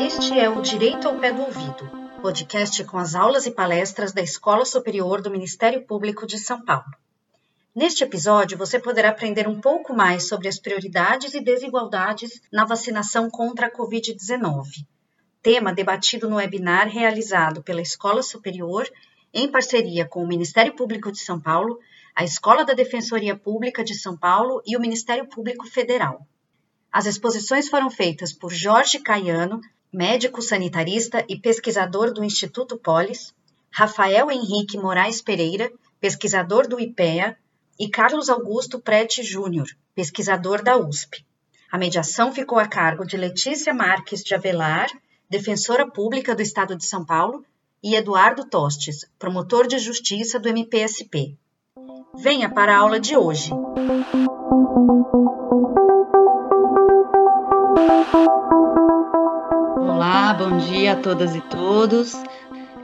Este é o Direito ao Pé do Ouvido, podcast com as aulas e palestras da Escola Superior do Ministério Público de São Paulo. Neste episódio, você poderá aprender um pouco mais sobre as prioridades e desigualdades na vacinação contra a Covid-19, tema debatido no webinar realizado pela Escola Superior em parceria com o Ministério Público de São Paulo, a Escola da Defensoria Pública de São Paulo e o Ministério Público Federal. As exposições foram feitas por Jorge Caiano, médico sanitarista e pesquisador do Instituto Polis, Rafael Henrique Moraes Pereira, pesquisador do IPEA, e Carlos Augusto Prete Júnior, pesquisador da USP. A mediação ficou a cargo de Letícia Marques de Avelar, defensora pública do Estado de São Paulo, e Eduardo Tostes, promotor de justiça do MPSP. Venha para a aula de hoje. Olá, bom dia a todas e todos.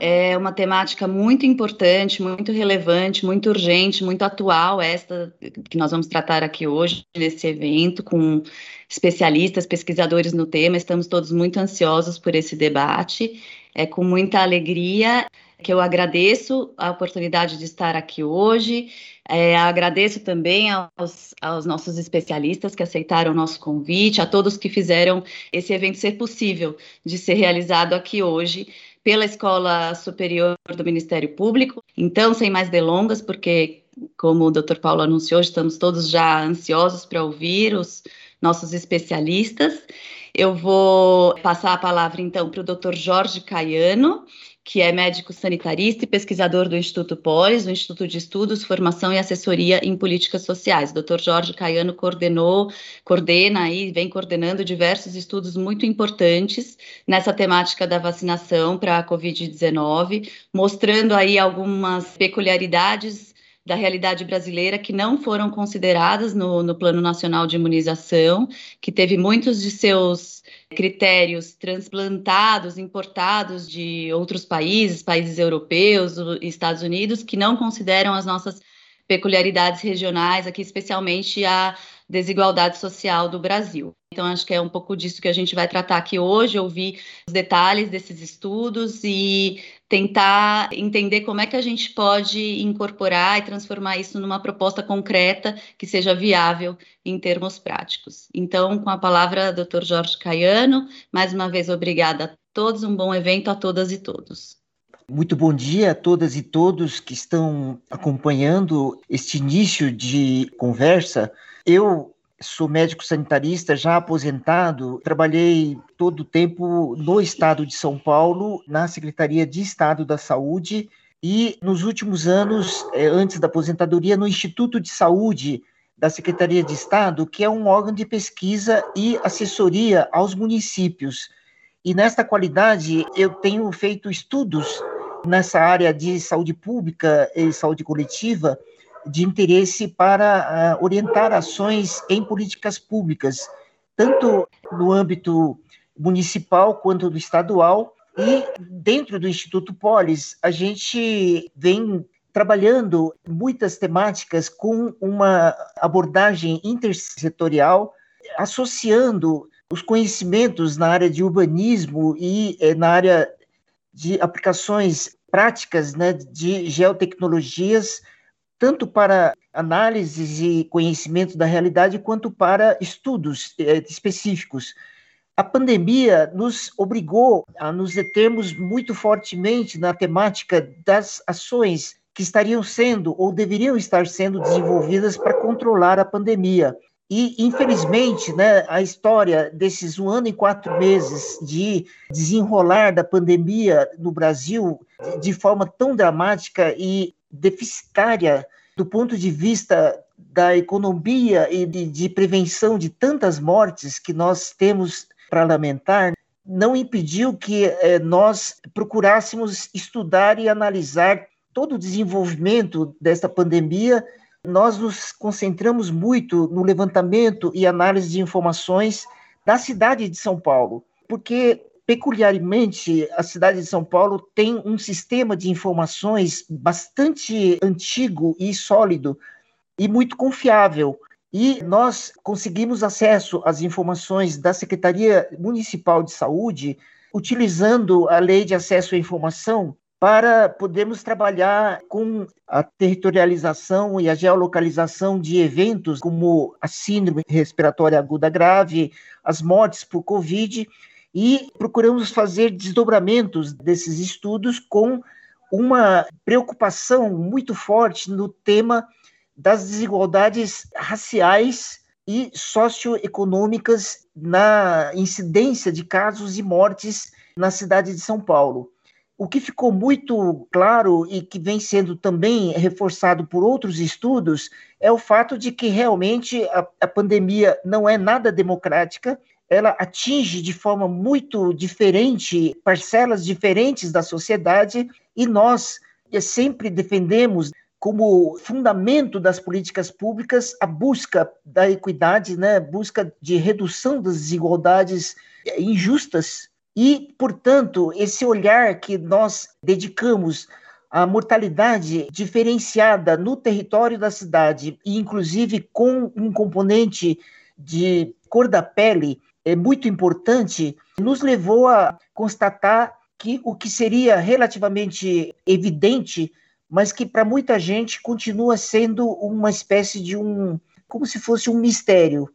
É uma temática muito importante, muito relevante, muito urgente, muito atual, esta que nós vamos tratar aqui hoje, nesse evento, com especialistas, pesquisadores no tema. Estamos todos muito ansiosos por esse debate. É com muita alegria que eu agradeço a oportunidade de estar aqui hoje. É, agradeço também aos, aos, nossos especialistas que aceitaram o nosso convite, a todos que fizeram esse evento ser possível de ser realizado aqui hoje pela Escola Superior do Ministério Público. Então, sem mais delongas, porque, como o Dr. Paulo anunciou, estamos todos já ansiosos para ouvir os nossos especialistas. Eu vou passar a palavra, então, para o Dr. Jorge Caiano, que é médico sanitarista e pesquisador do Instituto Polis, o Instituto de Estudos, Formação e Assessoria em Políticas Sociais. O Dr. Jorge Caiano coordenou, coordena e vem coordenando diversos estudos muito importantes nessa temática da vacinação para a Covid-19, mostrando aí algumas peculiaridades da realidade brasileira que não foram consideradas no, no Plano Nacional de Imunização, que teve muitos de seus critérios transplantados, importados de outros países, países europeus, Estados Unidos, que não consideram as nossas peculiaridades regionais, aqui especialmente a desigualdade social do Brasil. Então, acho que é um pouco disso que a gente vai tratar aqui hoje, ouvir os detalhes desses estudos e tentar entender como é que a gente pode incorporar e transformar isso numa proposta concreta que seja viável em termos práticos. Então, com a palavra, Dr. Jorge Caiano, mais uma vez, obrigada a todos, um bom evento a todas e todos. Muito bom dia a todas e todos que estão acompanhando este início de conversa. Eu sou médico sanitarista já aposentado, trabalhei todo o tempo no estado de São Paulo, na Secretaria de Estado da Saúde e nos últimos anos, eh, antes da aposentadoria, no Instituto de Saúde da Secretaria de Estado, que é um órgão de pesquisa e assessoria aos municípios. E nesta qualidade, eu tenho feito estudos nessa área de saúde pública e saúde coletiva de interesse para uh, orientar ações em políticas públicas, tanto no âmbito municipal quanto do estadual. E dentro do Instituto Polis, a gente vem trabalhando muitas temáticas com uma abordagem intersetorial, associando os conhecimentos na área de urbanismo e eh, na área de aplicações práticas né, de geotecnologias, tanto para análises e conhecimento da realidade, quanto para estudos eh, específicos. A pandemia nos obrigou a nos determos muito fortemente na temática das ações que estariam sendo ou deveriam estar sendo desenvolvidas para controlar a pandemia. E, infelizmente, né, a história desses um ano e quatro meses de desenrolar da pandemia no Brasil de forma tão dramática e deficitária do ponto de vista da economia e de, de prevenção de tantas mortes que nós temos para lamentar, não impediu que eh, nós procurássemos estudar e analisar todo o desenvolvimento desta pandemia. Nós nos concentramos muito no levantamento e análise de informações da cidade de São Paulo, porque peculiarmente, a cidade de São Paulo tem um sistema de informações bastante antigo e sólido e muito confiável. E nós conseguimos acesso às informações da Secretaria Municipal de Saúde utilizando a Lei de Acesso à Informação para podermos trabalhar com a territorialização e a geolocalização de eventos como a síndrome respiratória aguda grave, as mortes por Covid, e procuramos fazer desdobramentos desses estudos com uma preocupação muito forte no tema das desigualdades raciais e socioeconômicas na incidência de casos e mortes na cidade de São Paulo. O que ficou muito claro e que vem sendo também reforçado por outros estudos é o fato de que realmente a, a pandemia não é nada democrática, ela atinge de forma muito diferente parcelas diferentes da sociedade e nós sempre defendemos como fundamento das políticas públicas a busca da equidade, né, busca de redução das desigualdades injustas. E, portanto, esse olhar que nós dedicamos à mortalidade diferenciada no território da cidade, e inclusive com um componente de cor da pele, é muito importante, nos levou a constatar que o que seria relativamente evidente, mas que para muita gente continua sendo uma espécie de um, como se fosse um mistério.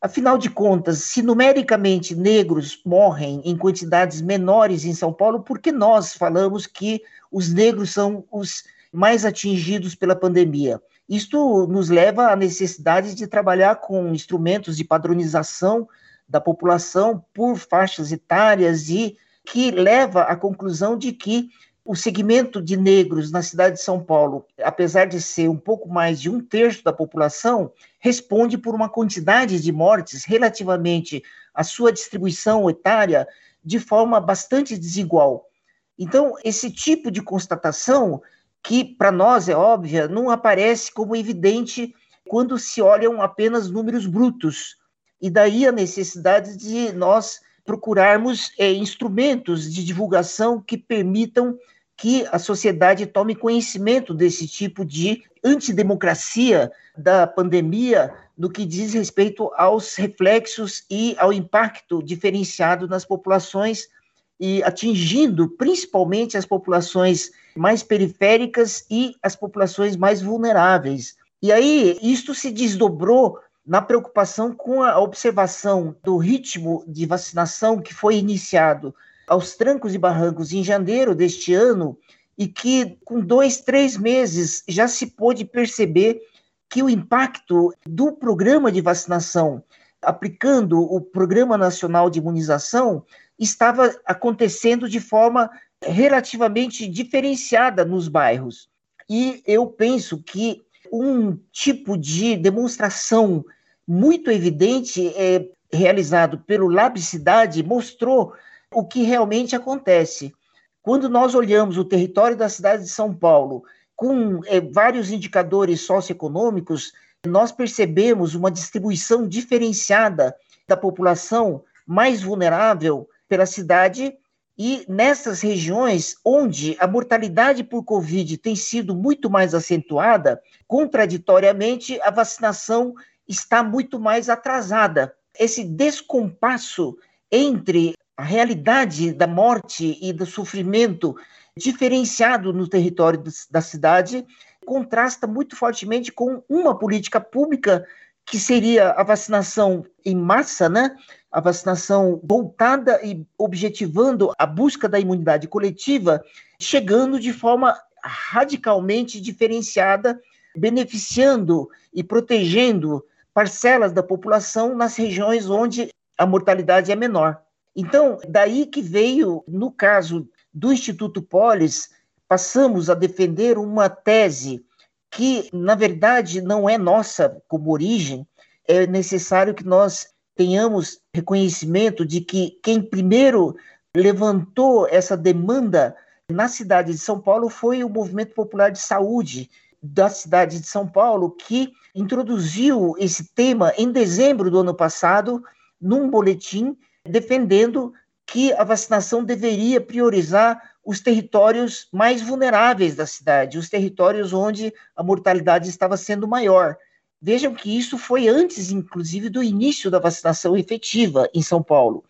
Afinal de contas, se numericamente negros morrem em quantidades menores em São Paulo, por que nós falamos que os negros são os mais atingidos pela pandemia? Isto nos leva à necessidade de trabalhar com instrumentos de padronização da população por faixas etárias e que leva à conclusão de que o segmento de negros na cidade de São Paulo, apesar de ser um pouco mais de um terço da população, responde por uma quantidade de mortes relativamente à sua distribuição etária de forma bastante desigual. Então, esse tipo de constatação, que para nós é óbvia, não aparece como evidente quando se olham apenas números brutos. E daí a necessidade de nós procurarmos é, instrumentos de divulgação que permitam que a sociedade tome conhecimento desse tipo de antidemocracia da pandemia no que diz respeito aos reflexos e ao impacto diferenciado nas populações e atingindo principalmente as populações mais periféricas e as populações mais vulneráveis. E aí, isto se desdobrou na preocupação com a observação do ritmo de vacinação que foi iniciado aos trancos e barrancos em janeiro deste ano e que, com dois, três meses, já se pôde perceber que o impacto do programa de vacinação, aplicando o Programa Nacional de Imunização, estava acontecendo de forma relativamente diferenciada nos bairros. E eu penso que um tipo de demonstração muito evidente é, realizado pelo Lab Cidade mostrou o que realmente acontece. Quando nós olhamos o território da cidade de São Paulo com é, vários indicadores socioeconômicos, nós percebemos uma distribuição diferenciada da população mais vulnerável pela cidade e nessas regiões onde a mortalidade por Covid tem sido muito mais acentuada, contraditoriamente, a vacinação está muito mais atrasada. Esse descompasso entre a realidade da morte e do sofrimento diferenciado no território da cidade contrasta muito fortemente com uma política pública que seria a vacinação em massa, né? A vacinação voltada e objetivando a busca da imunidade coletiva, chegando de forma radicalmente diferenciada, beneficiando e protegendo parcelas da população nas regiões onde a mortalidade é menor. Então, daí que veio, no caso do Instituto Polis, passamos a defender uma tese que, na verdade, não é nossa como origem, é necessário que nós tenhamos reconhecimento de que quem primeiro levantou essa demanda na cidade de São Paulo foi o Movimento Popular de Saúde da cidade de São Paulo, que introduziu esse tema em dezembro do ano passado num boletim defendendo que a vacinação deveria priorizar os territórios mais vulneráveis da cidade, os territórios onde a mortalidade estava sendo maior. Vejam que isso foi antes, inclusive, do início da vacinação efetiva em São Paulo.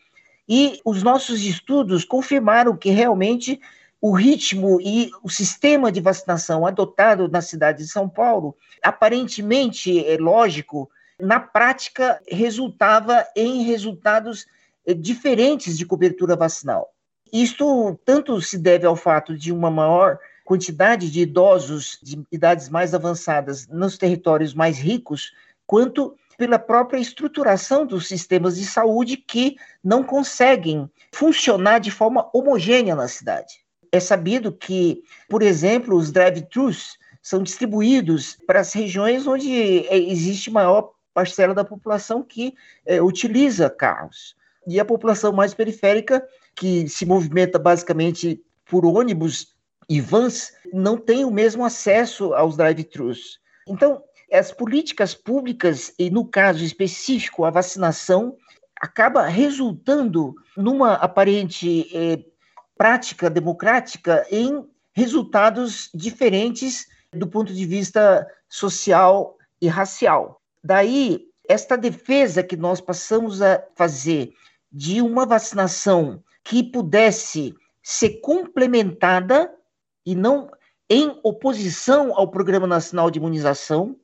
E os nossos estudos confirmaram que realmente o ritmo e o sistema de vacinação adotado na cidade de São Paulo, aparentemente, é lógico, na prática resultava em resultados eh, diferentes de cobertura vacinal. Isto tanto se deve ao fato de uma maior quantidade de idosos de idades mais avançadas nos territórios mais ricos, quanto pela própria estruturação dos sistemas de saúde que não conseguem funcionar de forma homogênea na cidade. É sabido que, por exemplo, os drive-thrus são distribuídos para as regiões onde é, existe maior parcela da população que é, utiliza carros. E a população mais periférica, que se movimenta basicamente por ônibus e vans, não tem o mesmo acesso aos drive-thrus. Então, as políticas públicas, e no caso específico a vacinação, acaba resultando numa aparente eh, prática democrática em resultados diferentes do ponto de vista social e racial. Daí, esta defesa que nós passamos a fazer de uma vacinação que pudesse ser complementada e não em oposição ao Programa Nacional de Imunização,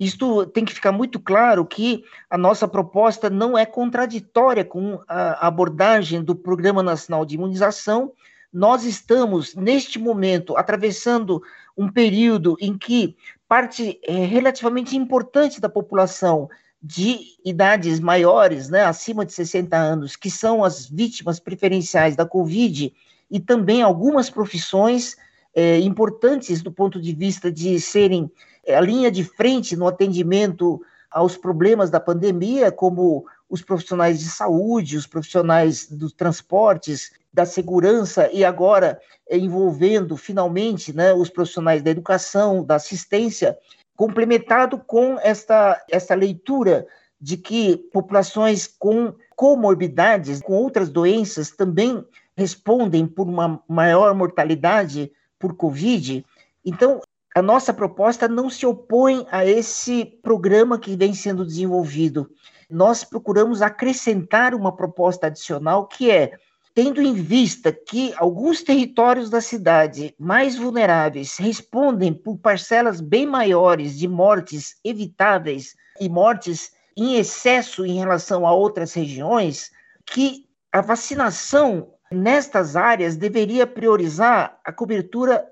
isto tem que ficar muito claro que a nossa proposta não é contraditória com a abordagem do Programa Nacional de Imunização. Nós estamos, neste momento, atravessando um período em que parte é, relativamente importante da população de idades maiores, né, acima de 60 anos, que são as vítimas preferenciais da Covid, e também algumas profissões é, importantes do ponto de vista de serem é, a linha de frente no atendimento aos problemas da pandemia, como os profissionais de saúde, os profissionais dos transportes, da segurança e agora é, envolvendo finalmente né, os profissionais da educação, da assistência, complementado com esta, esta leitura de que populações com comorbidades, com outras doenças, também respondem por uma maior mortalidade por Covid. Então, a nossa proposta não se opõe a esse programa que vem sendo desenvolvido. Nós procuramos acrescentar uma proposta adicional que é, tendo em vista que alguns territórios da cidade mais vulneráveis respondem por parcelas bem maiores de mortes evitáveis e mortes em excesso em relação a outras regiões, que a vacinação nestas áreas deveria priorizar a cobertura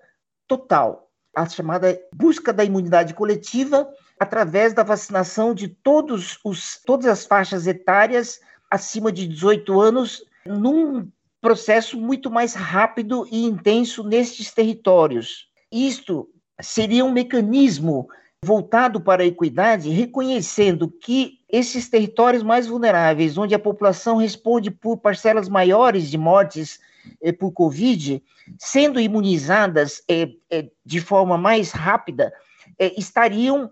total a chamada busca da imunidade coletiva através da vacinação de todos os, todas as faixas etárias acima de 18 anos, num processo muito mais rápido e intenso nestes territórios. Isto seria um mecanismo voltado para a equidade, reconhecendo que esses territórios mais vulneráveis, onde a população responde por parcelas maiores de mortes eh, por Covid, sendo imunizadas eh, eh, de forma mais rápida, estariam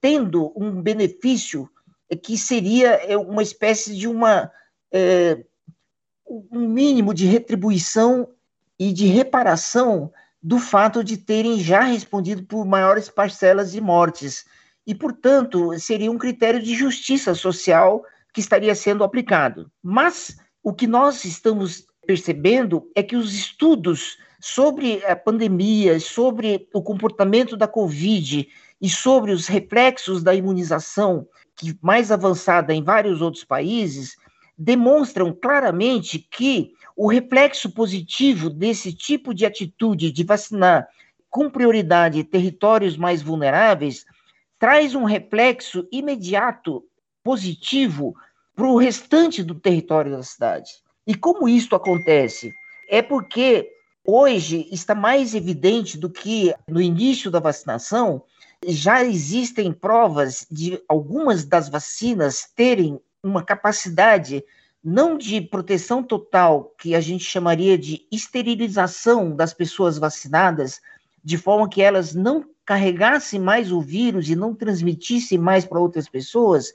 tendo um benefício que seria uma espécie de uma um mínimo de retribuição e de reparação do fato de terem já respondido por maiores parcelas de mortes. E, portanto, seria um critério de justiça social que estaria sendo aplicado. Mas o que nós estamos percebendo é que os estudos sobre a pandemia, sobre o comportamento da Covid e sobre os reflexos da imunização, que mais avançada em vários outros países, demonstram claramente que o reflexo positivo desse tipo de atitude de vacinar com prioridade territórios mais vulneráveis traz um reflexo imediato positivo para o restante do território da cidade. E como isso acontece? É porque hoje está mais evidente do que no início da vacinação, já existem provas de algumas das vacinas terem uma capacidade não de proteção total, que a gente chamaria de esterilização das pessoas vacinadas, de forma que elas não carregassem mais o vírus e não transmitissem mais para outras pessoas.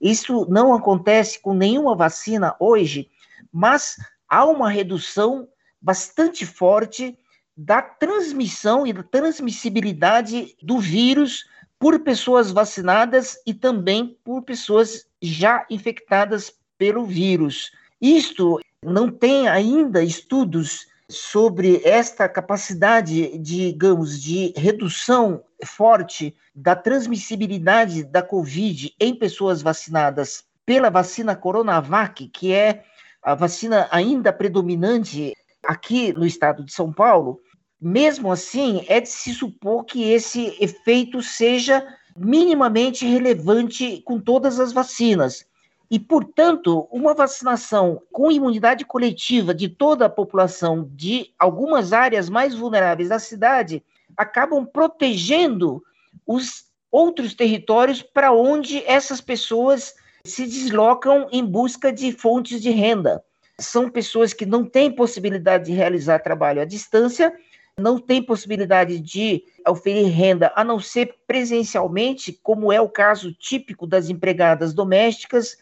Isso não acontece com nenhuma vacina hoje, mas há uma redução bastante forte da transmissão e da transmissibilidade do vírus por pessoas vacinadas e também por pessoas já infectadas pelo vírus. Isto não tem ainda estudos sobre esta capacidade, digamos, de redução forte da transmissibilidade da Covid em pessoas vacinadas pela vacina Coronavac, que é a vacina ainda predominante aqui no estado de São Paulo, mesmo assim, é de se supor que esse efeito seja minimamente relevante com todas as vacinas. E, portanto, uma vacinação com imunidade coletiva de toda a população de algumas áreas mais vulneráveis da cidade acabam protegendo os outros territórios para onde essas pessoas se deslocam em busca de fontes de renda. São pessoas que não têm possibilidade de realizar trabalho à distância, não têm possibilidade de oferir renda a não ser presencialmente, como é o caso típico das empregadas domésticas,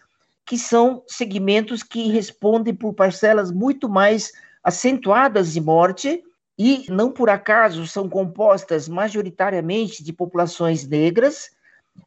que são segmentos que respondem por parcelas muito mais acentuadas de morte e não por acaso são compostas majoritariamente de populações negras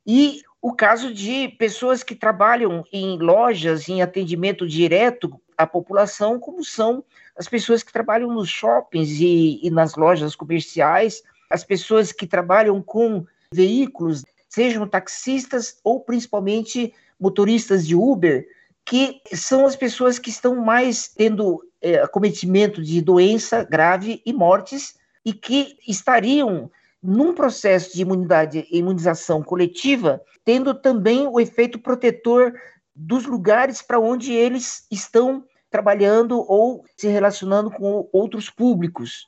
e o caso de pessoas que trabalham em lojas, em atendimento direto à população, como são as pessoas que trabalham nos shoppings e, e nas lojas comerciais, as pessoas que trabalham com veículos, sejam taxistas ou principalmente motoristas de Uber, que são as pessoas que estão mais tendo é, acometimento de doença grave e mortes e que estariam num processo de imunidade, imunização coletiva, tendo também o efeito protetor dos lugares para onde eles estão trabalhando ou se relacionando com outros públicos.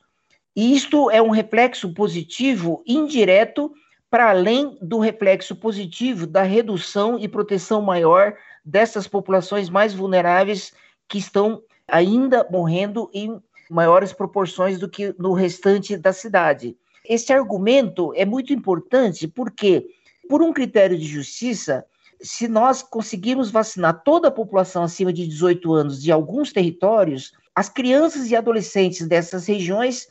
E isto é um reflexo positivo indireto para além do reflexo positivo da redução e proteção maior dessas populações mais vulneráveis que estão ainda morrendo em maiores proporções do que no restante da cidade. Esse argumento é muito importante porque, por um critério de justiça, se nós conseguirmos vacinar toda a população acima de 18 anos de alguns territórios, as crianças e adolescentes dessas regiões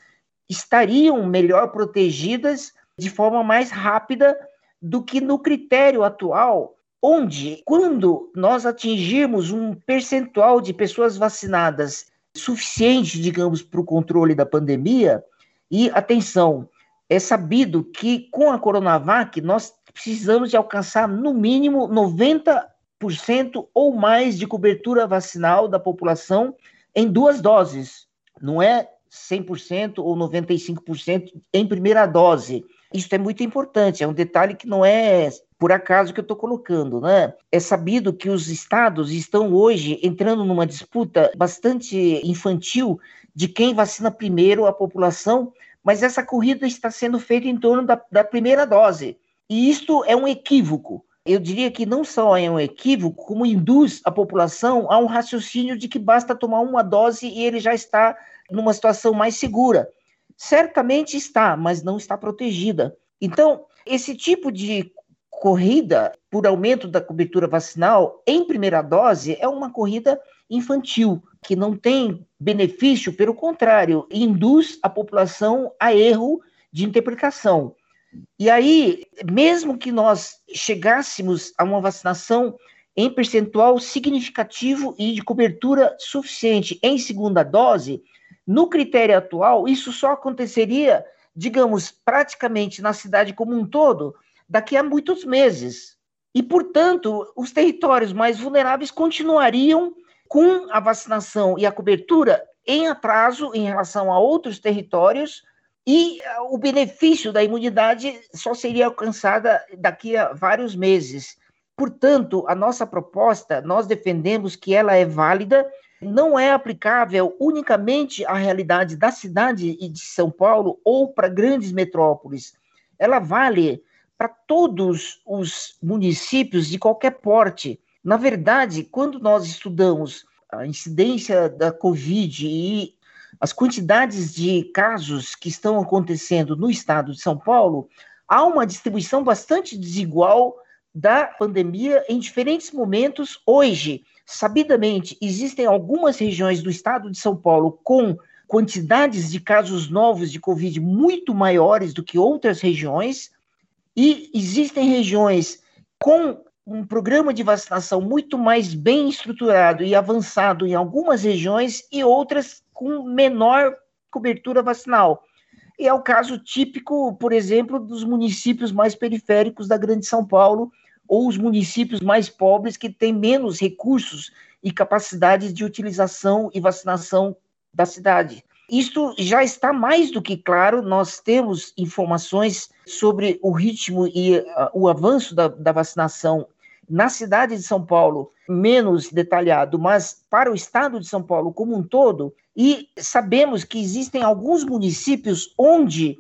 estariam melhor protegidas de forma mais rápida do que no critério atual, onde, quando nós atingirmos um percentual de pessoas vacinadas suficiente, digamos, para o controle da pandemia, e atenção, é sabido que com a Coronavac nós precisamos de alcançar no mínimo 90% ou mais de cobertura vacinal da população em duas doses. Não é 100% ou 95% em primeira dose. Isso é muito importante, é um detalhe que não é por acaso que eu estou colocando, né? É sabido que os estados estão hoje entrando numa disputa bastante infantil de quem vacina primeiro a população, mas essa corrida está sendo feita em torno da, da primeira dose. E isto é um equívoco. Eu diria que não só é um equívoco, como induz a população a um raciocínio de que basta tomar uma dose e ele já está numa situação mais segura. Certamente está, mas não está protegida. Então, esse tipo de corrida por aumento da cobertura vacinal em primeira dose é uma corrida infantil, que não tem benefício, pelo contrário, induz a população a erro de interpretação. E aí, mesmo que nós chegássemos a uma vacinação em percentual significativo e de cobertura suficiente em segunda dose, no critério atual, isso só aconteceria, digamos, praticamente na cidade como um todo, daqui a muitos meses. E, portanto, os territórios mais vulneráveis continuariam com a vacinação e a cobertura em atraso em relação a outros territórios, e eh, o benefício da imunidade só seria alcançada daqui a vários meses. Portanto, a nossa proposta, nós defendemos que ela é válida, não é aplicável unicamente à realidade da cidade e de São Paulo ou para grandes metrópoles. Ela vale para todos os municípios de qualquer porte. Na verdade, quando nós estudamos a incidência da Covid e as quantidades de casos que estão acontecendo no estado de São Paulo, há uma distribuição bastante desigual da pandemia em diferentes momentos hoje, sabidamente, existem algumas regiões do estado de São Paulo com quantidades de casos novos de Covid muito maiores do que outras regiões, e existem regiões com um programa de vacinação muito mais bem estruturado e avançado em algumas regiões e outras com menor cobertura vacinal. E é o caso típico, por exemplo, dos municípios mais periféricos da Grande São Paulo ou os municípios mais pobres que têm menos recursos e capacidade de utilização e vacinação da cidade. Isto já está mais do que claro, nós temos informações sobre o ritmo e uh, o avanço da, da vacinação na cidade de São Paulo, menos detalhado, mas para o estado de São Paulo como um todo, e sabemos que existem alguns municípios onde,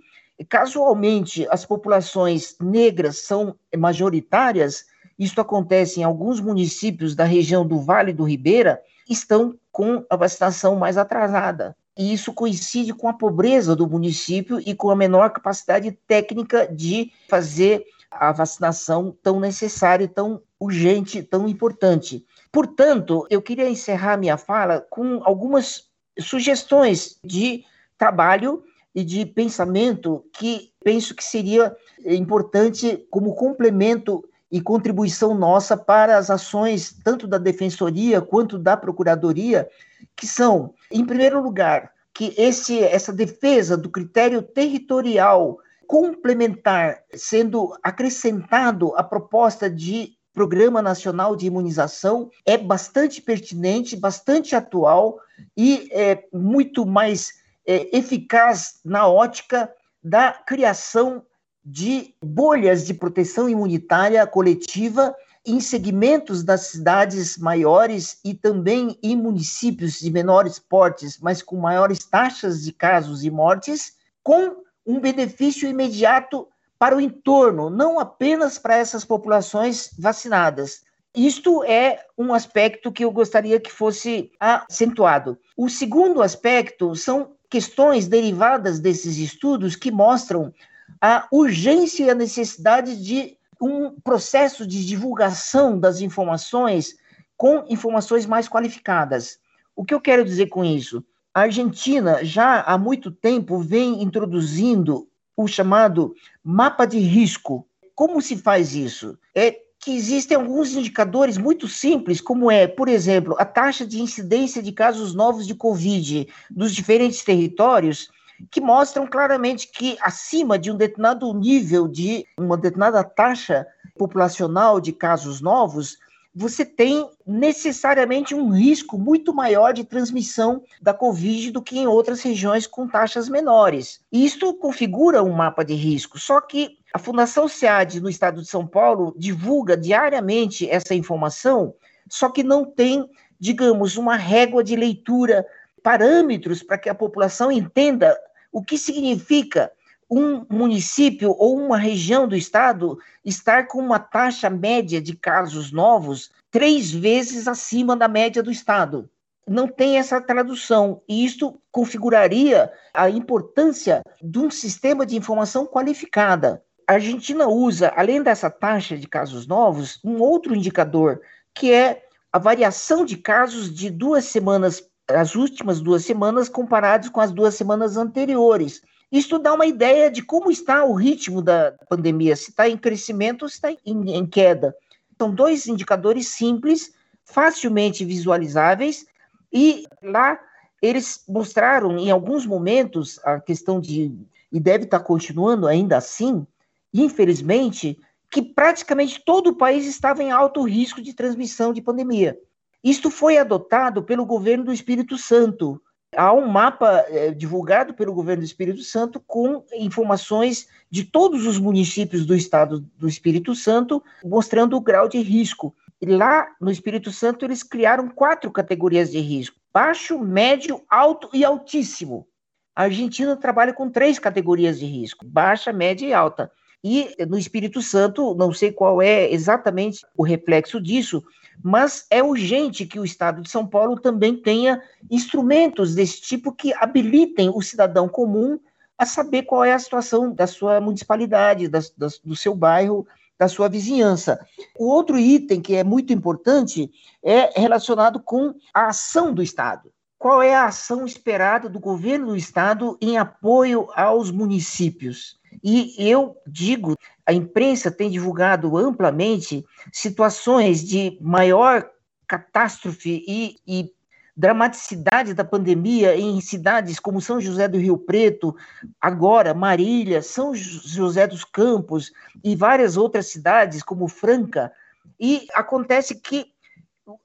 casualmente, as populações negras são majoritárias, isto acontece em alguns municípios da região do Vale do Ribeira, estão com a vacinação mais atrasada. E isso coincide com a pobreza do município e com a menor capacidade técnica de fazer a vacinação tão necessária, tão urgente, tão importante. Portanto, eu queria encerrar minha fala com algumas sugestões de trabalho e de pensamento que penso que seria importante como complemento e contribuição nossa para as ações tanto da defensoria quanto da procuradoria, que são, em primeiro lugar, que esse essa defesa do critério territorial complementar sendo acrescentado à proposta de Programa Nacional de Imunização é bastante pertinente, bastante atual e é muito mais é, eficaz na ótica da criação de bolhas de proteção imunitária coletiva em segmentos das cidades maiores e também em municípios de menores portes, mas com maiores taxas de casos e mortes, com um benefício imediato para o entorno, não apenas para essas populações vacinadas. Isto é um aspecto que eu gostaria que fosse acentuado. O segundo aspecto são questões derivadas desses estudos que mostram a urgência e a necessidade de um processo de divulgação das informações com informações mais qualificadas. O que eu quero dizer com isso? A Argentina já há muito tempo vem introduzindo o chamado mapa de risco. Como se faz isso? É que existem alguns indicadores muito simples, como é, por exemplo, a taxa de incidência de casos novos de Covid dos diferentes territórios, que mostram claramente que acima de um determinado nível de uma determinada taxa populacional de casos novos, você tem necessariamente um risco muito maior de transmissão da Covid do que em outras regiões com taxas menores. Isto configura um mapa de risco, só que a Fundação SEAD no estado de São Paulo divulga diariamente essa informação, só que não tem, digamos, uma régua de leitura, parâmetros para que a população entenda o que significa um município ou uma região do estado estar com uma taxa média de casos novos três vezes acima da média do estado. Não tem essa tradução, e isto configuraria a importância de um sistema de informação qualificada. A Argentina usa, além dessa taxa de casos novos, um outro indicador, que é a variação de casos de duas semanas, as últimas duas semanas, comparados com as duas semanas anteriores. Isso dá uma ideia de como está o ritmo da pandemia, se está em crescimento ou se está em, em queda. São dois indicadores simples, facilmente visualizáveis, e lá eles mostraram em alguns momentos a questão de, e deve estar continuando ainda assim, infelizmente, que praticamente todo o país estava em alto risco de transmissão de pandemia. Isto foi adotado pelo governo do Espírito Santo, há um mapa é, divulgado pelo governo do Espírito Santo com informações de todos os municípios do estado do Espírito Santo, mostrando o grau de risco. E lá no Espírito Santo, eles criaram quatro categorias de risco: baixo, médio, alto e altíssimo. A Argentina trabalha com três categorias de risco: baixa, média e alta. E no Espírito Santo, não sei qual é exatamente o reflexo disso, mas é urgente que o Estado de São Paulo também tenha instrumentos desse tipo que habilitem o cidadão comum a saber qual é a situação da sua municipalidade, da, da, do seu bairro da sua vizinhança. O outro item que é muito importante é relacionado com a ação do Estado. Qual é a ação esperada do governo do Estado em apoio aos municípios? E eu digo, a imprensa tem divulgado amplamente situações de maior catástrofe e, e dramaticidade da pandemia em cidades como São José do Rio Preto, agora Marília, São José dos Campos e várias outras cidades como Franca. E acontece que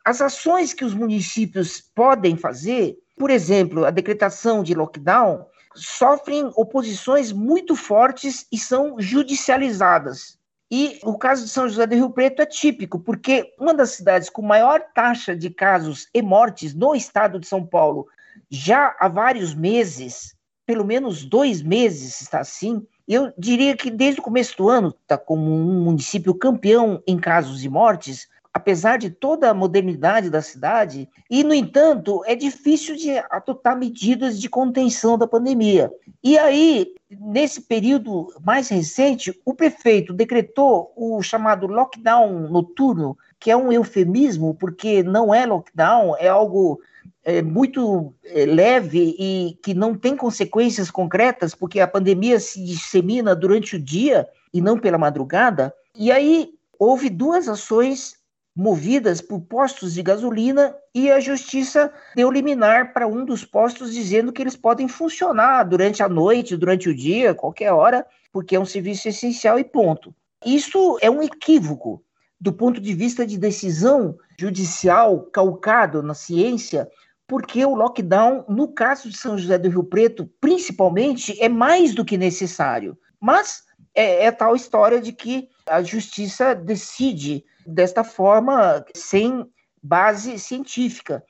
as ações que os municípios podem fazer, por exemplo, a decretação de lockdown, sofrem oposições muito fortes e são judicializadas. E o caso de São José do Rio Preto é típico, porque uma das cidades com maior taxa de casos e mortes no estado de São Paulo, já há vários meses, pelo menos dois meses está assim, eu diria que desde o começo do ano está como um município campeão em casos de mortes, apesar de toda a modernidade da cidade, e, no entanto, é difícil de adotar medidas de contenção da pandemia. E aí, nesse período mais recente, o prefeito decretou o chamado lockdown noturno, que é um eufemismo, porque não é lockdown, é algo é, muito é, leve e que não tem consequências concretas, porque a pandemia se dissemina durante o dia e não pela madrugada. E aí houve duas ações movidas por postos de gasolina e a justiça deu liminar para um dos postos dizendo que eles podem funcionar durante a noite, durante o dia, qualquer hora, porque é um serviço essencial e ponto. Isso é um equívoco do ponto de vista de decisão judicial calcado na ciência, porque o lockdown, no caso de São José do Rio Preto, principalmente, é mais do que necessário. Mas é, é tal história de que a justiça decide desta forma, sem base científica.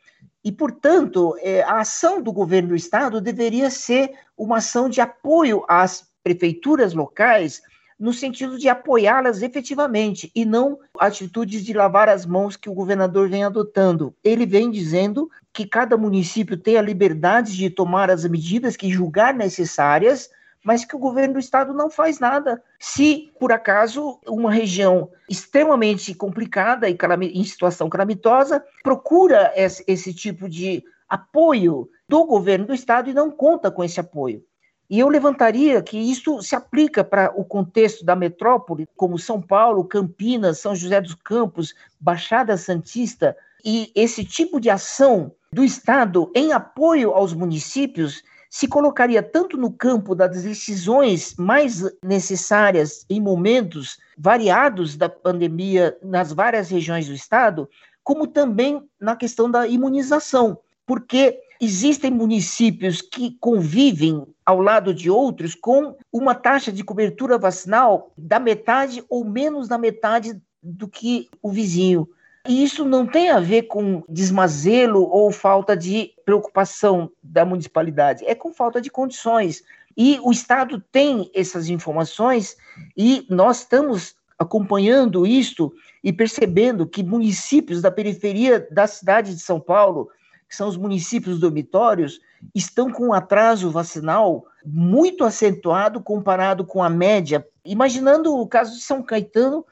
E, portanto, é, a ação do governo do Estado deveria ser uma ação de apoio às prefeituras locais, no sentido de apoiá-las efetivamente, e não atitudes de lavar as mãos que o governador vem adotando. Ele vem dizendo que cada município tem a liberdade de tomar as medidas que julgar necessárias mas que o governo do estado não faz nada. Se, por acaso, uma região extremamente complicada e em situação calamitosa procura esse, esse tipo de apoio do governo do estado e não conta com esse apoio. E eu levantaria que isso se aplica para o contexto da metrópole, como São Paulo, Campinas, São José dos Campos, Baixada Santista, e esse tipo de ação do Estado em apoio aos municípios se colocaria tanto no campo das decisões mais necessárias em momentos variados da pandemia nas várias regiões do estado, como também na questão da imunização, porque existem municípios que convivem ao lado de outros com uma taxa de cobertura vacinal da metade ou menos da metade do que o vizinho. E isso não tem a ver com desmazelo ou falta de preocupação da municipalidade, é com falta de condições. E o Estado tem essas informações e nós estamos acompanhando isto e percebendo que municípios da periferia da cidade de São Paulo, que são os municípios dormitórios, estão com um atraso vacinal muito acentuado comparado com a média. Imaginando o caso de São Caetano,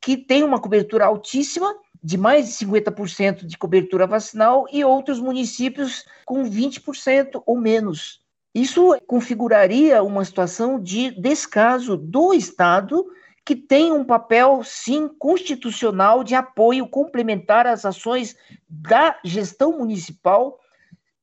que tem uma cobertura altíssima, de mais de 50% de cobertura vacinal e outros municípios com 20% ou menos. Isso configuraria uma situação de descaso do Estado, que tem um papel, sim, constitucional de apoio complementar às ações da gestão municipal,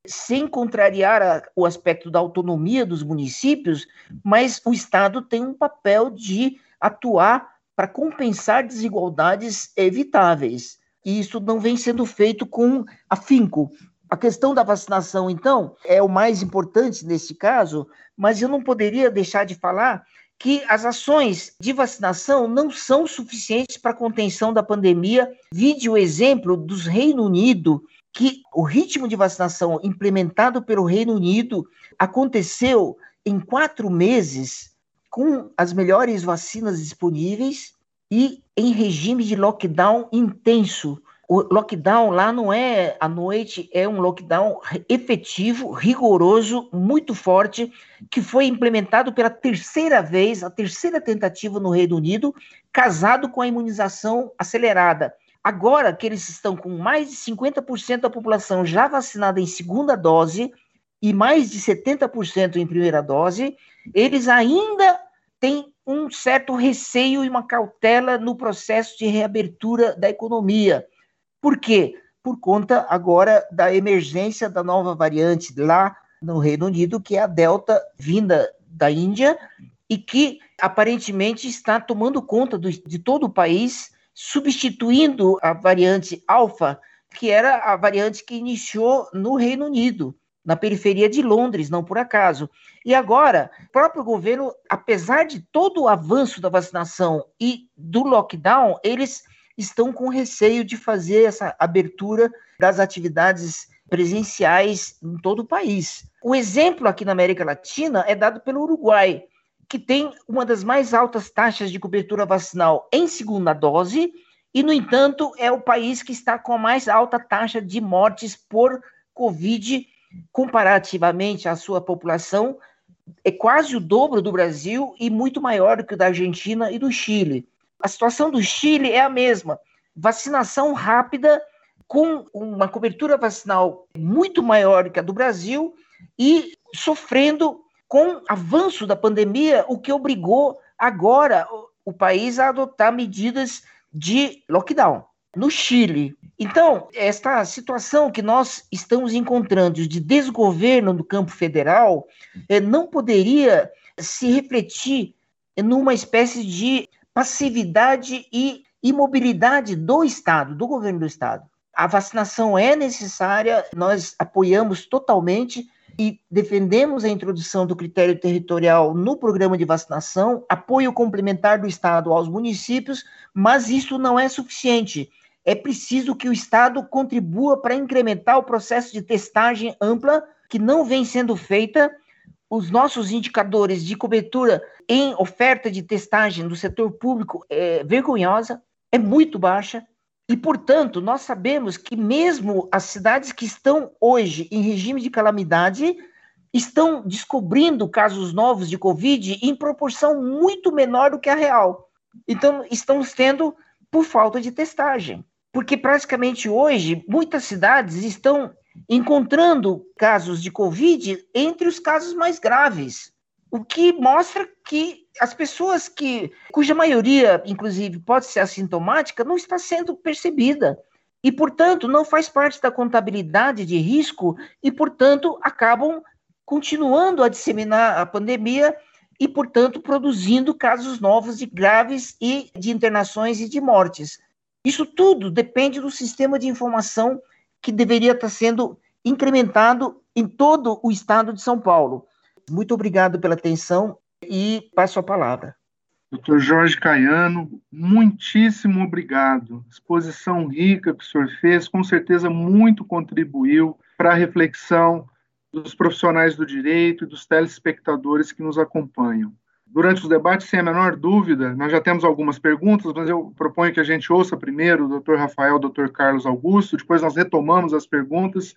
sem contrariar a, o aspecto da autonomia dos municípios, mas o Estado tem um papel de atuar para compensar desigualdades evitáveis. E isso não vem sendo feito com afinco. A questão da vacinação, então, é o mais importante nesse caso, mas eu não poderia deixar de falar que as ações de vacinação não são suficientes para a contenção da pandemia. Vide o exemplo dos Reino Unido, que o ritmo de vacinação implementado pelo Reino Unido aconteceu em quatro meses com as melhores vacinas disponíveis e em regime de lockdown intenso, O lockdown lá não é à noite, é um lockdown efetivo, rigoroso, muito forte, que foi implementado pela terceira vez, a terceira tentativa no Reino Unido, casado com a imunização acelerada. Agora que eles estão com mais de 50% da população já vacinada em segunda dose e mais de 70% em primeira dose, eles ainda têm um certo receio e uma cautela no processo de reabertura da economia. Por quê? Por conta agora da emergência da nova variante lá no Reino Unido, que é a Delta, vinda da Índia, e que aparentemente está tomando conta do, de todo o país, substituindo a variante Alfa, que era a variante que iniciou no Reino Unido na periferia de Londres, não por acaso. E agora, o próprio governo, apesar de todo o avanço da vacinação e do lockdown, eles estão com receio de fazer essa abertura das atividades presenciais em todo o país. O exemplo aqui na América Latina é dado pelo Uruguai, que tem uma das mais altas taxas de cobertura vacinal em segunda dose, e, no entanto, é o país que está com a mais alta taxa de mortes por Covid comparativamente à sua população, é quase o dobro do Brasil e muito maior do que o da Argentina e do Chile. A situação do Chile é a mesma. Vacinação rápida, com uma cobertura vacinal muito maior que a do Brasil e sofrendo com avanço da pandemia, o que obrigou agora o país a adotar medidas de lockdown no Chile. Então, esta situação que nós estamos encontrando de desgoverno no campo federal eh, não poderia se refletir numa espécie de passividade e imobilidade do Estado, do governo do Estado. A vacinação é necessária, nós apoiamos totalmente e defendemos a introdução do critério territorial no programa de vacinação, apoio complementar do Estado aos municípios, mas isso não é suficiente é preciso que o Estado contribua para incrementar o processo de testagem ampla, que não vem sendo feita. Os nossos indicadores de cobertura em oferta de testagem do setor público é vergonhosa, é muito baixa. E, portanto, nós sabemos que mesmo as cidades que estão hoje em regime de calamidade estão descobrindo casos novos de Covid em proporção muito menor do que a real. Então, estamos tendo por falta de testagem porque praticamente hoje muitas cidades estão encontrando casos de Covid entre os casos mais graves, o que mostra que as pessoas que, cuja maioria, inclusive, pode ser assintomática, não está sendo percebida. E, portanto, não faz parte da contabilidade de risco e, portanto, acabam continuando a disseminar a pandemia e, portanto, produzindo casos novos e graves e de internações e de mortes. Isso tudo depende do sistema de informação que deveria estar sendo incrementado em todo o estado de São Paulo. Muito obrigado pela atenção e passo a palavra. Doutor Jorge Caiano, muitíssimo obrigado. Exposição rica que o senhor fez, com certeza muito contribuiu para a reflexão dos profissionais do direito e dos telespectadores que nos acompanham durante os debates, sem a menor dúvida, nós já temos algumas perguntas, mas eu proponho que a gente ouça primeiro o doutor Rafael, o doutor Carlos Augusto, depois nós retomamos as perguntas.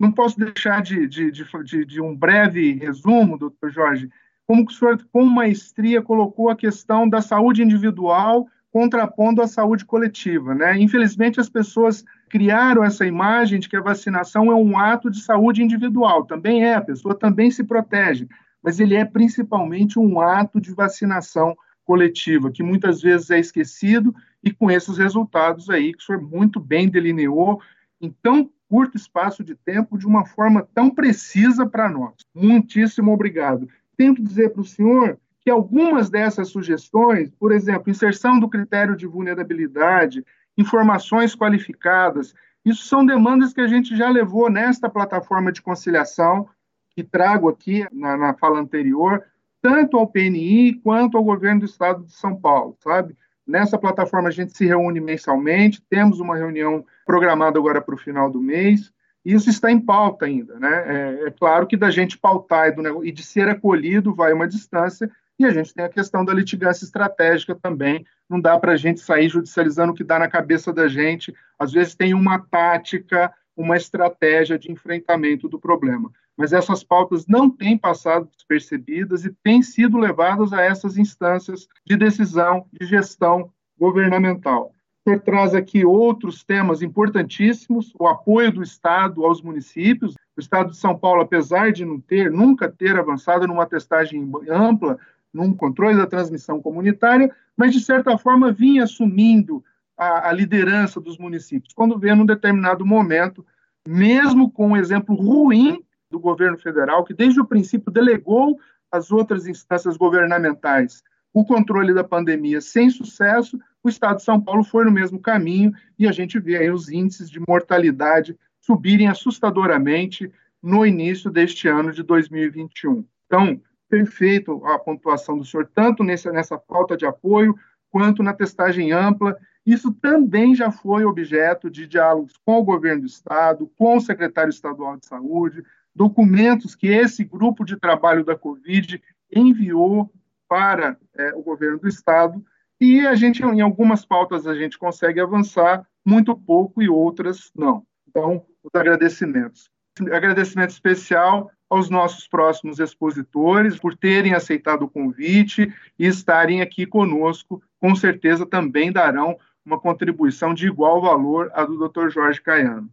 Não posso deixar de, de, de, de um breve resumo, doutor Jorge, como o senhor, com maestria, colocou a questão da saúde individual contrapondo a saúde coletiva. Né? Infelizmente, as pessoas criaram essa imagem de que a vacinação é um ato de saúde individual. Também é, a pessoa também se protege mas ele é principalmente um ato de vacinação coletiva, que muitas vezes é esquecido, e com esses resultados aí, que o senhor muito bem delineou, em tão curto espaço de tempo, de uma forma tão precisa para nós. Muitíssimo obrigado. Tenho que dizer para o senhor que algumas dessas sugestões, por exemplo, inserção do critério de vulnerabilidade, informações qualificadas, isso são demandas que a gente já levou nesta plataforma de conciliação, que trago aqui na, na fala anterior, tanto ao PNI quanto ao governo do estado de São Paulo, sabe? Nessa plataforma a gente se reúne mensalmente, temos uma reunião programada agora para o final do mês, e isso está em pauta ainda, né? É, é claro que da gente pautar e, do, e, de ser acolhido vai uma distância, E a gente tem a questão da litigância estratégica também. Não dá para a gente sair judicializando o que dá na cabeça da gente. Às vezes tem uma tática, uma estratégia de enfrentamento do problema. Mas essas pautas não têm passado despercebidas e têm sido levadas a essas instâncias de decisão, de gestão governamental. Senhor traz aqui outros temas importantíssimos, o apoio do Estado aos municípios. O Estado de São Paulo, apesar de não ter, nunca ter avançado numa testagem ampla, num controle da transmissão comunitária, mas de certa forma vinha assumindo a, a liderança dos municípios. Quando vê num determinado momento, mesmo com um exemplo ruim do governo federal, que desde o princípio delegou às outras instâncias governamentais o controle da pandemia sem sucesso, o Estado de São Paulo foi no mesmo caminho e a gente vê aí os índices de mortalidade subirem assustadoramente no início deste ano de 2021. Então, perfeito a pontuação do senhor, tanto nessa, nessa falta de apoio, quanto na testagem ampla. Isso também já foi objeto de diálogos com o governo do Estado, com o secretário estadual de saúde, documentos que esse grupo de trabalho da Covid enviou para é, o governo do estado e a gente em algumas pautas a gente consegue avançar muito pouco e outras não. Então, os agradecimentos. Agradecimento especial aos nossos próximos expositores por terem aceitado o convite e estarem aqui conosco. Com certeza também darão uma contribuição de igual valor à do Dr. Jorge Caiano.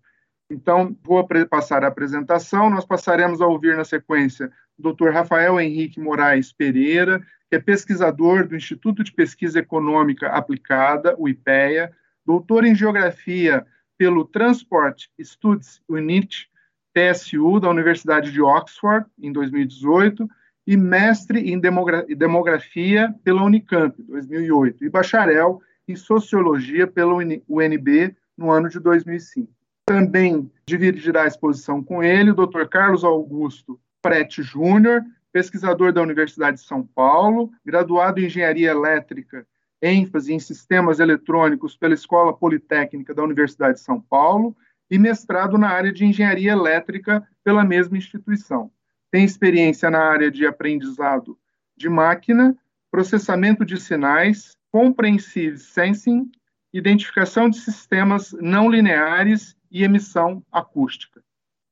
Então, vou passar a apresentação. Nós passaremos a ouvir na sequência o Dr. Rafael Henrique Moraes Pereira, que é pesquisador do Instituto de Pesquisa Econômica Aplicada, o IPEA, doutor em Geografia pelo Transport Studies Unit, TSU, da Universidade de Oxford, em 2018, e mestre em Demografia pela Unicamp, 2008, e bacharel em Sociologia pela UNB, no ano de 2005. Também dividirá a exposição com ele o Dr. Carlos Augusto Prete Júnior, pesquisador da Universidade de São Paulo, graduado em Engenharia Elétrica, ênfase em Sistemas Eletrônicos pela Escola Politécnica da Universidade de São Paulo e mestrado na área de Engenharia Elétrica pela mesma instituição. Tem experiência na área de aprendizado de máquina, processamento de sinais, comprehensive sensing, identificação de sistemas não lineares e emissão acústica.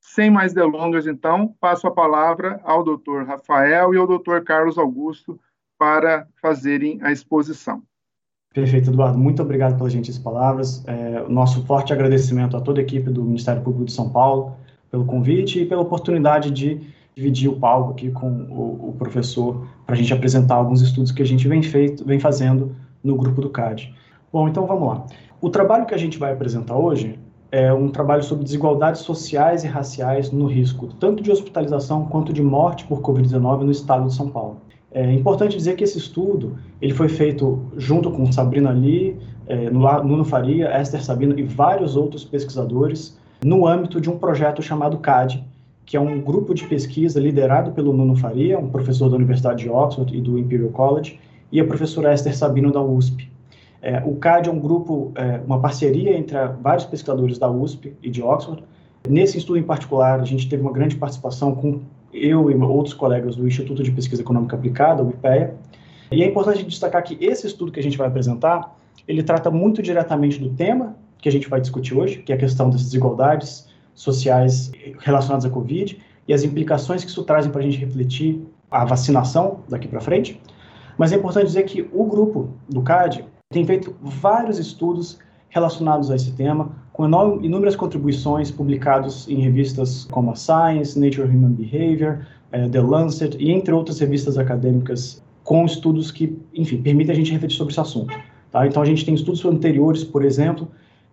Sem mais delongas, então, passo a palavra ao Dr. Rafael e ao Dr. Carlos Augusto para fazerem a exposição. Perfeito, Eduardo. Muito obrigado pelas gentis palavras. É, nosso forte agradecimento a toda a equipe do Ministério Público de São Paulo pelo convite e pela oportunidade de dividir o palco aqui com o, o professor para a gente apresentar alguns estudos que a gente vem, feito, vem fazendo no grupo do CAD. Bom, então vamos lá. O trabalho que a gente vai apresentar hoje é um trabalho sobre desigualdades sociais e raciais no risco tanto de hospitalização quanto de morte por Covid-19 no estado de São Paulo. É importante dizer que esse estudo ele foi feito junto com Sabrina Lee, é, Nuno Faria, Esther Sabino e vários outros pesquisadores no âmbito de um projeto chamado CAD, que é um grupo de pesquisa liderado pelo Nuno Faria, um professor da Universidade de Oxford e do Imperial College, e a professora Esther Sabino da USP. É, o CAD é um grupo, é, uma parceria entre vários pesquisadores da USP e de Oxford. Nesse estudo em particular, a gente teve uma grande participação com eu e outros colegas do Instituto de Pesquisa Econômica Aplicada, o IPEA. E é importante destacar que esse estudo que a gente vai apresentar, ele trata muito diretamente do tema que a gente vai discutir hoje, que é a questão das desigualdades sociais relacionadas à Covid e as implicações que isso trazem para a gente refletir a vacinação daqui para frente. Mas é importante dizer que o grupo do CAD tem feito vários estudos relacionados a esse tema, com inúmeras contribuições publicados em revistas como a Science, Nature Human Behavior, eh, The Lancet e entre outras revistas acadêmicas com estudos que, enfim, permitem a gente refletir sobre esse assunto. Tá? Então a gente tem estudos anteriores, por exemplo,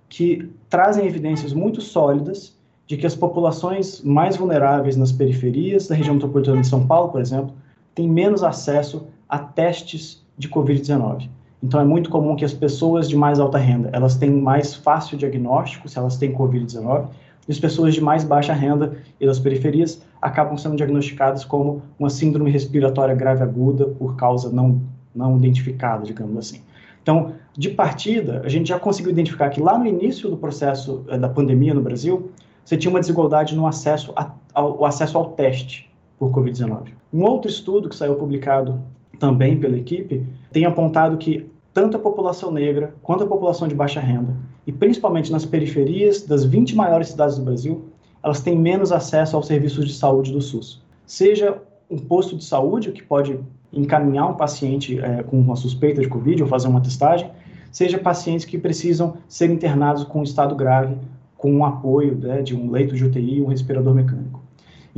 que trazem evidências muito sólidas de que as populações mais vulneráveis nas periferias da região metropolitana de São Paulo, por exemplo, têm menos acesso a testes de Covid-19. Então é muito comum que as pessoas de mais alta renda, elas têm mais fácil diagnóstico se elas têm COVID-19, e as pessoas de mais baixa renda e das periferias acabam sendo diagnosticadas como uma síndrome respiratória grave aguda por causa não não identificada, digamos assim. Então, de partida, a gente já conseguiu identificar que lá no início do processo eh, da pandemia no Brasil, você tinha uma desigualdade no acesso a, ao acesso ao teste por COVID-19. Um outro estudo que saiu publicado também pela equipe, tem apontado que tanto a população negra quanto a população de baixa renda, e principalmente nas periferias das 20 maiores cidades do Brasil, elas têm menos acesso aos serviços de saúde do SUS. Seja um posto de saúde que pode encaminhar um paciente é, com uma suspeita de Covid ou fazer uma testagem, seja pacientes que precisam ser internados com estado grave, com um apoio né, de um leito de UTI um respirador mecânico.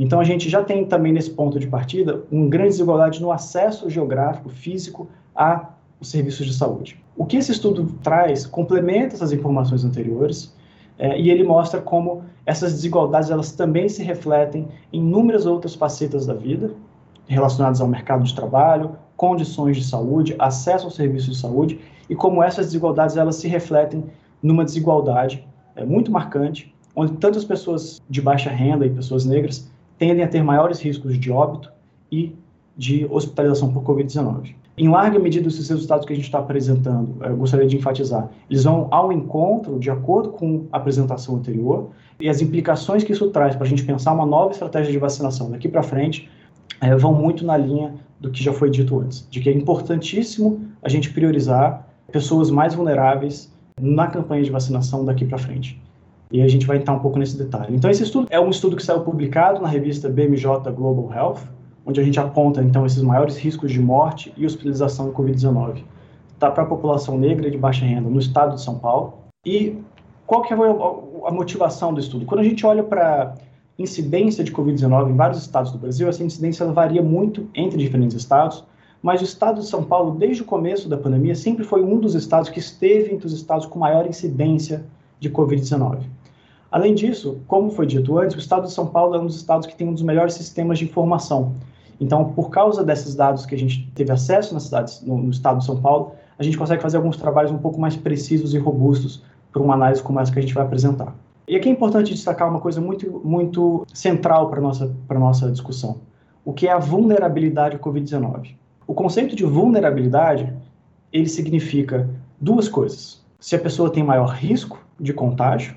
Então, a gente já tem também nesse ponto de partida uma grande desigualdade no acesso geográfico, físico, a os serviços de saúde. O que esse estudo traz complementa essas informações anteriores é, e ele mostra como essas desigualdades elas também se refletem em inúmeras outras facetas da vida, relacionadas ao mercado de trabalho, condições de saúde, acesso aos serviços de saúde e como essas desigualdades elas se refletem numa desigualdade é, muito marcante, onde tantas pessoas de baixa renda e pessoas negras tendem a ter maiores riscos de óbito e de hospitalização por Covid-19. Em larga medida, esses resultados que a gente está apresentando, eu gostaria de enfatizar, eles vão ao encontro, de acordo com a apresentação anterior, e as implicações que isso traz para a gente pensar uma nova estratégia de vacinação daqui para frente é, vão muito na linha do que já foi dito antes, de que é importantíssimo a gente priorizar pessoas mais vulneráveis na campanha de vacinação daqui para frente. E a gente vai entrar um pouco nesse detalhe. Então, esse estudo é um estudo que saiu publicado na revista BMJ Global Health, onde a gente aponta, então, esses maiores riscos de morte e hospitalização em Covid-19 tá, para a população negra de baixa renda no estado de São Paulo. E qual que é a motivação do estudo? Quando a gente olha para incidência de Covid-19 em vários estados do Brasil, essa incidência varia muito entre diferentes estados, mas o estado de São Paulo, desde o começo da pandemia, sempre foi um dos estados que esteve entre os estados com maior incidência de Covid-19. Além disso, como foi dito antes, o estado de São Paulo é um dos estados que tem um dos melhores sistemas de informação. Então, por causa desses dados que a gente teve acesso nas cidades, no, no estado de São Paulo, a gente consegue fazer alguns trabalhos um pouco mais precisos e robustos para uma análise como essa que a gente vai apresentar. E aqui é importante destacar uma coisa muito, muito central para a nossa, nossa discussão, o que é a vulnerabilidade ao Covid-19. O conceito de vulnerabilidade, ele significa duas coisas. Se a pessoa tem maior risco de contágio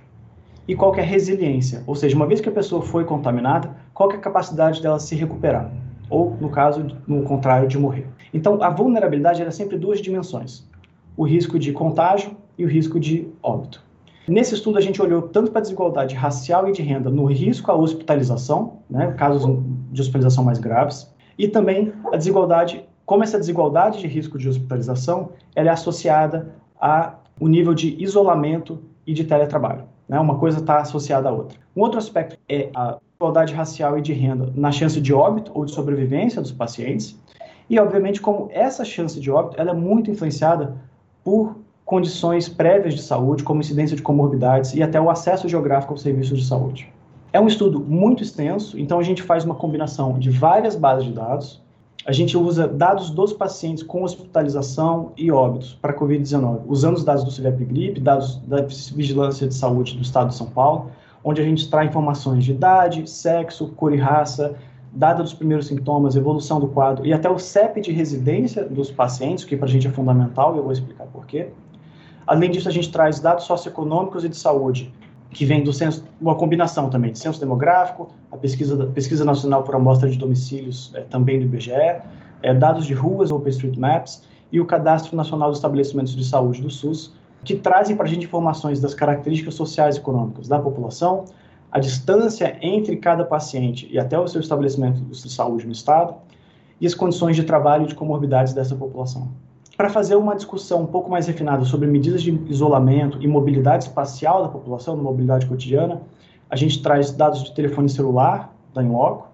e qual é a resiliência, ou seja, uma vez que a pessoa foi contaminada, qual é a capacidade dela se recuperar, ou, no caso, no contrário, de morrer. Então, a vulnerabilidade é sempre duas dimensões, o risco de contágio e o risco de óbito. Nesse estudo, a gente olhou tanto para a desigualdade racial e de renda no risco à hospitalização, né, casos de hospitalização mais graves, e também a desigualdade, como essa desigualdade de risco de hospitalização ela é associada ao nível de isolamento e de teletrabalho. Né? Uma coisa está associada à outra. Um outro aspecto é a desigualdade racial e de renda na chance de óbito ou de sobrevivência dos pacientes, e obviamente como essa chance de óbito ela é muito influenciada por condições prévias de saúde, como incidência de comorbidades e até o acesso geográfico aos serviços de saúde. É um estudo muito extenso, então a gente faz uma combinação de várias bases de dados. A gente usa dados dos pacientes com hospitalização e óbitos para COVID-19, usando os dados do CVEP Gripe, dados da Vigilância de Saúde do Estado de São Paulo, onde a gente traz informações de idade, sexo, cor e raça, data dos primeiros sintomas, evolução do quadro e até o CEP de residência dos pacientes, que para a gente é fundamental e eu vou explicar por quê. Além disso, a gente traz dados socioeconômicos e de saúde, que vem do censo, uma combinação também de censo demográfico, a pesquisa, pesquisa nacional por amostra de domicílios é, também do IBGE, é, dados de ruas, OpenStreetMaps, e o Cadastro Nacional dos Estabelecimentos de Saúde do SUS, que trazem para a gente informações das características sociais e econômicas da população, a distância entre cada paciente e até o seu estabelecimento de saúde no estado, e as condições de trabalho e de comorbidades dessa população para fazer uma discussão um pouco mais refinada sobre medidas de isolamento e mobilidade espacial da população, mobilidade cotidiana, a gente traz dados de telefone celular da Inloco,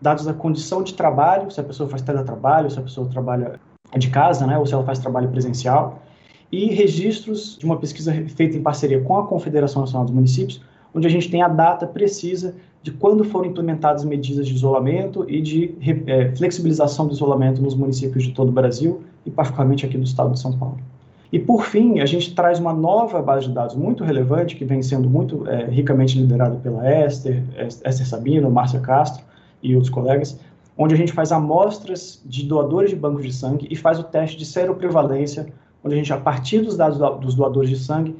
dados da condição de trabalho, se a pessoa faz teletrabalho, se a pessoa trabalha de casa, né, ou se ela faz trabalho presencial, e registros de uma pesquisa feita em parceria com a Confederação Nacional dos Municípios, onde a gente tem a data precisa de quando foram implementadas medidas de isolamento e de é, flexibilização do isolamento nos municípios de todo o Brasil, e particularmente aqui do estado de São Paulo. E, por fim, a gente traz uma nova base de dados muito relevante, que vem sendo muito é, ricamente liderada pela Esther, Esther Sabino, Márcia Castro e outros colegas, onde a gente faz amostras de doadores de bancos de sangue e faz o teste de seroprevalência, onde a gente, a partir dos dados dos doadores de sangue,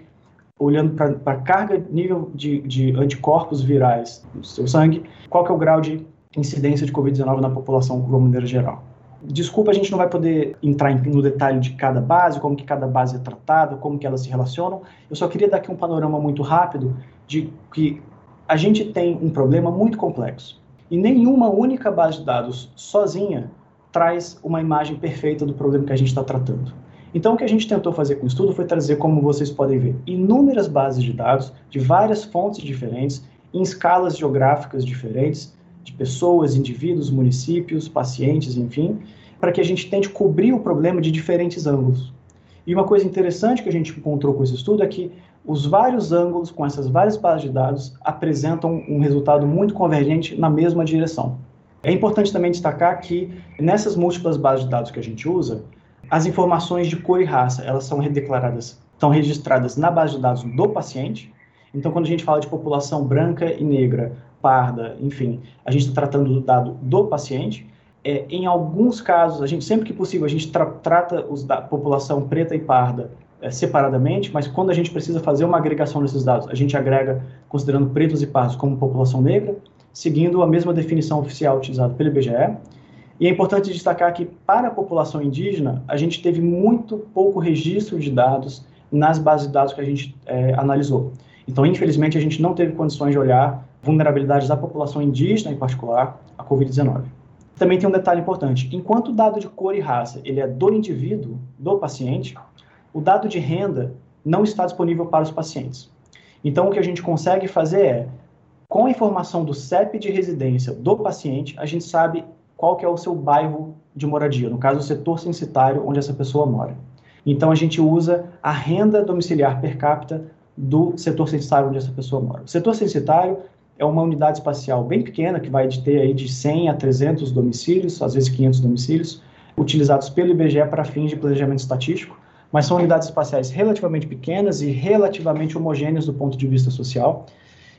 olhando para a carga, nível de, de anticorpos virais no seu sangue, qual que é o grau de incidência de Covid-19 na população de uma maneira geral. Desculpa, a gente não vai poder entrar no detalhe de cada base, como que cada base é tratada, como que elas se relacionam. Eu só queria dar aqui um panorama muito rápido de que a gente tem um problema muito complexo. E nenhuma única base de dados sozinha traz uma imagem perfeita do problema que a gente está tratando. Então, o que a gente tentou fazer com o estudo foi trazer, como vocês podem ver, inúmeras bases de dados de várias fontes diferentes, em escalas geográficas diferentes, de pessoas, indivíduos, municípios, pacientes, enfim, para que a gente tente cobrir o problema de diferentes ângulos. E uma coisa interessante que a gente encontrou com esse estudo é que os vários ângulos com essas várias bases de dados apresentam um resultado muito convergente na mesma direção. É importante também destacar que nessas múltiplas bases de dados que a gente usa, as informações de cor e raça, elas são declaradas, estão registradas na base de dados do paciente. Então, quando a gente fala de população branca e negra, parda, enfim, a gente está tratando do dado do paciente. É, em alguns casos, a gente sempre que possível a gente tra trata os da população preta e parda é, separadamente, mas quando a gente precisa fazer uma agregação desses dados, a gente agrega considerando pretos e pardos como população negra, seguindo a mesma definição oficial utilizada pelo IBGE. E é importante destacar que, para a população indígena, a gente teve muito pouco registro de dados nas bases de dados que a gente é, analisou. Então, infelizmente, a gente não teve condições de olhar vulnerabilidades da população indígena, em particular, à Covid-19. Também tem um detalhe importante: enquanto o dado de cor e raça ele é do indivíduo, do paciente, o dado de renda não está disponível para os pacientes. Então, o que a gente consegue fazer é, com a informação do CEP de residência do paciente, a gente sabe qual que é o seu bairro de moradia, no caso, o setor censitário onde essa pessoa mora. Então, a gente usa a renda domiciliar per capita do setor censitário onde essa pessoa mora. O setor censitário é uma unidade espacial bem pequena, que vai ter aí de 100 a 300 domicílios, às vezes 500 domicílios, utilizados pelo IBGE para fins de planejamento estatístico mas são unidades espaciais relativamente pequenas e relativamente homogêneas do ponto de vista social.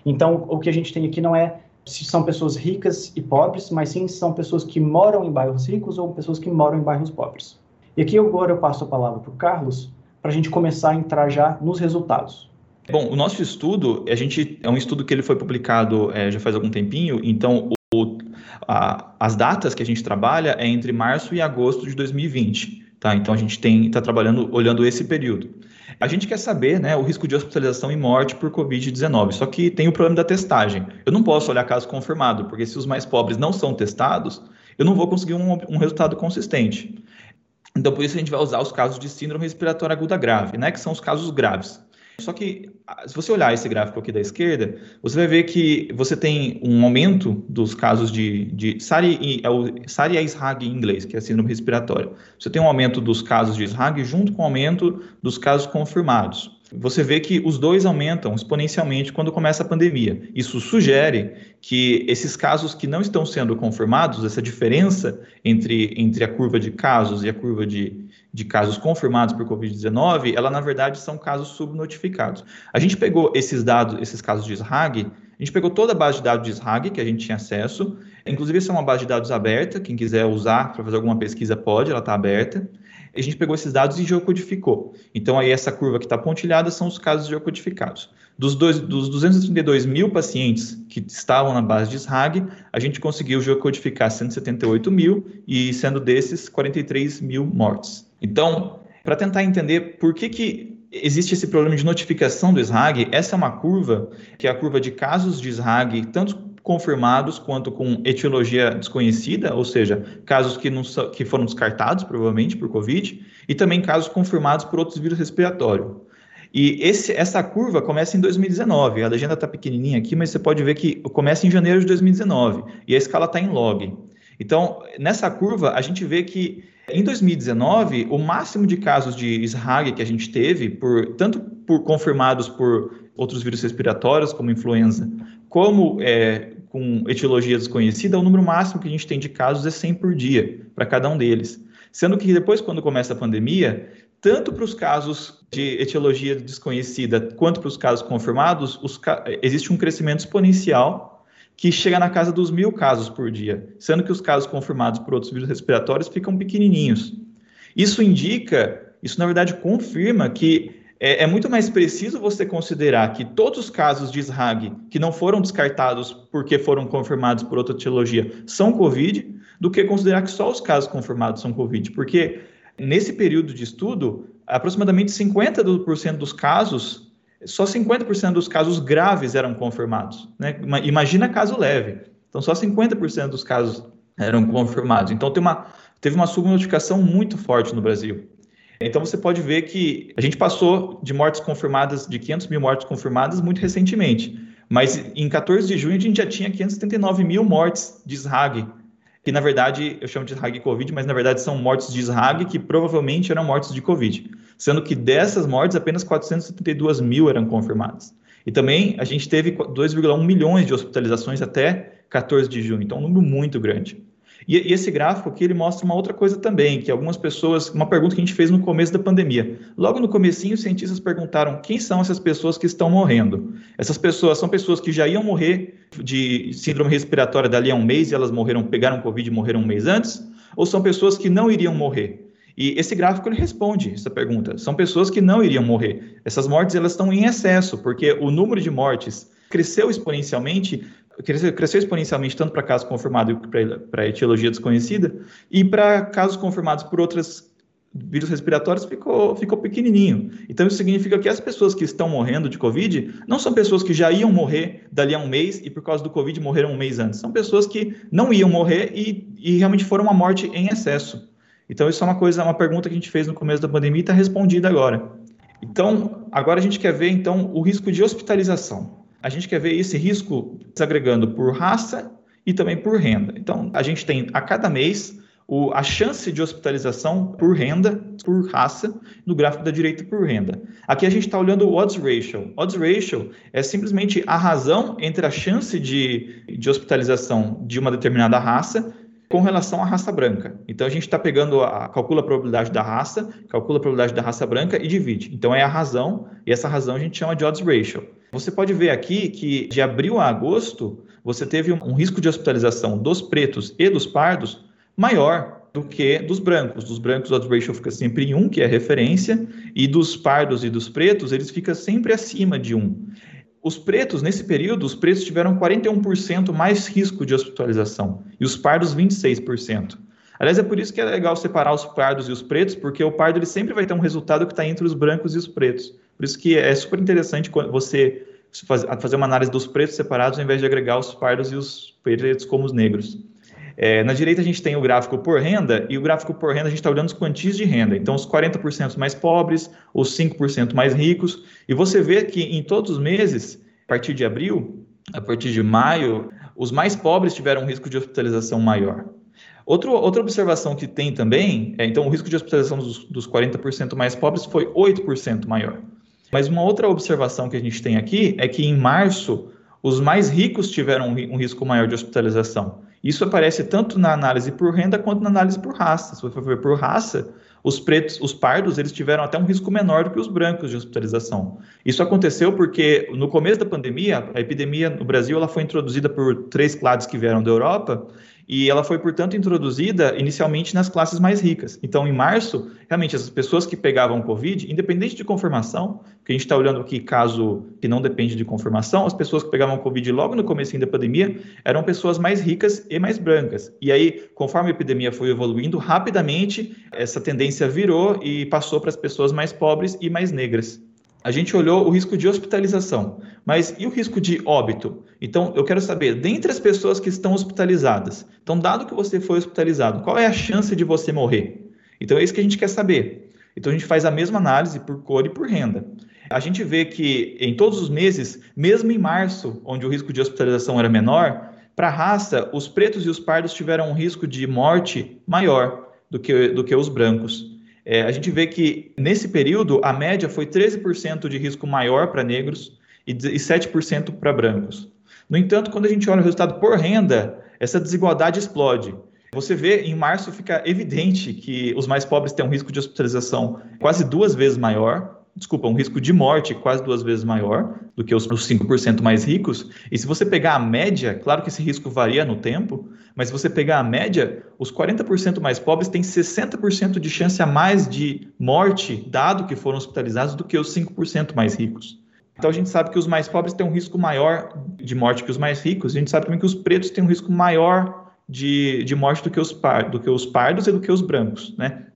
Então, o que a gente tem aqui não é se são pessoas ricas e pobres, mas sim são pessoas que moram em bairros ricos ou pessoas que moram em bairros pobres. E aqui agora eu passo a palavra para o Carlos, para a gente começar a entrar já nos resultados. Bom, o nosso estudo, a gente é um estudo que ele foi publicado é, já faz algum tempinho, então o, a, as datas que a gente trabalha é entre março e agosto de 2020. Tá? Então a gente está trabalhando olhando esse período. A gente quer saber né, o risco de hospitalização e morte por Covid-19, só que tem o problema da testagem. Eu não posso olhar caso confirmado, porque se os mais pobres não são testados, eu não vou conseguir um, um resultado consistente. Então, por isso a gente vai usar os casos de síndrome respiratória aguda grave, né, que são os casos graves. Só que, se você olhar esse gráfico aqui da esquerda, você vai ver que você tem um aumento dos casos de, de SARI, é o SARI é SRAG em inglês, que é síndrome respiratória. Você tem um aumento dos casos de SRAG junto com o aumento dos casos confirmados você vê que os dois aumentam exponencialmente quando começa a pandemia. Isso sugere que esses casos que não estão sendo confirmados, essa diferença entre, entre a curva de casos e a curva de, de casos confirmados por Covid-19, ela na verdade são casos subnotificados. A gente pegou esses dados, esses casos de SRAG, a gente pegou toda a base de dados de SRAG que a gente tinha acesso, inclusive essa é uma base de dados aberta, quem quiser usar para fazer alguma pesquisa pode, ela está aberta a gente pegou esses dados e geocodificou. Então, aí essa curva que está pontilhada são os casos geocodificados. Dos, dois, dos 232 mil pacientes que estavam na base de SRAG, a gente conseguiu geocodificar 178 mil e, sendo desses, 43 mil mortes. Então, para tentar entender por que, que existe esse problema de notificação do SRAG, essa é uma curva, que é a curva de casos de SRAG, tanto confirmados quanto com etiologia desconhecida, ou seja, casos que, não, que foram descartados provavelmente por Covid, e também casos confirmados por outros vírus respiratórios. E esse, essa curva começa em 2019. A legenda está pequenininha aqui, mas você pode ver que começa em janeiro de 2019 e a escala está em log. Então, nessa curva, a gente vê que em 2019, o máximo de casos de SRAG que a gente teve, por, tanto por confirmados por outros vírus respiratórios, como influenza, como é, com etiologia desconhecida, o número máximo que a gente tem de casos é 100 por dia, para cada um deles. Sendo que depois, quando começa a pandemia, tanto para os casos de etiologia desconhecida quanto para os casos confirmados, os, existe um crescimento exponencial que chega na casa dos mil casos por dia, sendo que os casos confirmados por outros vírus respiratórios ficam pequenininhos. Isso indica, isso na verdade confirma que é, é, muito mais preciso você considerar que todos os casos de SRAG que não foram descartados porque foram confirmados por outra etiologia são COVID, do que considerar que só os casos confirmados são Covid, porque nesse período de estudo, aproximadamente 50% dos casos, só 50% dos casos graves eram confirmados. Né? Imagina caso leve. Então, só 50% dos casos eram confirmados. Então, tem uma, teve uma subnotificação muito forte no Brasil. Então, você pode ver que a gente passou de mortes confirmadas, de 500 mil mortes confirmadas, muito recentemente. Mas em 14 de junho, a gente já tinha 579 mil mortes de SRAG que na verdade eu chamo de SRAG Covid, mas na verdade são mortes de SRAG que provavelmente eram mortes de Covid, sendo que dessas mortes apenas 472 mil eram confirmadas. E também a gente teve 2,1 milhões de hospitalizações até 14 de junho, então um número muito grande. E, e, esse gráfico aqui ele mostra uma outra coisa também, que algumas pessoas, uma pergunta que a gente fez no começo da pandemia. Logo no comecinho, os cientistas perguntaram quem são essas pessoas que estão morrendo. Essas pessoas são pessoas que já iam morrer de síndrome respiratória dali a um mês e elas morreram, pegaram Covid e morreram um mês antes? Ou são pessoas que não iriam morrer? E esse gráfico ele responde essa pergunta. São pessoas que não iriam morrer. Essas mortes elas estão em excesso, porque o número de mortes cresceu exponencialmente cresceu, exponencialmente tanto para casos confirmados para etiologia desconhecida e para casos confirmados por outras vírus respiratórios ficou, ficou pequenininho. Então, isso significa que as pessoas que estão morrendo de Covid não são pessoas que já iam morrer dali a um mês e por causa do Covid morreram um mês antes. São pessoas que não iam morrer e, e realmente foram uma morte em excesso. Então, isso é uma coisa, uma pergunta que a gente fez no começo da pandemia e está respondida agora. Então, agora a gente quer ver, então, o risco de hospitalização a gente quer ver esse risco desagregando por raça e também por renda. Então, a gente tem a cada mês o, a chance de hospitalização por renda, por raça, no gráfico da direita por renda. Aqui a gente está olhando o odds ratio. Odds ratio é simplesmente a razão entre a chance de, de hospitalização de uma determinada raça com relação à raça branca. Então a gente está pegando a calcula a probabilidade da raça, calcula a probabilidade da raça branca e divide. Então é a razão, e essa razão a gente chama de odds ratio. Você pode ver aqui que de abril a agosto, você teve um risco de hospitalização dos pretos e dos pardos maior do que dos brancos. Dos brancos, o odds ratio fica sempre em 1, que é a referência, e dos pardos e dos pretos, eles ficam sempre acima de 1. Os pretos, nesse período, os pretos tiveram 41% mais risco de hospitalização e os pardos 26%. Aliás, é por isso que é legal separar os pardos e os pretos, porque o pardo ele sempre vai ter um resultado que está entre os brancos e os pretos. Por isso que é super interessante você fazer uma análise dos pretos separados, ao invés de agregar os pardos e os pretos como os negros. É, na direita a gente tem o gráfico por renda, e o gráfico por renda a gente está olhando as quantias de renda. Então, os 40% mais pobres, os 5% mais ricos, e você vê que em todos os meses, a partir de abril, a partir de maio, os mais pobres tiveram um risco de hospitalização maior. Outro, outra observação que tem também, é, então, o risco de hospitalização dos, dos 40% mais pobres foi 8% maior. Mas uma outra observação que a gente tem aqui é que em março os mais ricos tiveram um risco maior de hospitalização. Isso aparece tanto na análise por renda quanto na análise por raça. Se você for ver por raça, os pretos, os pardos, eles tiveram até um risco menor do que os brancos de hospitalização. Isso aconteceu porque no começo da pandemia, a epidemia no Brasil ela foi introduzida por três clades que vieram da Europa e ela foi, portanto, introduzida inicialmente nas classes mais ricas. Então, em março, realmente, essas pessoas que pegavam Covid, independente de confirmação, que a gente está olhando aqui caso que não depende de confirmação, as pessoas que pegavam Covid logo no começo da pandemia eram pessoas mais ricas e mais brancas. E aí, conforme a epidemia foi evoluindo, rapidamente essa tendência virou e passou para as pessoas mais pobres e mais negras a gente olhou o risco de hospitalização, mas e o risco de óbito? Então, eu quero saber, dentre as pessoas que estão hospitalizadas, então, dado que você foi hospitalizado, qual é a chance de você morrer? Então, é isso que a gente quer saber. Então, a gente faz a mesma análise por cor e por renda. A gente vê que em todos os meses, mesmo em março, onde o risco de hospitalização era menor, para a raça, os pretos e os pardos tiveram um risco de morte maior do que, do que os brancos. É, a gente vê que nesse período a média foi 13% de risco maior para negros e 7% para brancos. No entanto, quando a gente olha o resultado por renda, essa desigualdade explode. Você vê, em março fica evidente que os mais pobres têm um risco de hospitalização quase duas vezes maior, desculpa, um risco de morte quase duas vezes maior do que os, os 5% mais ricos. E se você pegar a média, claro que esse risco varia no tempo, mas se você pegar a média, os 40% mais pobres têm 60% de chance a mais de morte, dado que foram hospitalizados, do que os 5% mais ricos. Então a gente sabe que os mais pobres têm um risco maior de morte que os mais ricos, a gente sabe também que os pretos têm um risco maior de, de morte do que, os par, do que os pardos e do que os brancos, né?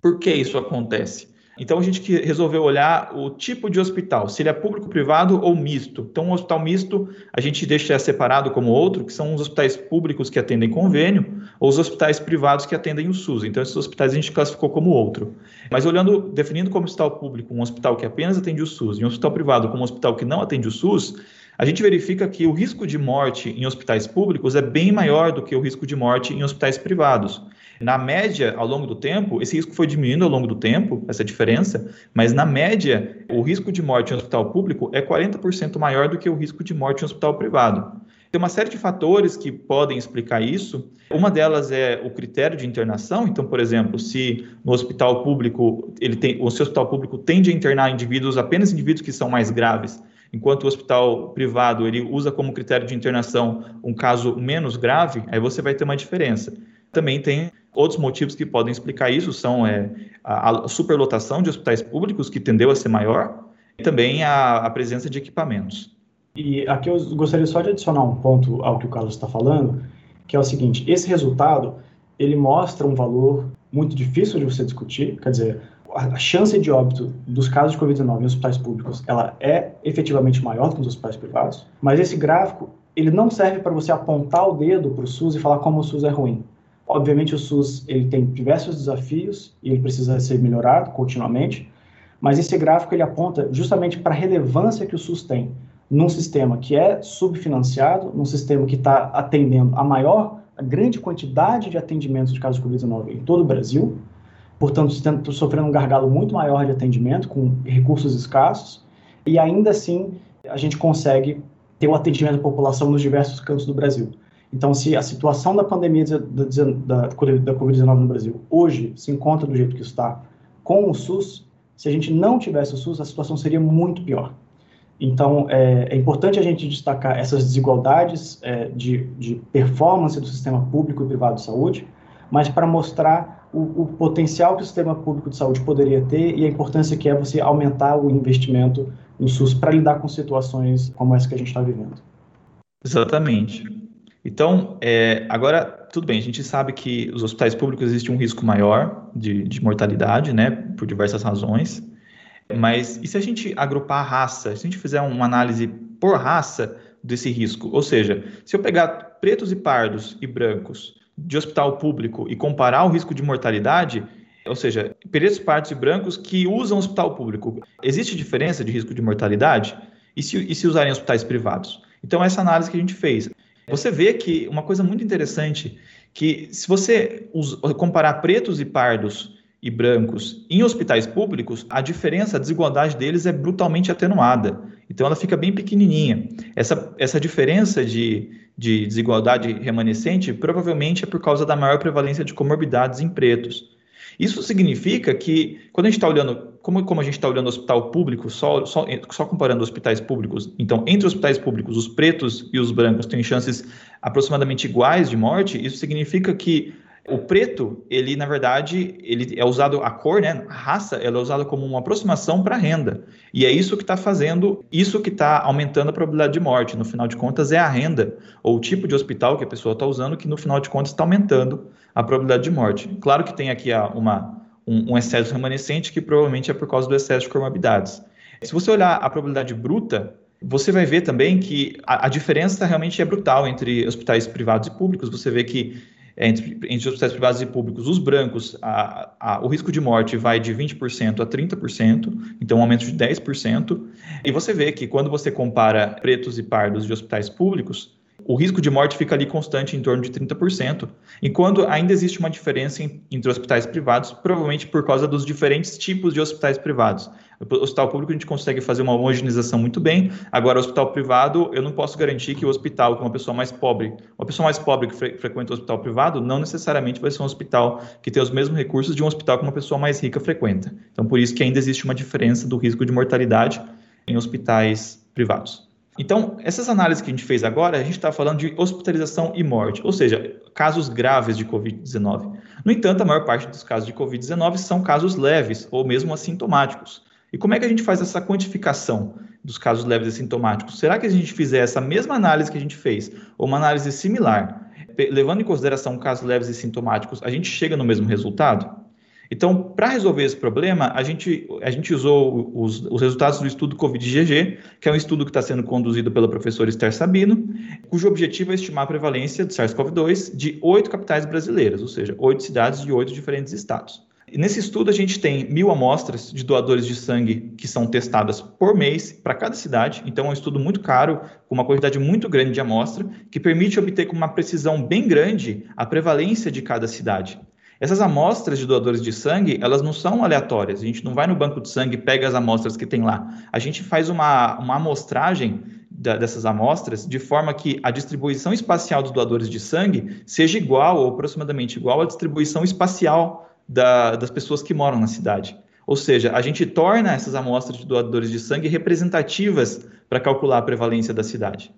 Por que isso acontece? Então a gente resolveu olhar o tipo de hospital, se ele é público, privado ou misto. Então, um hospital misto a gente deixa separado como outro, que são os hospitais públicos que atendem convênio, ou os hospitais privados que atendem o SUS. Então, esses hospitais a gente classificou como outro. Mas olhando, definindo como hospital público um hospital que apenas atende o SUS e um hospital privado como um hospital que não atende o SUS, a gente verifica que o risco de morte em hospitais públicos é bem maior do que o risco de morte em hospitais privados. Na média, ao longo do tempo, esse risco foi diminuindo ao longo do tempo, essa diferença, mas na média, o risco de morte em hospital público é 40% maior do que o risco de morte em hospital privado. Tem uma série de fatores que podem explicar isso. Uma delas é o critério de internação. Então, por exemplo, se no hospital público ele tem, o seu hospital público tende a internar indivíduos apenas indivíduos que são mais graves, enquanto o hospital privado ele usa como critério de internação um caso menos grave, aí você vai ter uma diferença. Também tem outros motivos que podem explicar isso, são é, a, superlotação de hospitais públicos, que tendeu a ser maior, e também a, a presença de equipamentos. E aqui eu gostaria só de adicionar um ponto ao que o Carlos está falando, que é o seguinte: esse resultado ele mostra um valor muito difícil de você discutir, quer dizer, a chance de óbito dos casos de Covid-19 em hospitais públicos, ela é efetivamente maior do que nos hospitais privados, mas esse gráfico, ele não serve para você apontar o dedo para o SUS e falar como o SUS é ruim. Obviamente o SUS ele tem diversos desafios e ele precisa ser melhorado continuamente, mas esse gráfico ele aponta justamente para a relevância que o SUS tem num sistema que é subfinanciado, num sistema que está atendendo a maior, a grande quantidade de atendimentos de casos de Covid-19 em todo o Brasil, portanto sofrendo um gargalo muito maior de atendimento com recursos escassos e ainda assim a gente consegue ter o atendimento da população nos diversos cantos do Brasil. Então, se a situação da pandemia da, da, da Covid-19 no Brasil hoje se encontra do jeito que está com o SUS, se a gente não tivesse o SUS, a situação seria muito pior. Então, é, é importante a gente destacar essas desigualdades é, de, de, performance do sistema público e privado de saúde, mas para mostrar o, o, potencial que o sistema público de saúde poderia ter e a importância que é você aumentar o investimento no SUS para lidar com situações como essa que a gente está vivendo. Exatamente. Então, é, agora, tudo bem, a gente sabe que os hospitais públicos existe um risco maior de, de mortalidade, né, por diversas razões, mas e se a gente agrupar a raça, se a gente fizer uma análise por raça desse risco, ou seja, se eu pegar pretos e pardos e brancos de hospital público e comparar o risco de mortalidade, ou seja, pretos, pardos e brancos que usam hospital público, existe diferença de risco de mortalidade? E se, e se usarem hospitais privados? Então, essa análise que a gente fez. Você vê que uma coisa muito interessante, que se você comparar pretos e pardos e brancos em hospitais públicos, a diferença, a desigualdade deles é brutalmente atenuada. Então ela fica bem pequenininha. Essa, essa diferença de, de desigualdade remanescente provavelmente é por causa da maior prevalência de comorbidades em pretos. Isso significa que, quando a gente está olhando, como, como a gente está olhando o hospital público, só, só, só comparando hospitais públicos, então, entre os hospitais públicos, os pretos e os brancos têm chances aproximadamente iguais de morte, isso significa que o preto, ele na verdade, ele é usado a cor, né, a raça, ela é usada como uma aproximação para renda. E é isso que está fazendo, isso que está aumentando a probabilidade de morte. No final de contas, é a renda ou o tipo de hospital que a pessoa está usando que no final de contas está aumentando a probabilidade de morte. Claro que tem aqui uma, um, um excesso remanescente que provavelmente é por causa do excesso de comorbidades. Se você olhar a probabilidade bruta, você vai ver também que a, a diferença realmente é brutal entre hospitais privados e públicos. Você vê que entre, entre hospitais privados e públicos, os brancos, a, a, o risco de morte vai de 20% a 30%, então um aumento de 10%. E você vê que quando você compara pretos e pardos de hospitais públicos, o risco de morte fica ali constante em torno de 30%, enquanto ainda existe uma diferença entre hospitais privados, provavelmente por causa dos diferentes tipos de hospitais privados. O hospital público a gente consegue fazer uma homogeneização muito bem, agora o hospital privado eu não posso garantir que o hospital com uma pessoa mais pobre, uma pessoa mais pobre que fre frequenta o hospital privado, não necessariamente vai ser um hospital que tem os mesmos recursos de um hospital que uma pessoa mais rica frequenta. Então por isso que ainda existe uma diferença do risco de mortalidade em hospitais privados. Então, essas análises que a gente fez agora, a gente está falando de hospitalização e morte, ou seja, casos graves de Covid-19. No entanto, a maior parte dos casos de Covid-19 são casos leves ou mesmo assintomáticos. E como é que a gente faz essa quantificação dos casos leves e sintomáticos. Será que a gente fizer essa mesma análise que a gente fez, ou uma análise similar, levando em consideração casos leves e sintomáticos, a gente chega no mesmo resultado? Então, para resolver esse problema, a gente, a gente usou os, os resultados do estudo Covid-GG, que é um estudo que está sendo conduzido pela professora Esther Sabino, cujo objetivo é estimar a prevalência de SARS-CoV-2 de oito capitais brasileiras, ou seja, oito cidades de oito diferentes estados. Nesse estudo, a gente tem mil amostras de doadores de sangue que são testadas por mês para cada cidade. Então, é um estudo muito caro, com uma quantidade muito grande de amostra, que permite obter com uma precisão bem grande a prevalência de cada cidade. Essas amostras de doadores de sangue, elas não são aleatórias. A gente não vai no banco de sangue e pega as amostras que tem lá. A gente faz uma, uma amostragem da, dessas amostras de forma que a distribuição espacial dos doadores de sangue seja igual ou aproximadamente igual à distribuição espacial da, das pessoas que moram na cidade. Ou seja, a gente torna essas amostras de doadores de sangue representativas para calcular a prevalência da cidade.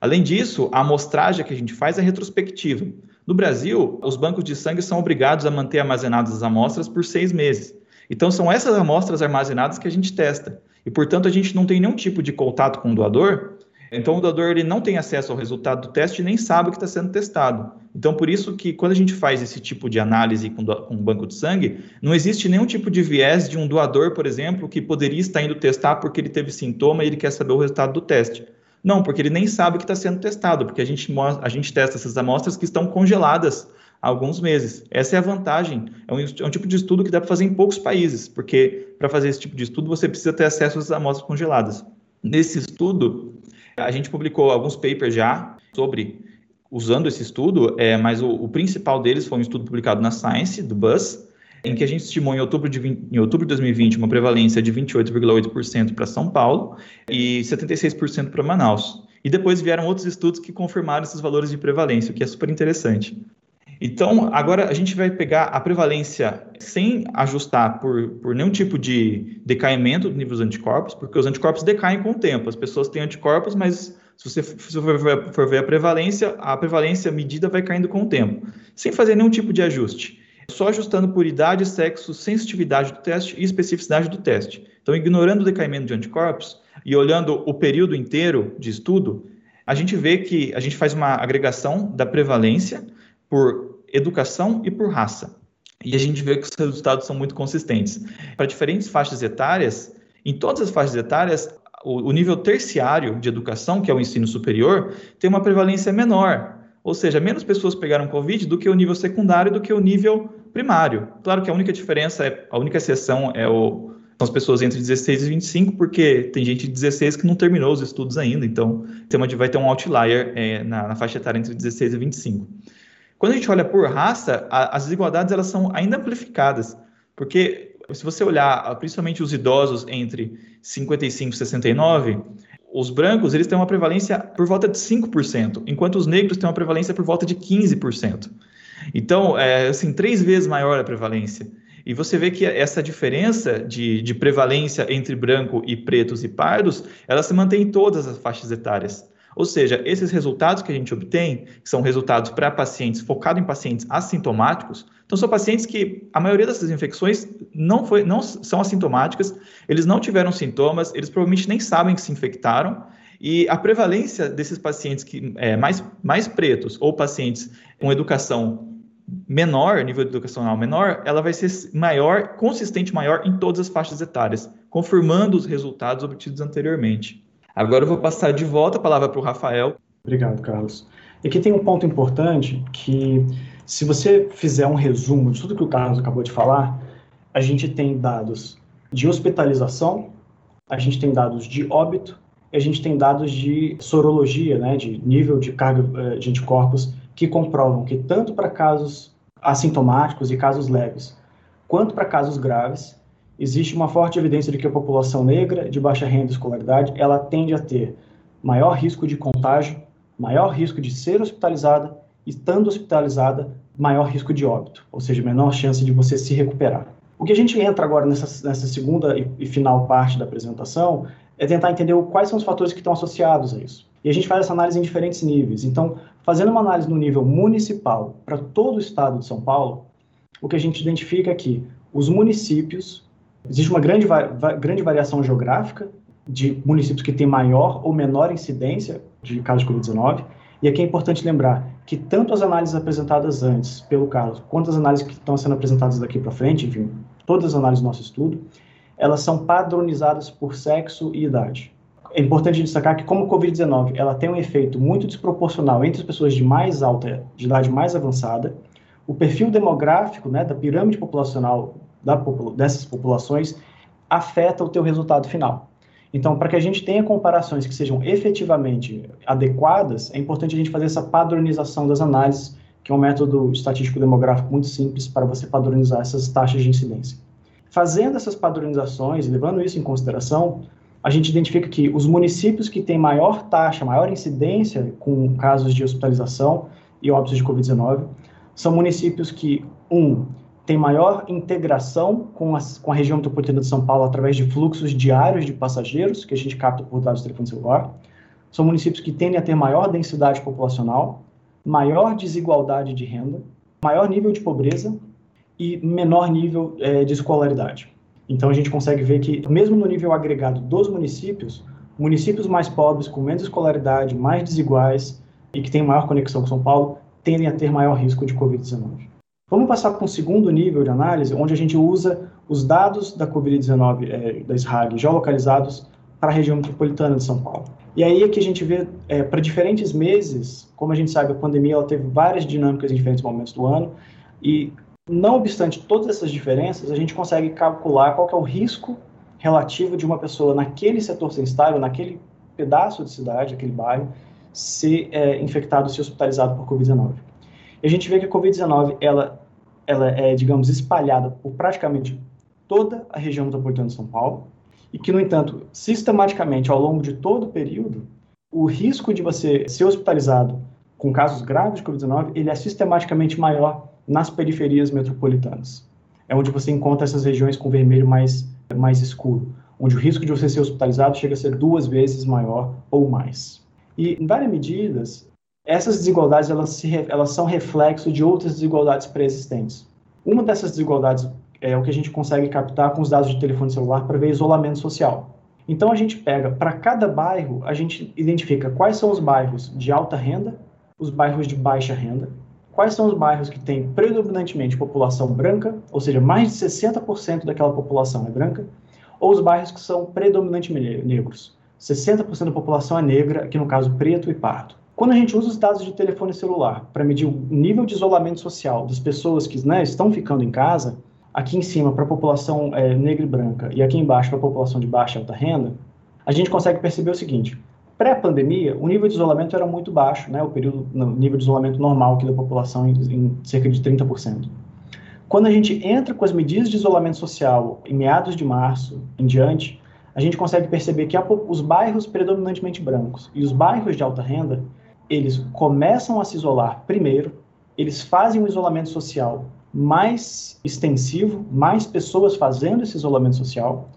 Além disso, a amostragem que a gente faz é retrospectiva. No Brasil, os bancos de sangue são obrigados a manter armazenadas as amostras por seis meses. Então, são essas amostras armazenadas que a gente testa. E, portanto, a gente não tem nenhum tipo de contato com o doador. Então, o doador ele não tem acesso ao resultado do teste e nem sabe o que está sendo testado. Então, por isso que quando a gente faz esse tipo de análise com, com um banco de sangue, não existe nenhum tipo de viés de um doador, por exemplo, que poderia estar indo testar porque ele teve sintoma e ele quer saber o resultado do teste. Não, porque ele nem sabe o que está sendo testado, porque a gente, a gente testa essas amostras que estão congeladas há alguns meses. Essa é a vantagem. É um, é um tipo de estudo que dá para fazer em poucos países, porque para fazer esse tipo de estudo você precisa ter acesso às amostras congeladas. Nesse estudo, a gente publicou alguns papers já sobre usando esse estudo, é, mas o, o principal deles foi um estudo publicado na Science, do BUS, em que a gente estimou em outubro de, 20, em outubro de 2020 uma prevalência de 28,8% para São Paulo e 76% para Manaus. E depois vieram outros estudos que confirmaram esses valores de prevalência, o que é super interessante. Então, agora a gente vai pegar a prevalência sem ajustar por, por nenhum tipo de decaimento do nível dos anticorpos, porque os anticorpos decaem com o tempo. As pessoas têm anticorpos, mas se você for ver, a prevalência, a prevalência medida vai caindo com o tempo, sem fazer nenhum tipo de ajuste só ajustando por idade, sexo, sensitividade do teste e especificidade do teste. Então, ignorando o decaimento de anticorpos e olhando o período inteiro de estudo, a gente vê que a gente faz uma agregação da prevalência por educação e por raça. E a gente vê que os resultados são muito consistentes. Para diferentes faixas etárias, em todas as faixas etárias, o, nível terciário de educação, que é o ensino superior, tem uma prevalência menor. Ou seja, menos pessoas pegaram Covid do que o nível secundário do que o nível primário. Claro que a única diferença, é, a única exceção é o, são as pessoas entre 16 e 25, porque tem gente de 16 que não terminou os estudos ainda, então tem uma, vai ter um outlier é, na, na, faixa etária entre 16 e 25. Quando a gente olha por raça, a, as desigualdades elas são ainda amplificadas, porque se você olhar principalmente os idosos entre 55 e 69, os brancos eles têm uma prevalência por volta de 5%, enquanto os negros têm uma prevalência por volta de 15%. Então, é assim, três vezes maior a prevalência. E você vê que essa diferença de, de prevalência entre branco e pretos e pardos, ela se mantém em todas as faixas etárias. Ou seja, esses resultados que a gente obtém, que são resultados para pacientes, focados em pacientes assintomáticos, então são pacientes que a maioria dessas infecções não, foi, não são assintomáticas, eles não tiveram sintomas, eles provavelmente nem sabem que se infectaram, e a prevalência desses pacientes que é, mais, mais pretos ou pacientes com educação menor, nível educacional menor, ela vai ser maior, consistente maior em todas as faixas etárias, confirmando os resultados obtidos anteriormente. Agora eu vou passar de volta a palavra para o Rafael. Obrigado, Carlos. E aqui tem um ponto importante que, se você fizer um resumo de tudo que o Carlos acabou de falar, a gente tem dados de hospitalização, a gente tem dados de óbito, e a gente tem dados de sorologia, né, de nível de carga eh, de anticorpos que comprovam que tanto para casos assintomáticos e casos leves, quanto para casos graves, existe uma forte evidência de que a população negra de baixa renda e escolaridade, ela tende a ter maior risco de contágio, maior risco de ser hospitalizada estando hospitalizada, maior risco de óbito, ou seja, menor chance de você se recuperar. O que a gente entra agora nessa, nessa segunda e, e final parte da apresentação é tentar entender quais são os fatores que estão associados a isso. E a gente faz essa análise em diferentes níveis. Então, fazendo uma análise no nível municipal para todo o estado de São Paulo, o que a gente identifica é que os municípios, existe uma grande, grande variação geográfica de municípios que têm maior ou menor incidência de casos de Covid-19. E aqui é importante lembrar que tanto as análises apresentadas antes pelo Carlos, quanto as análises que estão sendo apresentadas daqui para frente, enfim, todas as análises do nosso estudo, elas são padronizadas por sexo e idade. É importante destacar que, como o Covid-19 ela tem um efeito muito desproporcional entre as pessoas de mais alta, de idade mais avançada, o perfil demográfico né, da pirâmide populacional da, dessas populações afeta o teu resultado final. Então, para que a gente tenha comparações que sejam efetivamente adequadas, é importante a gente fazer essa padronização das análises, que é um método estatístico demográfico muito simples para você padronizar essas taxas de incidência. Fazendo essas padronizações e levando isso em consideração, a gente identifica que os municípios que têm maior taxa, maior incidência com casos de hospitalização e óbitos de Covid-19 são municípios que, um, tem maior integração com a, com a região metropolitana de São Paulo através de fluxos diários de passageiros, que a gente capta por dados do telefone celular. São municípios que tendem a ter maior densidade populacional, maior desigualdade de renda, maior nível de pobreza e menor nível é, de escolaridade. Então a gente consegue ver que, mesmo no nível agregado dos municípios, municípios mais pobres, com menos escolaridade, mais desiguais e que têm maior conexão com São Paulo, tendem a ter maior risco de Covid-19. Vamos passar para um segundo nível de análise, onde a gente usa os dados da Covid-19, é, da SRAG, geolocalizados para a região metropolitana de São Paulo. E aí é que a gente vê, é, para diferentes meses, como a gente sabe, a pandemia ela teve várias dinâmicas em diferentes momentos do ano, e não obstante todas essas diferenças, a gente consegue calcular qual é o risco relativo de uma pessoa naquele setor sanitário, naquele pedaço de cidade, aquele bairro, ser é, infectado, ser hospitalizado por Covid-19. E a gente vê que a Covid-19, ela, ela é, digamos, espalhada por praticamente toda a região metropolitana de São Paulo, e que, no entanto, sistematicamente, ao longo de todo o período, o risco de você ser hospitalizado com casos graves de Covid-19, ele é sistematicamente maior nas periferias metropolitanas. É onde você encontra essas regiões com vermelho mais, mais escuro, onde o risco de você ser hospitalizado chega a ser duas vezes maior ou mais. E, em várias medidas, essas desigualdades elas, se, elas são reflexo de outras desigualdades pré-existentes. Uma dessas desigualdades é o que a gente consegue captar com os dados de telefone celular para ver isolamento social. Então a gente pega, para cada bairro, a gente identifica quais são os bairros de alta renda, os bairros de baixa renda, quais são os bairros que têm predominantemente população branca, ou seja, mais de 60% daquela população é branca, ou os bairros que são predominantemente negros. 60% da população é negra, aqui no caso preto e pardo. Quando a gente usa os dados de telefone celular para medir o nível de isolamento social das pessoas que né, estão ficando em casa, aqui em cima para a população é, negra e branca e aqui embaixo para a população de baixa e alta renda, a gente consegue perceber o seguinte: pré-pandemia, o nível de isolamento era muito baixo, né, o período, nível de isolamento normal aqui da população em, em cerca de 30%. Quando a gente entra com as medidas de isolamento social em meados de março em diante, a gente consegue perceber que a, os bairros predominantemente brancos e os bairros de alta renda eles começam a se isolar primeiro, eles fazem um isolamento social mais extensivo, mais pessoas fazendo esse isolamento social,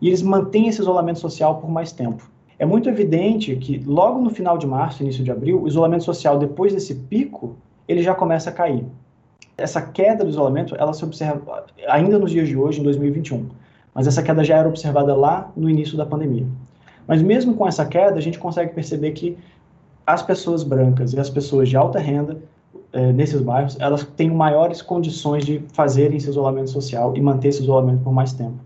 e eles mantêm esse isolamento social por mais tempo. É muito evidente que logo no final de março, início de abril, o isolamento social, depois desse pico, ele já começa a cair. Essa queda do isolamento, ela se observa ainda nos dias de hoje, em 2021, mas essa queda já era observada lá no início da pandemia. Mas mesmo com essa queda, a gente consegue perceber que as pessoas brancas e as pessoas de alta renda é, nesses bairros, elas têm maiores condições de fazerem esse isolamento social e manter esse isolamento por mais tempo,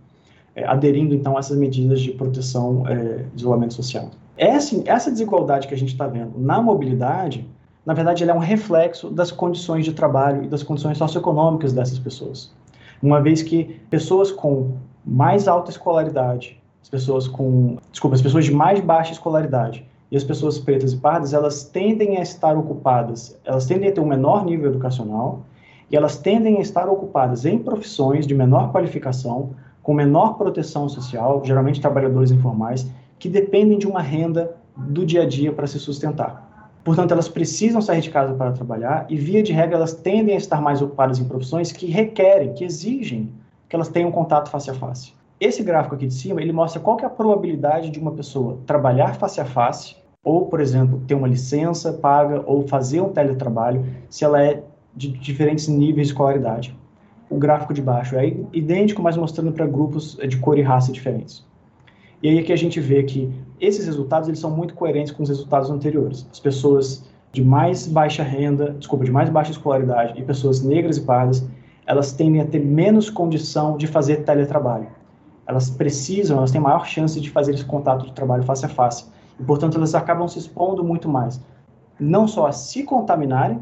é, aderindo então a essas medidas de proteção é, de isolamento social. Essa, essa desigualdade que a gente está vendo na mobilidade, na verdade, ela é um reflexo das condições de trabalho e das condições socioeconômicas dessas pessoas. Uma vez que pessoas com mais alta escolaridade, as pessoas com, desculpa, as pessoas de mais baixa escolaridade e as pessoas pretas e pardas, elas tendem a estar ocupadas, elas tendem a ter um menor nível educacional e elas tendem a estar ocupadas em profissões de menor qualificação, com menor proteção social, geralmente trabalhadores informais, que dependem de uma renda do dia a dia para se sustentar. Portanto, elas precisam sair de casa para trabalhar e, via de regra, elas tendem a estar mais ocupadas em profissões que requerem, que exigem que elas tenham contato face a face. Esse gráfico aqui de cima, ele mostra qual é a probabilidade de uma pessoa trabalhar face a face ou, por exemplo, ter uma licença paga ou fazer um teletrabalho, se ela é de diferentes níveis de escolaridade. O gráfico de baixo é idêntico, mas mostrando para grupos de cor e raça diferentes. E aí é que a gente vê que esses resultados eles são muito coerentes com os resultados anteriores. As pessoas de mais baixa renda, desculpa, de mais baixa escolaridade e pessoas negras e pardas, elas tendem a ter menos condição de fazer teletrabalho. Elas precisam, elas têm maior chance de fazer esse contato de trabalho face a face. E, portanto, elas acabam se expondo muito mais. Não só a se contaminarem,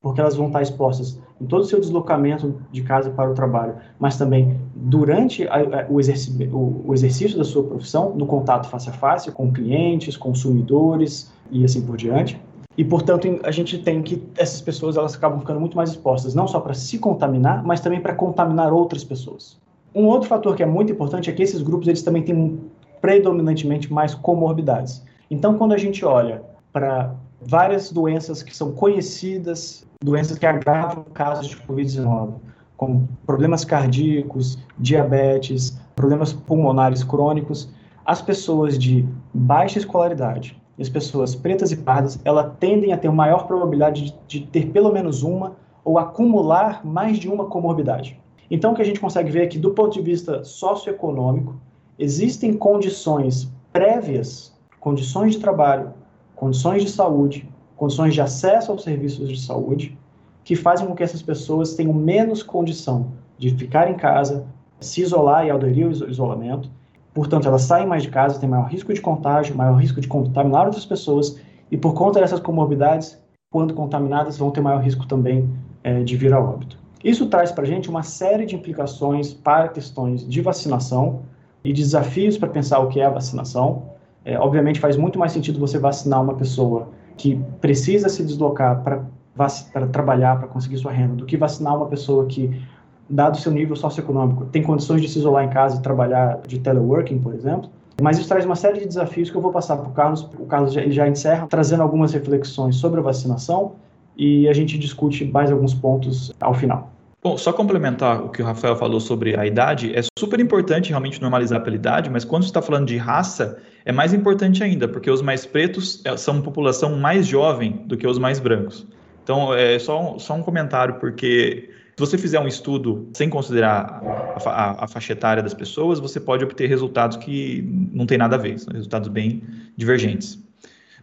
porque elas vão estar expostas em todo o seu deslocamento de casa para o trabalho, mas também durante a, a, o, exercício, o, o, exercício da sua profissão, no contato face a face com clientes, consumidores e assim por diante. E, portanto, a gente tem que essas pessoas elas acabam ficando muito mais expostas, não só para se contaminar, mas também para contaminar outras pessoas. Um outro fator que é muito importante é que esses grupos eles também têm predominantemente mais comorbidades. Então, quando a gente olha para várias doenças que são conhecidas, doenças que agravam casos de Covid-19, como problemas cardíacos, diabetes, problemas pulmonares crônicos, as pessoas de baixa escolaridade as pessoas pretas e pardas, elas tendem a ter maior probabilidade de, de ter pelo menos uma ou acumular mais de uma comorbidade. Então, o que a gente consegue ver é que, do ponto de vista socioeconômico, existem condições prévias, condições de trabalho, condições de saúde, condições de acesso aos serviços de saúde, que fazem com que essas pessoas tenham menos condição de ficar em casa, se isolar e aderir ao isolamento. Portanto, elas saem mais de casa, têm maior risco de contágio, maior risco de contaminar outras pessoas, e por conta dessas comorbidades, quando contaminadas, vão ter maior risco também é, de vir a óbito. Isso traz para a gente uma série de implicações para questões de vacinação e desafios para pensar o que é a vacinação, é, obviamente faz muito mais sentido você vacinar uma pessoa que precisa se deslocar para trabalhar, para conseguir sua renda, do que vacinar uma pessoa que, dado seu nível socioeconômico, tem condições de se isolar em casa e trabalhar de teleworking, por exemplo. Mas isso traz uma série de desafios que eu vou passar para o Carlos. O Carlos já, já encerra trazendo algumas reflexões sobre a vacinação e a gente discute mais alguns pontos ao final. Bom, só complementar o que o Rafael falou sobre a idade, é super importante realmente normalizar pela idade, mas quando você está falando de raça, é mais importante ainda, porque os mais pretos é, são uma população mais jovem do que os mais brancos. Então, é só, só um comentário, porque se você fizer um estudo sem considerar a, a, a, faixa etária das pessoas, você pode obter resultados que não tem nada a ver, são resultados bem divergentes.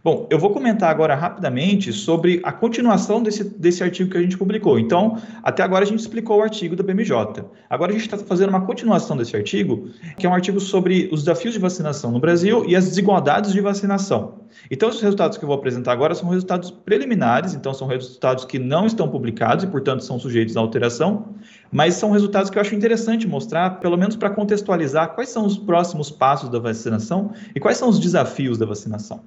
Bom, eu vou comentar agora rapidamente sobre a continuação desse, desse artigo que a gente publicou. Então, até agora a gente explicou o artigo da BMJ. Agora a gente está fazendo uma continuação desse artigo, que é um artigo sobre os desafios de vacinação no Brasil e as desigualdades de vacinação. Então, os resultados que eu vou apresentar agora são resultados preliminares, então são resultados que não estão publicados e, portanto, são sujeitos à alteração, mas são resultados que eu acho interessante mostrar, pelo menos para contextualizar quais são os próximos passos da vacinação e quais são os desafios da vacinação.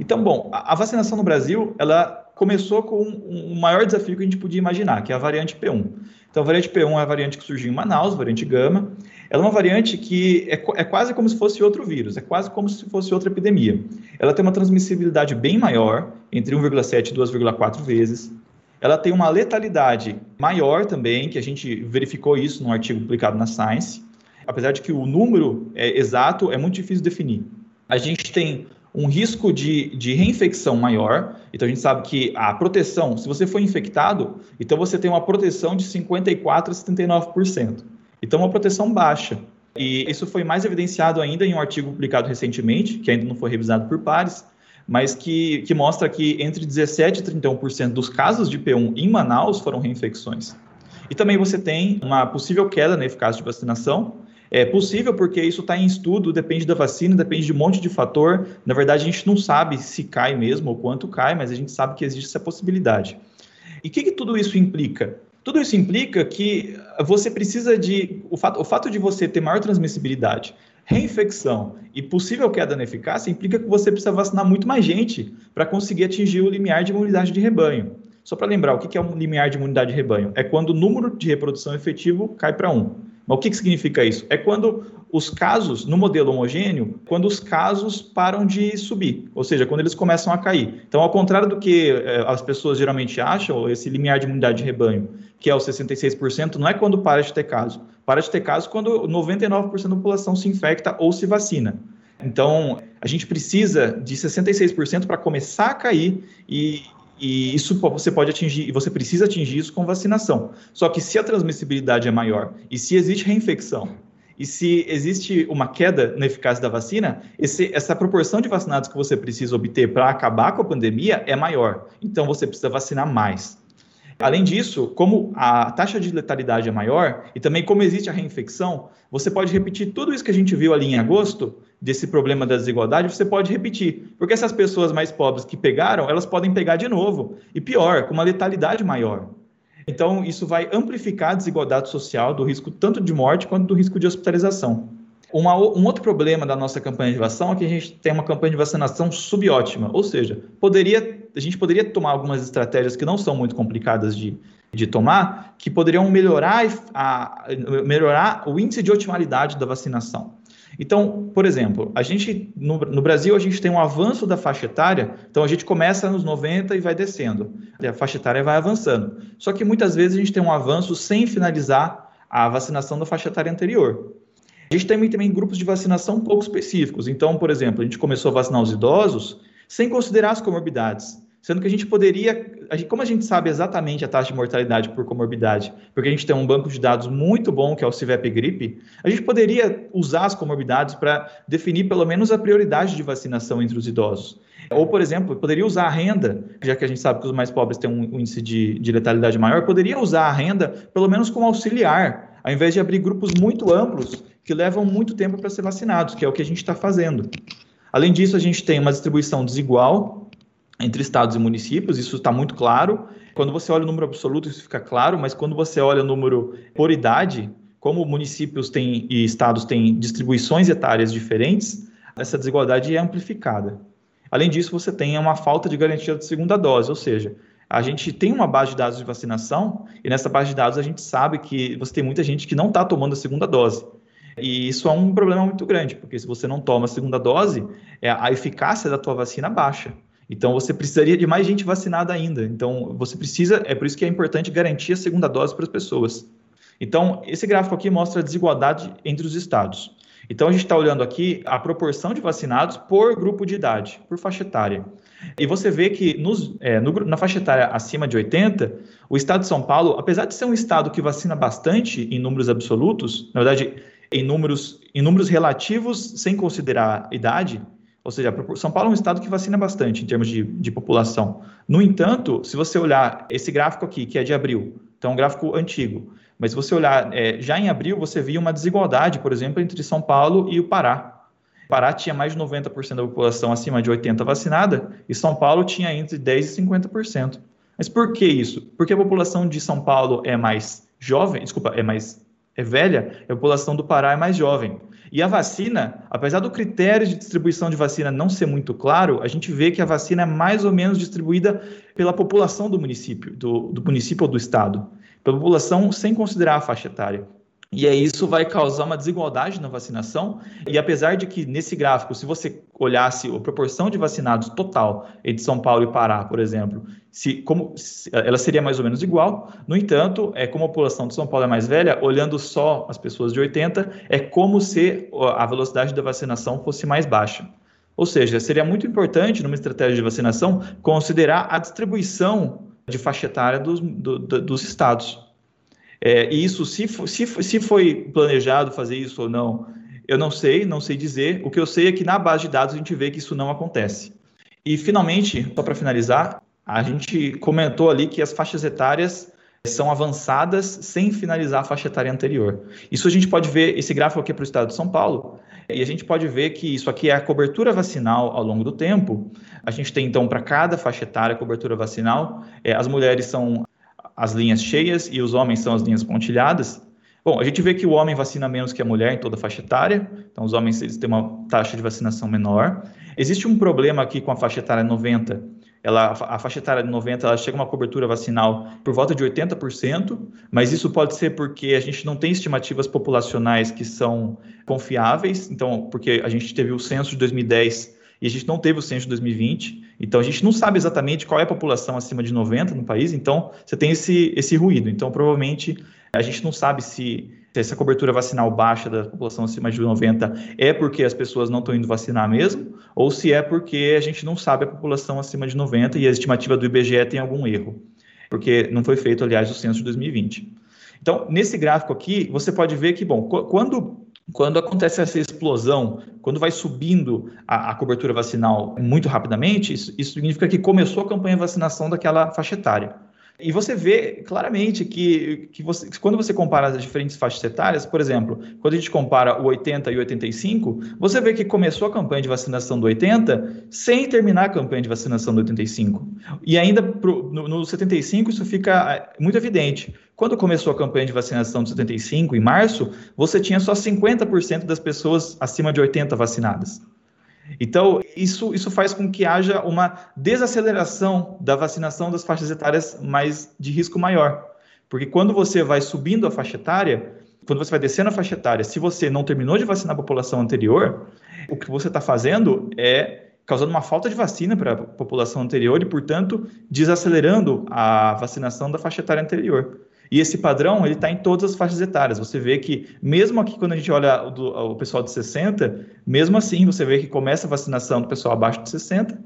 Então, bom, a, vacinação no Brasil, ela começou com um, um maior desafio que a gente podia imaginar, que é a variante P1. Então, a variante P1 é a variante que surgiu em Manaus, variante Gama. Ela é uma variante que é, é, quase como se fosse outro vírus, é quase como se fosse outra epidemia. Ela tem uma transmissibilidade bem maior, entre 1,7 e 2,4 vezes. Ela tem uma letalidade maior também, que a gente verificou isso num artigo publicado na Science. Apesar de que o número é exato é muito difícil de definir. A gente tem um risco de, de reinfecção maior. Então, a gente sabe que a proteção, se você for infectado, então você tem uma proteção de 54% a 79%. Então, uma proteção baixa. E isso foi mais evidenciado ainda em um artigo publicado recentemente, que ainda não foi revisado por pares, mas que, que mostra que entre 17% e 31% dos casos de P1 em Manaus foram reinfecções. E também você tem uma possível queda na eficácia de vacinação, é possível porque isso está em estudo, depende da vacina, depende de um monte de fator. Na verdade, a gente não sabe se cai mesmo ou quanto cai, mas a gente sabe que existe essa possibilidade. E o que, que tudo isso implica? Tudo isso implica que você precisa de. O fato, o fato de você ter maior transmissibilidade, reinfecção e possível queda na eficácia implica que você precisa vacinar muito mais gente para conseguir atingir o limiar de imunidade de rebanho. Só para lembrar, o que é um limiar de imunidade de rebanho? É quando o número de reprodução efetivo cai para 1. Mas o que, que significa isso? É quando os casos, no modelo homogêneo, quando os casos param de subir, ou seja, quando eles começam a cair. Então, ao contrário do que eh, as pessoas geralmente acham, esse limiar de imunidade de rebanho, que é o 66%, não é quando para de ter caso. Para de ter caso quando 99% da população se infecta ou se vacina. Então, a gente precisa de 66% para começar a cair e, e isso você pode atingir, e você precisa atingir isso com vacinação. Só que se a transmissibilidade é maior e se existe reinfecção e se existe uma queda na eficácia da vacina, esse, essa proporção de vacinados que você precisa obter para acabar com a pandemia é maior. Então você precisa vacinar mais. Além disso, como a taxa de letalidade é maior e também como existe a reinfecção, você pode repetir tudo isso que a gente viu ali em agosto, desse problema da desigualdade, você pode repetir. Porque essas pessoas mais pobres que pegaram, elas podem pegar de novo. E pior, com uma letalidade maior. Então, isso vai amplificar a desigualdade social do risco tanto de morte quanto do risco de hospitalização. Uma, um outro problema da nossa campanha de vacinação é que a gente tem uma campanha de vacinação subótima, ou seja, poderia, a gente poderia tomar algumas estratégias que não são muito complicadas de, de tomar, que poderiam melhorar, a, melhorar o índice de otimalidade da vacinação. Então, por exemplo, a gente no, no, Brasil a gente tem um avanço da faixa etária, então a gente começa nos 90 e vai descendo. E a faixa etária vai avançando. Só que muitas vezes a gente tem um avanço sem finalizar a vacinação da faixa etária anterior. A gente tem também grupos de vacinação pouco específicos. Então, por exemplo, a gente começou a vacinar os idosos sem considerar as comorbidades. Sendo que a gente poderia, como a gente sabe exatamente a taxa de mortalidade por comorbidade, porque a gente tem um banco de dados muito bom, que é o CIVEP Gripe, a gente poderia usar as comorbidades para definir pelo menos a prioridade de vacinação entre os idosos. Ou, por exemplo, poderia usar a renda, já que a gente sabe que os mais pobres têm um índice de, de letalidade maior, poderia usar a renda pelo menos como auxiliar, ao invés de abrir grupos muito amplos que levam muito tempo para ser vacinados, que é o que a gente está fazendo. Além disso, a gente tem uma distribuição desigual entre estados e municípios, isso está muito claro. Quando você olha o número absoluto, isso fica claro, mas quando você olha o número por idade, como municípios têm e estados têm distribuições etárias diferentes, essa desigualdade é amplificada. Além disso, você tem uma falta de garantia de segunda dose, ou seja, a gente tem uma base de dados de vacinação e nessa base de dados a gente sabe que você tem muita gente que não está tomando a segunda dose. E isso é um problema muito grande, porque se você não toma a segunda dose, é, a eficácia da tua vacina baixa. Então você precisaria de mais gente vacinada ainda. Então você precisa, é por isso que é importante garantir a segunda dose para as pessoas. Então esse gráfico aqui mostra a desigualdade entre os estados. Então a gente está olhando aqui a proporção de vacinados por grupo de idade, por faixa etária. E você vê que nos, é, no, na faixa etária acima de 80, o estado de São Paulo, apesar de ser um estado que vacina bastante em números absolutos, na verdade, em números, em números relativos, sem considerar idade, ou seja, São Paulo é um estado que vacina bastante em termos de, de população. No entanto, se você olhar esse gráfico aqui, que é de abril, então é um gráfico antigo, mas se você olhar é, já em abril, você via uma desigualdade, por exemplo, entre São Paulo e o Pará. Pará tinha mais de 90% da população acima de 80 vacinada e São Paulo tinha entre 10% e 50%. Mas por que isso? Porque a população de São Paulo é mais jovem, desculpa, é mais é velha, a população do Pará é mais jovem. E a vacina, apesar do critério de distribuição de vacina não ser muito claro, a gente vê que a vacina é mais ou menos distribuída pela população do município, do, do município ou do estado, pela população sem considerar a faixa etária. E aí isso vai causar uma desigualdade na vacinação. E apesar de que nesse gráfico, se você olhasse a proporção de vacinados total entre São Paulo e Pará, por exemplo, se, como, se, ela seria mais ou menos igual. No entanto, é como a população de São Paulo é mais velha, olhando só as pessoas de 80, é como se a velocidade da vacinação fosse mais baixa. Ou seja, seria muito importante numa estratégia de vacinação considerar a distribuição de faixa etária dos, do, dos estados. É, e isso, se, se, se foi planejado fazer isso ou não, eu não sei, não sei dizer. O que eu sei é que na base de dados a gente vê que isso não acontece. E, finalmente, só para finalizar, a gente comentou ali que as faixas etárias são avançadas sem finalizar a faixa etária anterior. Isso a gente pode ver, esse gráfico aqui é para o estado de São Paulo, e a gente pode ver que isso aqui é a cobertura vacinal ao longo do tempo. A gente tem, então, para cada faixa etária, cobertura vacinal. É, as mulheres são as linhas cheias e os homens são as linhas pontilhadas. Bom, a gente vê que o homem vacina menos que a mulher em toda a faixa etária, então os homens eles têm uma taxa de vacinação menor. Existe um problema aqui com a faixa etária 90. Ela, a faixa etária de 90 ela chega a uma cobertura vacinal por volta de 80%, mas isso pode ser porque a gente não tem estimativas populacionais que são confiáveis, então, porque a gente teve o censo de 2010 e a gente não teve o censo de 2020, então a gente não sabe exatamente qual é a população acima de 90 no país, então você tem esse, esse ruído. Então, provavelmente, a gente não sabe se, se essa cobertura vacinal baixa da população acima de 90 é porque as pessoas não estão indo vacinar mesmo, ou se é porque a gente não sabe a população acima de 90 e a estimativa do IBGE tem algum erro, porque não foi feito, aliás, o censo de 2020. Então, nesse gráfico aqui, você pode ver que, bom, quando quando acontece essa explosão, quando vai subindo a, a cobertura vacinal muito rapidamente, isso, isso significa que começou a campanha de vacinação daquela faixa etária. E você vê claramente que, que você, quando você compara as diferentes faixas etárias, por exemplo, quando a gente compara o 80 e o 85, você vê que começou a campanha de vacinação do 80 sem terminar a campanha de vacinação do 85. E ainda pro, no, no 75 isso fica é, muito evidente. Quando começou a campanha de vacinação de 75, em março, você tinha só 50% das pessoas acima de 80 vacinadas. Então, isso, isso faz com que haja uma desaceleração da vacinação das faixas etárias mais de risco maior. Porque quando você vai subindo a faixa etária, quando você vai descendo a faixa etária, se você não terminou de vacinar a população anterior, o que você está fazendo é causando uma falta de vacina para a população anterior e, portanto, desacelerando a vacinação da faixa etária anterior. E esse padrão, ele está em todas as faixas etárias. Você vê que, mesmo aqui quando a gente olha o, do, o, pessoal de 60, mesmo assim você vê que começa a vacinação do pessoal abaixo de 60,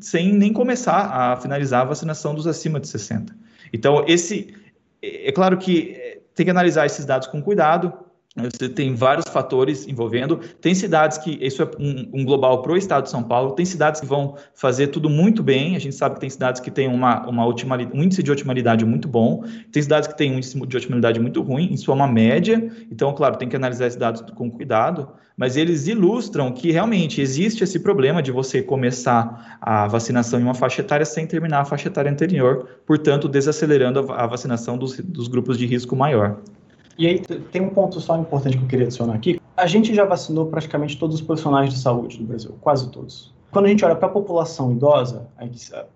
sem, nem começar a finalizar a vacinação dos acima de 60. Então, esse, é, é claro que é, tem que analisar esses dados com cuidado, você tem vários fatores envolvendo. Tem cidades que, isso é um, um global para o estado de São Paulo, tem cidades que vão fazer tudo muito bem. A gente sabe que tem cidades que têm uma, uma um índice de otimalidade muito bom, tem cidades que têm um índice de otimalidade muito ruim, isso é uma média. Então, claro, tem que analisar esses dados com cuidado, mas eles ilustram que realmente existe esse problema de você começar a vacinação em uma faixa etária sem terminar a faixa etária anterior, portanto, desacelerando a, a vacinação dos, dos grupos de risco maior. E aí tem um ponto só importante que eu queria adicionar aqui. A gente já vacinou praticamente todos os profissionais de saúde no Brasil, quase todos. Quando a gente olha para a população idosa,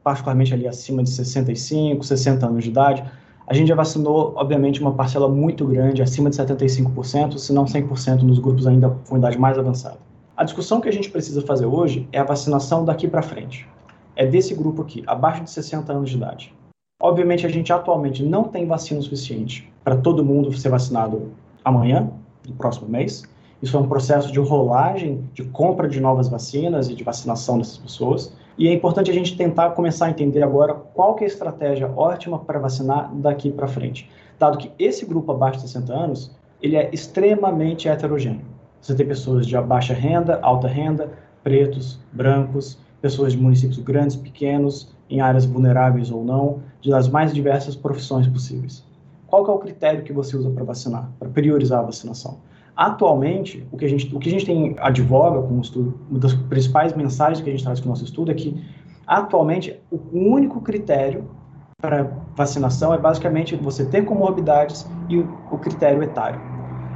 particularmente ali acima de 65, 60 anos de idade, a gente já vacinou, obviamente, uma parcela muito grande, acima de 75%, se não 100% nos grupos ainda com idade mais avançada. A discussão que a gente precisa fazer hoje é a vacinação daqui para frente. É desse grupo aqui, abaixo de 60 anos de idade. Obviamente, a gente atualmente não tem vacina suficiente para todo mundo ser vacinado amanhã, no próximo mês. Isso é um processo de rolagem, de compra de novas vacinas e de vacinação dessas pessoas. E é importante a gente tentar começar a entender agora qual que é a estratégia ótima para vacinar daqui para frente. Dado que esse grupo abaixo de 60 anos, ele é extremamente heterogêneo. Você tem pessoas de baixa renda, alta renda, pretos, brancos, pessoas de municípios grandes, pequenos, em áreas vulneráveis ou não, das mais diversas profissões possíveis. Qual é o critério que você usa para vacinar, para priorizar a vacinação? Atualmente, o que a gente, o que a gente tem advoga com o estudo, uma das principais mensagens que a gente traz com o nosso estudo é que, atualmente, o único critério para vacinação é basicamente você ter comorbidades e o, o critério etário.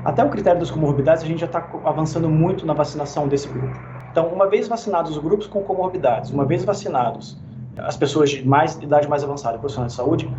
Até o critério das comorbidades, a gente já está avançando muito na vacinação desse grupo. Então, uma vez vacinados os grupos com comorbidades, uma vez vacinados as pessoas de mais idade mais avançada, profissionais de saúde,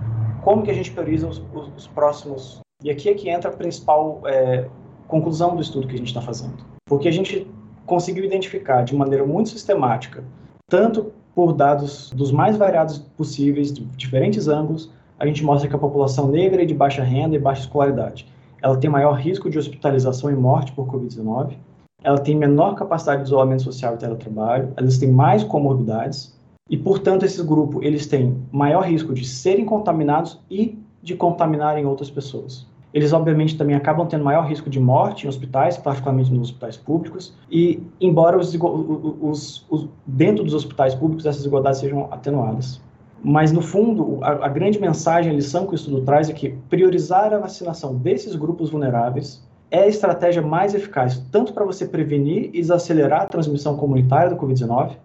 como que a gente prioriza os, os, os próximos? E aqui é que entra a principal é, conclusão do estudo que a gente está fazendo, porque a gente conseguiu identificar de maneira muito sistemática, tanto por dados dos mais variados possíveis, de diferentes ângulos, a gente mostra que a população negra e de baixa renda e baixa escolaridade, ela tem maior risco de hospitalização e morte por Covid-19, ela tem menor capacidade de isolamento social e teletrabalho, elas têm mais comorbidades, e, portanto, esse grupo eles têm maior risco de serem contaminados e de contaminarem outras pessoas. Eles, obviamente, também acabam tendo maior risco de morte em hospitais, particularmente nos hospitais públicos, e, embora os, os, os, dentro dos hospitais públicos essas desigualdades sejam atenuadas. Mas, no fundo, a, a grande mensagem, a lição que o estudo traz é que priorizar a vacinação desses grupos vulneráveis é a estratégia mais eficaz, tanto para você prevenir e desacelerar a transmissão comunitária do Covid-19,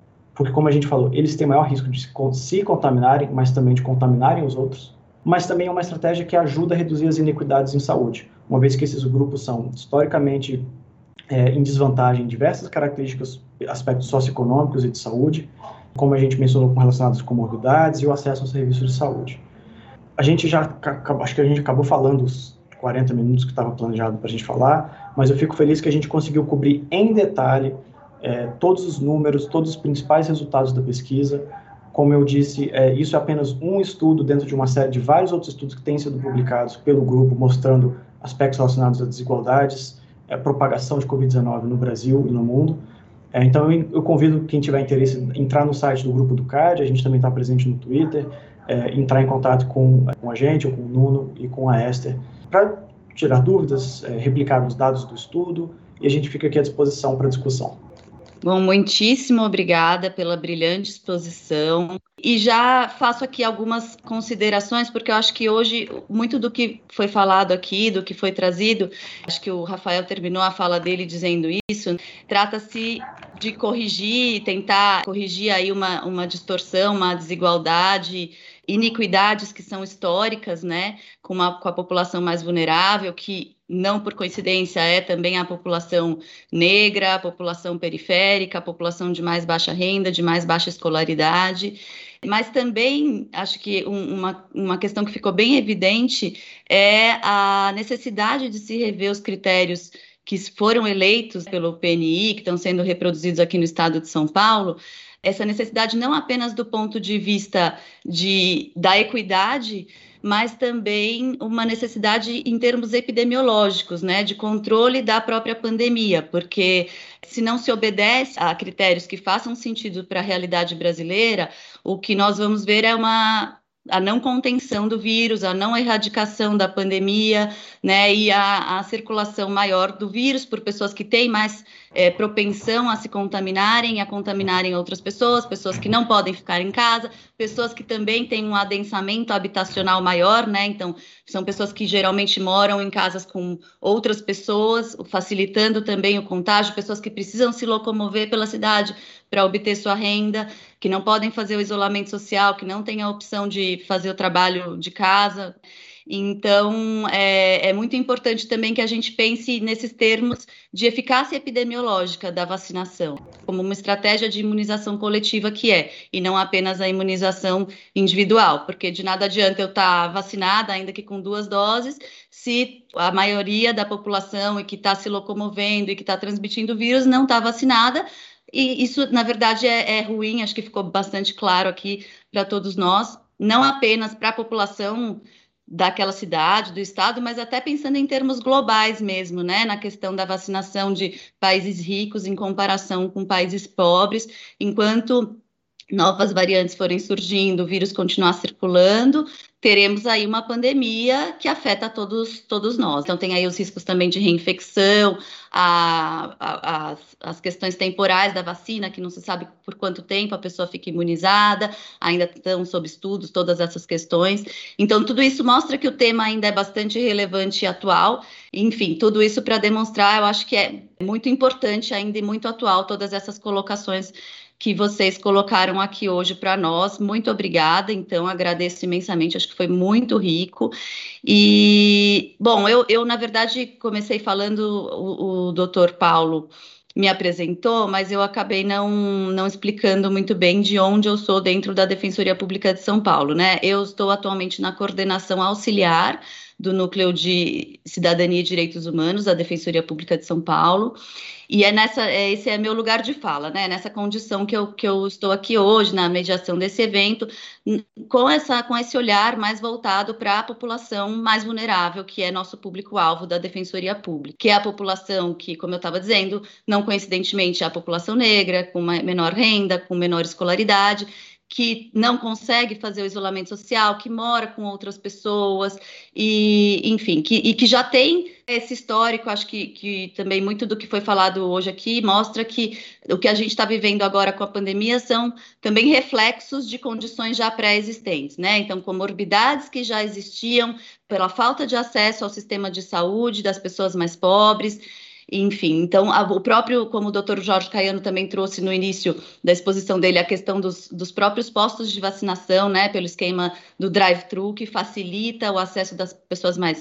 porque, como a gente falou, eles têm maior risco de se contaminarem, mas também de contaminarem os outros. Mas também é uma estratégia que ajuda a reduzir as inequidades em saúde, uma vez que esses grupos são historicamente é, em desvantagem em diversas características, aspectos socioeconômicos e de saúde, como a gente mencionou com relação às comorbidades e o acesso aos serviços de saúde. A gente já, acho que a gente acabou falando os 40 minutos que estava planejado para a gente falar, mas eu fico feliz que a gente conseguiu cobrir em detalhe é, todos os números, todos os principais resultados da pesquisa. Como eu disse, é, isso é apenas um estudo dentro de uma série de vários outros estudos que têm sido publicados pelo grupo, mostrando aspectos relacionados a desigualdades, a é, propagação de Covid-19 no Brasil e no mundo. É, então, eu, eu, convido quem tiver interesse em entrar no site do grupo do CAD, a gente também está presente no Twitter, é, entrar em contato com, com a gente, ou com o Nuno e com a Esther, para tirar dúvidas, é, replicar os dados do estudo, e a gente fica aqui à disposição para discussão. Bom, muitíssimo obrigada pela brilhante exposição. E já faço aqui algumas considerações, porque eu acho que hoje, muito do que foi falado aqui, do que foi trazido, acho que o Rafael terminou a fala dele dizendo isso, trata-se de corrigir, tentar corrigir aí uma, uma distorção, uma desigualdade iniquidades que são históricas, né, com, uma, com a população mais vulnerável, que não por coincidência é também a população negra, a população periférica, a população de mais baixa renda, de mais baixa escolaridade. Mas também acho que um, uma, uma questão que ficou bem evidente é a necessidade de se rever os critérios que foram eleitos pelo PNI, que estão sendo reproduzidos aqui no estado de São Paulo, essa necessidade não apenas do ponto de vista de, da equidade, mas também uma necessidade em termos epidemiológicos, né, de controle da própria pandemia, porque se não se obedece a critérios que façam sentido para a realidade brasileira, o que nós vamos ver é uma a não contenção do vírus, a não erradicação da pandemia, né, e a, a circulação maior do vírus por pessoas que têm mais é, propensão a se contaminarem, a contaminarem outras pessoas, pessoas que não podem ficar em casa, pessoas que também têm um adensamento habitacional maior, né? Então, são pessoas que geralmente moram em casas com outras pessoas, facilitando também o contágio, pessoas que precisam se locomover pela cidade para obter sua renda, que não podem fazer o isolamento social, que não têm a opção de fazer o trabalho de casa. Então, é, é, muito importante também que a gente pense nesses termos de eficácia epidemiológica da vacinação, como uma estratégia de imunização coletiva que é, e não apenas a imunização individual, porque de nada adianta eu estar vacinada, ainda que com duas doses, se a maioria da população e que está se locomovendo e que está transmitindo o vírus não está vacinada, e isso, na verdade, é, é ruim, acho que ficou bastante claro aqui para todos nós, não apenas para a população daquela cidade, do estado, mas até pensando em termos globais mesmo, né, na questão da vacinação de países ricos em comparação com países pobres, enquanto novas variantes forem surgindo, o vírus continuar circulando, teremos aí uma pandemia que afeta todos, todos nós. Então, tem aí os riscos também de reinfecção, a, a, as, as questões temporais da vacina, que não se sabe por quanto tempo a pessoa fica imunizada, ainda estão sob estudos todas essas questões. Então, tudo isso mostra que o tema ainda é bastante relevante e atual. Enfim, tudo isso para demonstrar, eu acho que é muito importante ainda e muito atual todas essas colocações que vocês colocaram aqui hoje para nós. Muito obrigada, então, agradeço imensamente, acho que foi muito rico. E, bom, eu, eu na verdade, comecei falando, o, o doutor Paulo me apresentou, mas eu acabei não, não explicando muito bem de onde eu sou dentro da Defensoria Pública de São Paulo, né? Eu estou atualmente na coordenação auxiliar do Núcleo de Cidadania e Direitos Humanos da Defensoria Pública de São Paulo. E é nessa, é, esse é meu lugar de fala, né? Nessa condição que eu, que eu estou aqui hoje, na mediação desse evento, com, essa, com esse olhar mais voltado para a população mais vulnerável, que é nosso público-alvo da Defensoria Pública, que é a população que, como eu estava dizendo, não coincidentemente é a população negra, com menor renda, com menor escolaridade, que não consegue fazer o isolamento social, que mora com outras pessoas, e enfim, que, e que já tem esse histórico, acho que, que também muito do que foi falado hoje aqui mostra que o que a gente está vivendo agora com a pandemia são também reflexos de condições já pré-existentes, né? Então, comorbidades que já existiam pela falta de acesso ao sistema de saúde das pessoas mais pobres, enfim, então a, o próprio, como o doutor Jorge Caiano também trouxe no início da exposição dele, a questão dos, dos próprios postos de vacinação, né, pelo esquema do drive-thru, que facilita o acesso das pessoas mais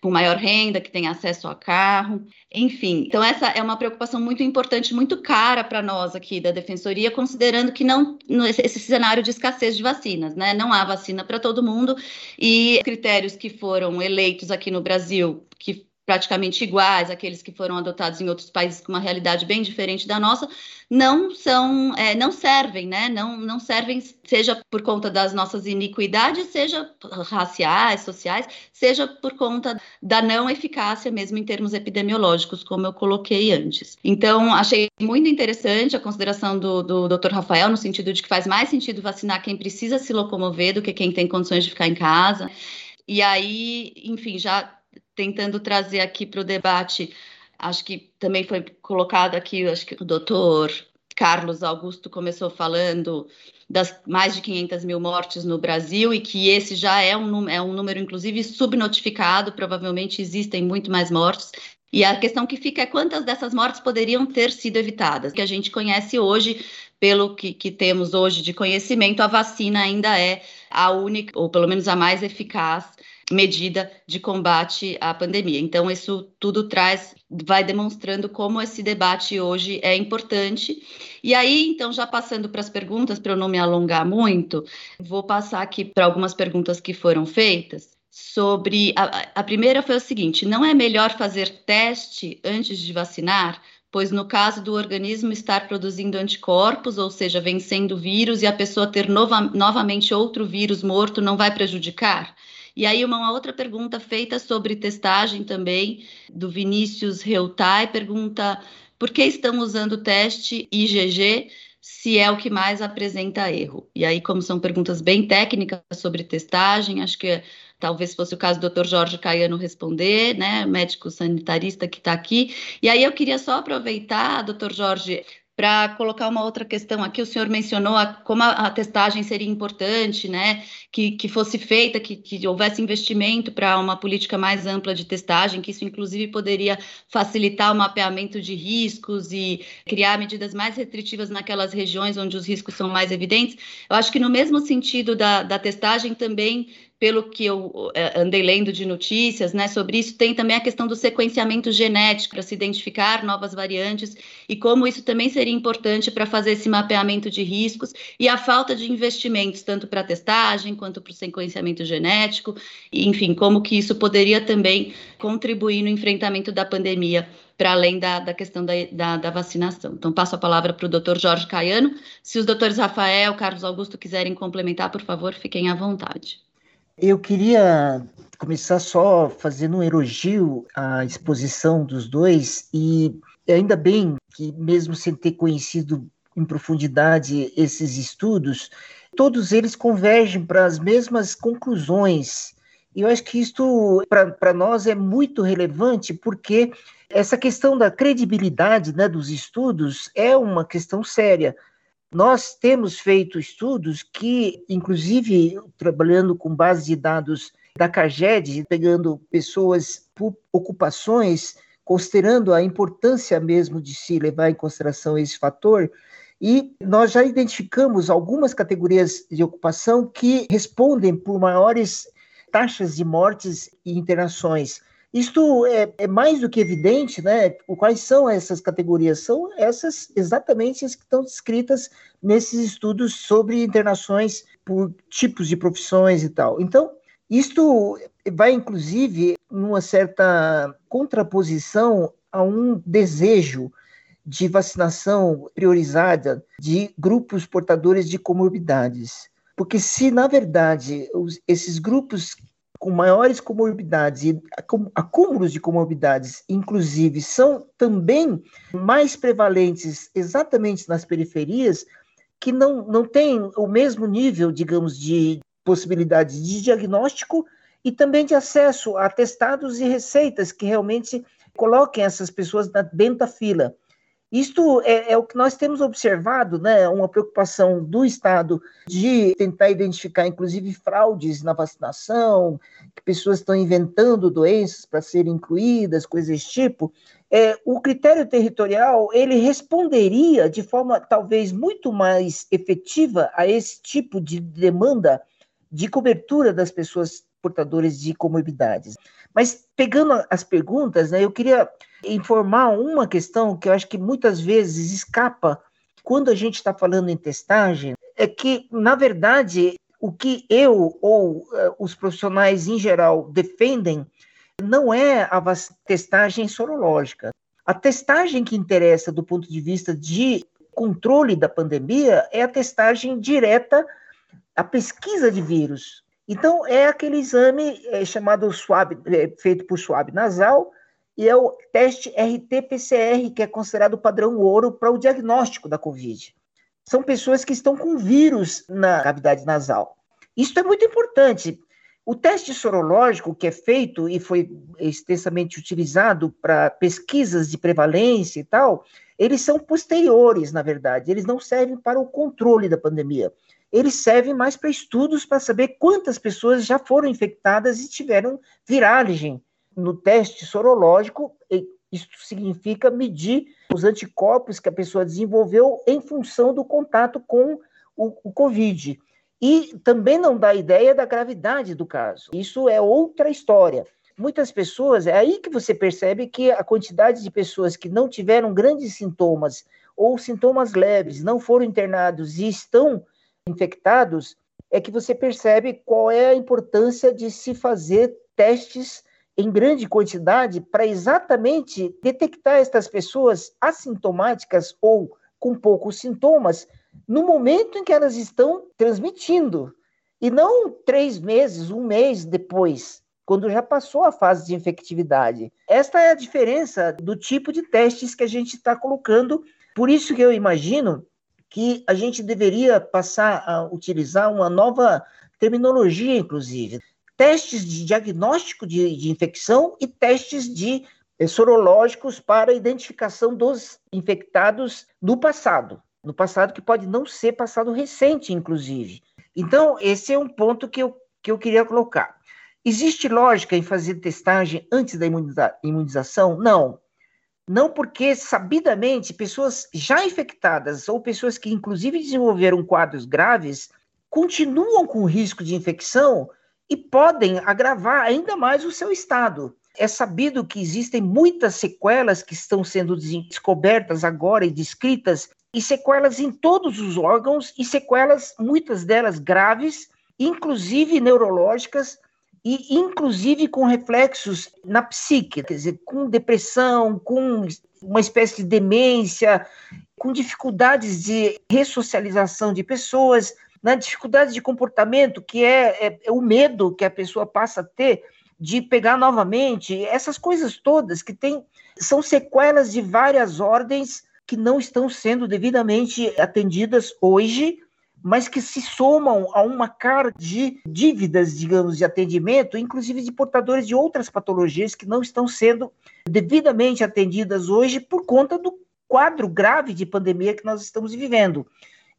com maior renda, que têm acesso a carro, enfim. Então, essa é uma preocupação muito importante, muito cara para nós aqui da Defensoria, considerando que não esse cenário de escassez de vacinas, né? Não há vacina para todo mundo e critérios que foram eleitos aqui no Brasil, praticamente iguais àqueles que foram adotados em outros países com uma realidade bem diferente da nossa, não são, é, não servem, né? Não, não servem, seja por conta das nossas iniquidades, seja raciais, sociais, seja por conta da não eficácia mesmo em termos epidemiológicos, como eu coloquei antes. Então, achei muito interessante a consideração do, do Dr. Rafael, no sentido de que faz mais sentido vacinar quem precisa se locomover do que quem tem condições de ficar em casa. E aí, enfim, já tentando trazer aqui para o debate, acho que também foi colocado aqui, acho que o doutor Carlos Augusto começou falando das mais de 500 mil mortes no Brasil e que esse já é um, é um número, inclusive, subnotificado, provavelmente existem muito mais mortes. E a questão que fica é quantas dessas mortes poderiam ter sido evitadas. Que a gente conhece hoje, pelo que, que temos hoje de conhecimento, a vacina ainda é a única, ou pelo menos a mais eficaz medida de combate à pandemia. Então, isso tudo traz, vai demonstrando como esse debate hoje é importante. E aí, então, já passando para as perguntas, para eu não me alongar muito, vou passar aqui para algumas perguntas que foram feitas. Sobre a, a primeira foi o seguinte: não é melhor fazer teste antes de vacinar? pois no caso do organismo estar produzindo anticorpos, ou seja, vencendo o vírus, e a pessoa ter nova, novamente outro vírus morto, não vai prejudicar? E aí, uma outra pergunta feita sobre testagem também, do Vinícius Reutai, pergunta por que estão usando o teste IgG se é o que mais apresenta erro? E aí, como são perguntas bem técnicas sobre testagem, acho que talvez fosse o caso do Dr. Jorge Caiano responder, né, médico sanitarista que está aqui. E aí eu queria só aproveitar, doutor Jorge, para colocar uma outra questão aqui, o senhor mencionou a, como a, a, testagem seria importante, né? Que, que fosse feita, que, que houvesse investimento para uma política mais ampla de testagem, que isso inclusive poderia facilitar o mapeamento de riscos e criar medidas mais restritivas naquelas regiões onde os riscos são mais evidentes. Eu acho que no mesmo sentido da, da testagem também pelo que eu é, andei lendo de notícias, né, sobre isso, tem também a questão do sequenciamento genético para se identificar novas variantes e como isso também seria importante para fazer esse mapeamento de riscos e a falta de investimentos tanto para testagem quanto para o sequenciamento genético, e, enfim, como que isso poderia também contribuir no enfrentamento da pandemia para além da, da questão da, da, da, vacinação. Então, passo a palavra para o doutor Jorge Caiano. Se os doutores Rafael, Carlos Augusto quiserem complementar, por favor, fiquem à vontade. Eu queria começar só fazendo um elogio à exposição dos dois e ainda bem que mesmo sem ter conhecido em profundidade esses estudos, todos eles convergem para as mesmas conclusões. E eu acho que isto para nós é muito relevante porque essa questão da credibilidade né, dos estudos é uma questão séria. Nós temos feito estudos que, inclusive, trabalhando com base de dados da CAGED, pegando pessoas por ocupações, considerando a importância mesmo de se levar em consideração esse fator, e nós já identificamos algumas categorias de ocupação que respondem por maiores taxas de mortes e internações. Isto é, é, mais do que evidente, né? Quais são essas categorias? São essas exatamente as que estão descritas nesses estudos sobre internações por tipos de profissões e tal. Então, isto vai inclusive numa certa contraposição a um desejo de vacinação priorizada de grupos portadores de comorbidades. Porque se, na verdade, os, esses grupos com maiores comorbidades e acúmulos de comorbidades, inclusive, são também mais prevalentes exatamente nas periferias, que não, não têm o mesmo nível, digamos, de possibilidades de diagnóstico e também de acesso a testados e receitas que realmente coloquem essas pessoas dentro da fila. Isto é, é, o que nós temos observado, né? Uma preocupação do Estado de tentar identificar, inclusive, fraudes na vacinação, que pessoas estão inventando doenças para serem incluídas, coisas desse tipo. É, o critério territorial ele responderia de forma talvez muito mais efetiva a esse tipo de demanda de cobertura das pessoas portadoras de comorbidades. Mas pegando as perguntas, né, eu queria informar uma questão que eu acho que muitas vezes escapa quando a gente está falando em testagem, é que, na verdade, o que eu ou uh, os profissionais em geral defendem não é a testagem sorológica. A testagem que interessa do ponto de vista de controle da pandemia é a testagem direta, a pesquisa de vírus. Então, é aquele exame é, chamado swab, é, feito por swab nasal, e é o teste RT-PCR, que é considerado o padrão ouro para o diagnóstico da Covid. São pessoas que estão com vírus na cavidade nasal. Isso é muito importante. O teste sorológico que é feito e foi extensamente utilizado para pesquisas de prevalência e tal, eles são posteriores, na verdade, eles não servem para o controle da pandemia. Eles servem mais para estudos para saber quantas pessoas já foram infectadas e tiveram viragem. No teste sorológico, isso significa medir os anticorpos que a pessoa desenvolveu em função do contato com o, o Covid. E também não dá ideia da gravidade do caso. Isso é outra história. Muitas pessoas, é aí que você percebe que a quantidade de pessoas que não tiveram grandes sintomas ou sintomas leves, não foram internados e estão infectados, é que você percebe qual é a importância de se fazer testes em grande quantidade para exatamente detectar estas pessoas assintomáticas ou com poucos sintomas no momento em que elas estão transmitindo, e não três meses, um mês depois, quando já passou a fase de infectividade. Esta é a diferença do tipo de testes que a gente está colocando. Por isso que eu imagino que a gente deveria passar a utilizar uma nova terminologia, inclusive. Testes de diagnóstico de, de infecção e testes de eh, sorológicos para identificação dos infectados no passado no passado que pode não ser passado recente, inclusive. Então, esse é um ponto que eu, que eu queria colocar. Existe lógica em fazer testagem antes da imuniza imunização? Não. Não porque, sabidamente, pessoas já infectadas ou pessoas que, inclusive, desenvolveram quadros graves continuam com risco de infecção e podem agravar ainda mais o seu estado. É sabido que existem muitas sequelas que estão sendo descobertas agora e descritas e sequelas em todos os órgãos, e sequelas, muitas delas graves, inclusive neurológicas, e inclusive com reflexos na psique, quer dizer, com depressão, com uma espécie de demência, com dificuldades de ressocialização de pessoas, na dificuldade de comportamento, que é, é, é o medo que a pessoa passa a ter de pegar novamente, essas coisas todas que tem, são sequelas de várias ordens que não estão sendo devidamente atendidas hoje, mas que se somam a uma cara de dívidas, digamos, de atendimento, inclusive de portadores de outras patologias que não estão sendo devidamente atendidas hoje por conta do quadro grave de pandemia que nós estamos vivendo.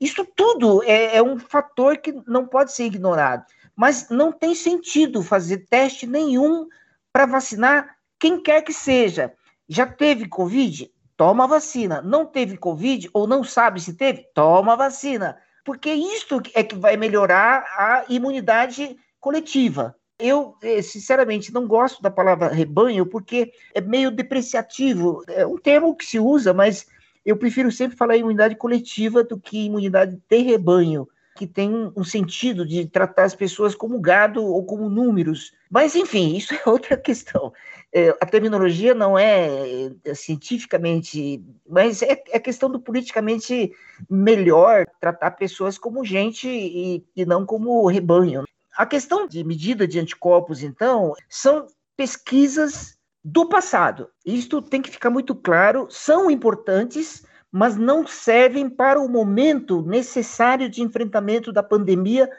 Isso tudo é, é um fator que não pode ser ignorado, mas não tem sentido fazer teste nenhum para vacinar quem quer que seja. Já teve Covid? toma vacina. Não teve Covid ou não sabe se teve, toma vacina. Porque isto é que vai melhorar a imunidade coletiva. Eu, eh, sinceramente, não gosto da palavra rebanho porque é meio depreciativo. É um termo que se usa, mas eu prefiro sempre falar imunidade coletiva do que imunidade de rebanho que tem um sentido de tratar as pessoas como gado ou como números. Mas, enfim, isso é outra questão. É, a terminologia não é, é cientificamente, mas é, é, questão do politicamente melhor tratar pessoas como gente e, e não como rebanho. A questão de medida de anticorpos, então, são pesquisas do passado. Isto tem que ficar muito claro, são importantes, mas não servem para o momento necessário de enfrentamento da pandemia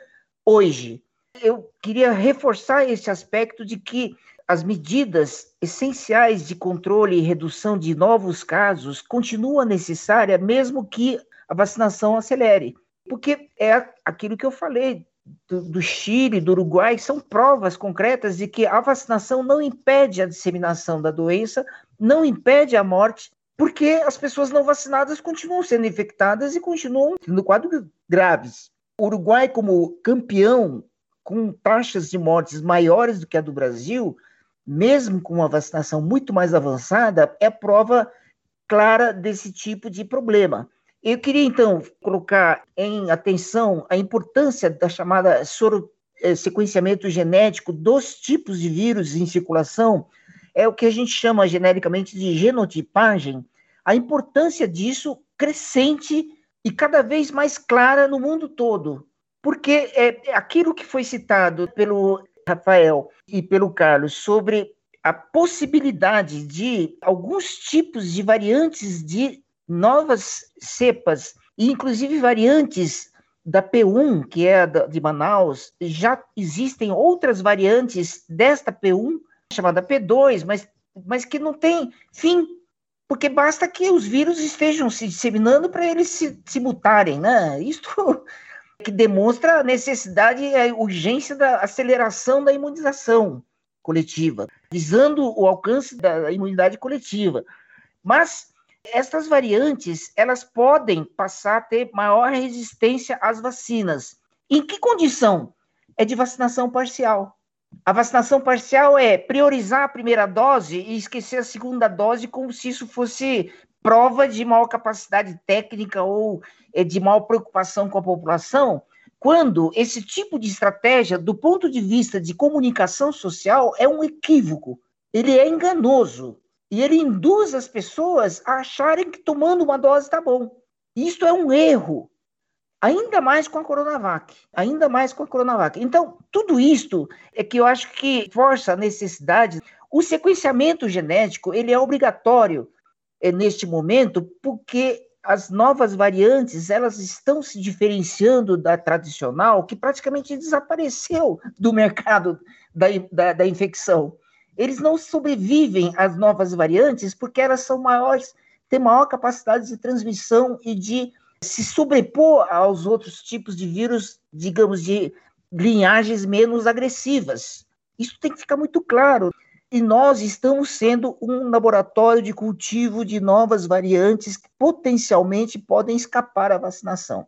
hoje. Eu queria reforçar esse aspecto de que as medidas essenciais de controle e redução de novos casos continuam necessárias, mesmo que a vacinação acelere. Porque é aquilo que eu falei do, do, Chile, do Uruguai, são provas concretas de que a vacinação não impede a disseminação da doença, não impede a morte, porque as pessoas não vacinadas continuam sendo infectadas e continuam tendo quadros graves. O Uruguai, como campeão, com taxas de mortes maiores do que a do Brasil, mesmo com uma vacinação muito mais avançada, é prova clara desse tipo de problema. Eu queria, então, colocar em atenção a importância da chamada soro, eh, sequenciamento genético dos tipos de vírus em circulação, é o que a gente chama genericamente de genotipagem, a importância disso crescente e cada vez mais clara no mundo todo. Porque é aquilo que foi citado pelo Rafael e pelo Carlos sobre a possibilidade de alguns tipos de variantes de novas cepas, e inclusive variantes da P1, que é de Manaus, já existem outras variantes desta P1, chamada P2, mas, mas que não tem fim, porque basta que os vírus estejam se disseminando para eles se, se mutarem, né? Isto que demonstra a necessidade e a urgência da aceleração da imunização coletiva, visando o alcance da imunidade coletiva. Mas estas variantes, elas podem passar a ter maior resistência às vacinas. Em que condição? É de vacinação parcial. A vacinação parcial é priorizar a primeira dose e esquecer a segunda dose como se isso fosse prova de maior capacidade técnica ou é, de maior preocupação com a população, quando esse tipo de estratégia, do ponto de vista de comunicação social, é um equívoco, ele é enganoso. E ele induz as pessoas a acharem que tomando uma dose está bom. Isso é um erro. Ainda mais com a Coronavac. Ainda mais com a Coronavac. Então, tudo isto é que eu acho que força a necessidade. O sequenciamento genético ele é obrigatório é, neste momento, porque as novas variantes elas estão se diferenciando da tradicional, que praticamente desapareceu do mercado da, da, da infecção eles não sobrevivem às novas variantes porque elas são maiores, têm maior capacidade de transmissão e de se sobrepor aos outros tipos de vírus, digamos, de linhagens menos agressivas. Isso tem que ficar muito claro. E nós estamos sendo um laboratório de cultivo de novas variantes que potencialmente podem escapar à vacinação.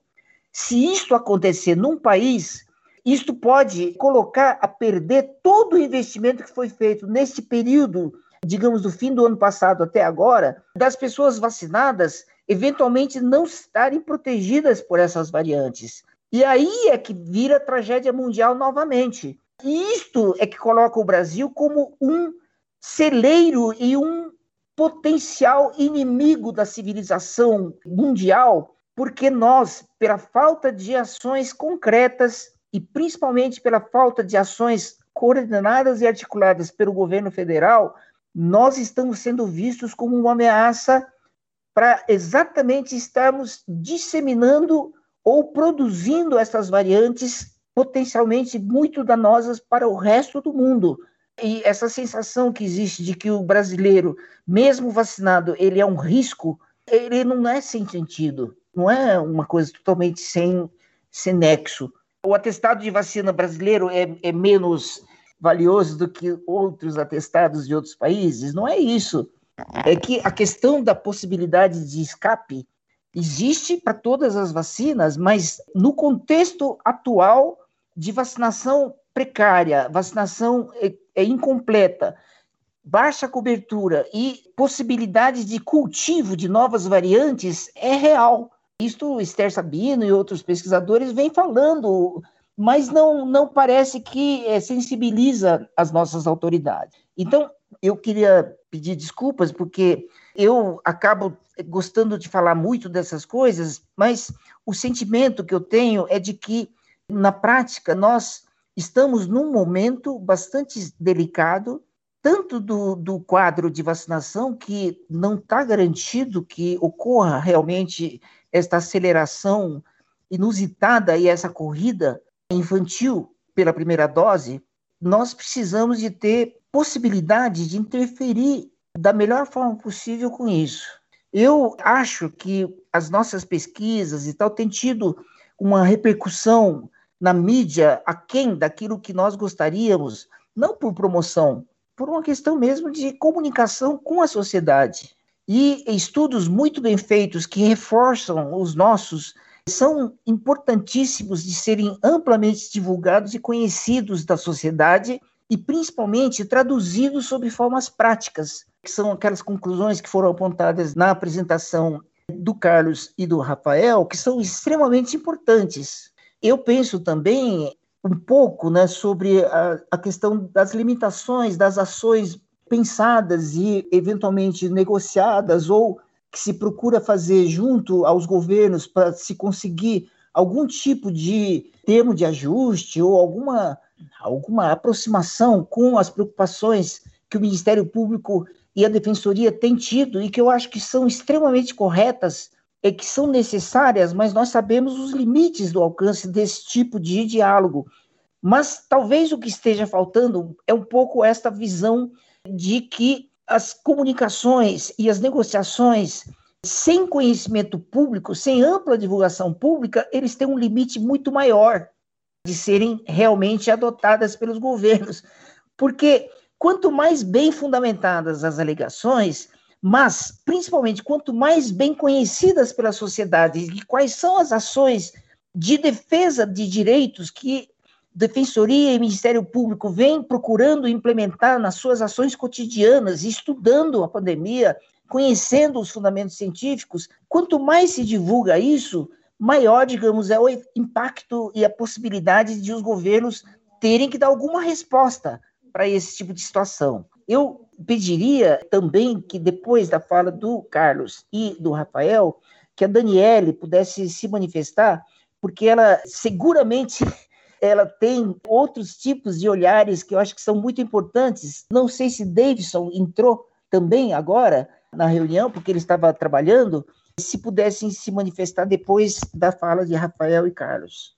Se isso acontecer num país, isto pode colocar a perder todo o investimento que foi feito nesse período, digamos, do fim do ano passado até agora, das pessoas vacinadas eventualmente não estarem protegidas por essas variantes. E aí é que vira tragédia mundial novamente. E isto é que coloca o Brasil como um celeiro e um potencial inimigo da civilização mundial, porque nós, pela falta de ações concretas e principalmente pela falta de ações coordenadas e articuladas pelo governo federal, nós estamos sendo vistos como uma ameaça para exatamente estarmos disseminando ou produzindo essas variantes potencialmente muito danosas para o resto do mundo. E essa sensação que existe de que o brasileiro, mesmo vacinado, ele é um risco, ele não é sem sentido, não é uma coisa totalmente sem, sem nexo o atestado de vacina brasileiro é, é menos valioso do que outros atestados de outros países. Não é isso. É que a questão da possibilidade de escape existe para todas as vacinas, mas no contexto atual de vacinação precária, vacinação é, é incompleta, baixa cobertura e possibilidade de cultivo de novas variantes é real. Isto Esther Sabino e outros pesquisadores vêm falando, mas não, não parece que é, sensibiliza as nossas autoridades. Então, eu queria pedir desculpas, porque eu acabo gostando de falar muito dessas coisas, mas o sentimento que eu tenho é de que, na prática, nós estamos num momento bastante delicado, tanto do, do quadro de vacinação, que não está garantido que ocorra realmente esta aceleração inusitada e essa corrida infantil pela primeira dose, nós precisamos de ter possibilidade de interferir da melhor forma possível com isso. Eu acho que as nossas pesquisas e tal têm tido uma repercussão na mídia aquém daquilo que nós gostaríamos, não por promoção, por uma questão mesmo de comunicação com a sociedade. E estudos muito bem feitos que reforçam os nossos são importantíssimos de serem amplamente divulgados e conhecidos da sociedade e principalmente traduzidos sob formas práticas, que são aquelas conclusões que foram apontadas na apresentação do Carlos e do Rafael, que são extremamente importantes. Eu penso também um pouco né, sobre a, a questão das limitações das ações pensadas e eventualmente negociadas ou que se procura fazer junto aos governos para se conseguir algum tipo de termo de ajuste ou alguma, alguma aproximação com as preocupações que o Ministério Público e a Defensoria têm tido e que eu acho que são extremamente corretas é que são necessárias, mas nós sabemos os limites do alcance desse tipo de diálogo. Mas talvez o que esteja faltando é um pouco esta visão de que as comunicações e as negociações sem conhecimento público, sem ampla divulgação pública, eles têm um limite muito maior de serem realmente adotadas pelos governos. Porque quanto mais bem fundamentadas as alegações, mas principalmente quanto mais bem conhecidas pela sociedade quais são as ações de defesa de direitos que Defensoria e Ministério Público vêm procurando implementar nas suas ações cotidianas, estudando a pandemia, conhecendo os fundamentos científicos, quanto mais se divulga isso, maior, digamos, é o impacto e a possibilidade de os governos terem que dar alguma resposta para esse tipo de situação. Eu pediria também que, depois da fala do Carlos e do Rafael, que a Daniele pudesse se manifestar, porque ela seguramente ela tem outros tipos de olhares que eu acho que são muito importantes. Não sei se Davidson entrou também agora na reunião, porque ele estava trabalhando, se pudessem se manifestar depois da fala de Rafael e Carlos.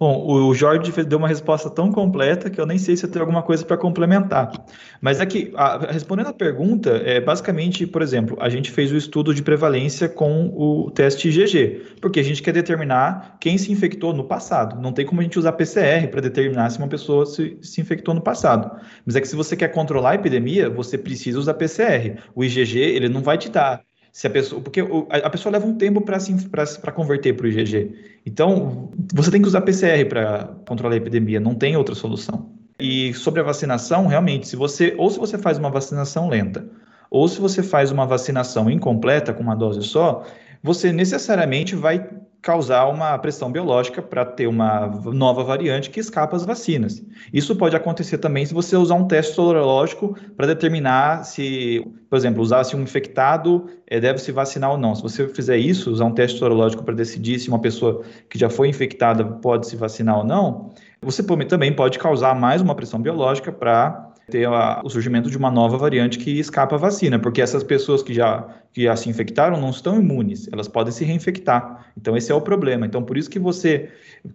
Bom, o Jorge deu uma resposta tão completa que eu nem sei se eu tenho alguma coisa para complementar. Mas é que, a, respondendo a pergunta, é basicamente, por exemplo, a gente fez o estudo de prevalência com o teste IgG, porque a gente quer determinar quem se infectou no passado. Não tem como a gente usar PCR para determinar se uma pessoa se, se infectou no passado. Mas é que se você quer controlar a epidemia, você precisa usar PCR. O IgG, ele não vai te dar se a pessoa, porque a pessoa leva um tempo para converter para o IgG. Então, você tem que usar PCR para controlar a epidemia, não tem outra solução. E sobre a vacinação, realmente, se você ou se você faz uma vacinação lenta, ou se você faz uma vacinação incompleta com uma dose só, você necessariamente vai causar uma pressão biológica para ter uma nova variante que escapa às vacinas. Isso pode acontecer também se você usar um teste sorológico para determinar se, por exemplo, usar se um infectado é, deve se vacinar ou não. Se você fizer isso, usar um teste sorológico para decidir se uma pessoa que já foi infectada pode se vacinar ou não, você também pode causar mais uma pressão biológica para ter a, o surgimento de uma nova variante que escapa à vacina, porque essas pessoas que já, que já se infectaram não estão imunes, elas podem se reinfectar. Então esse é o problema. Então por isso que você,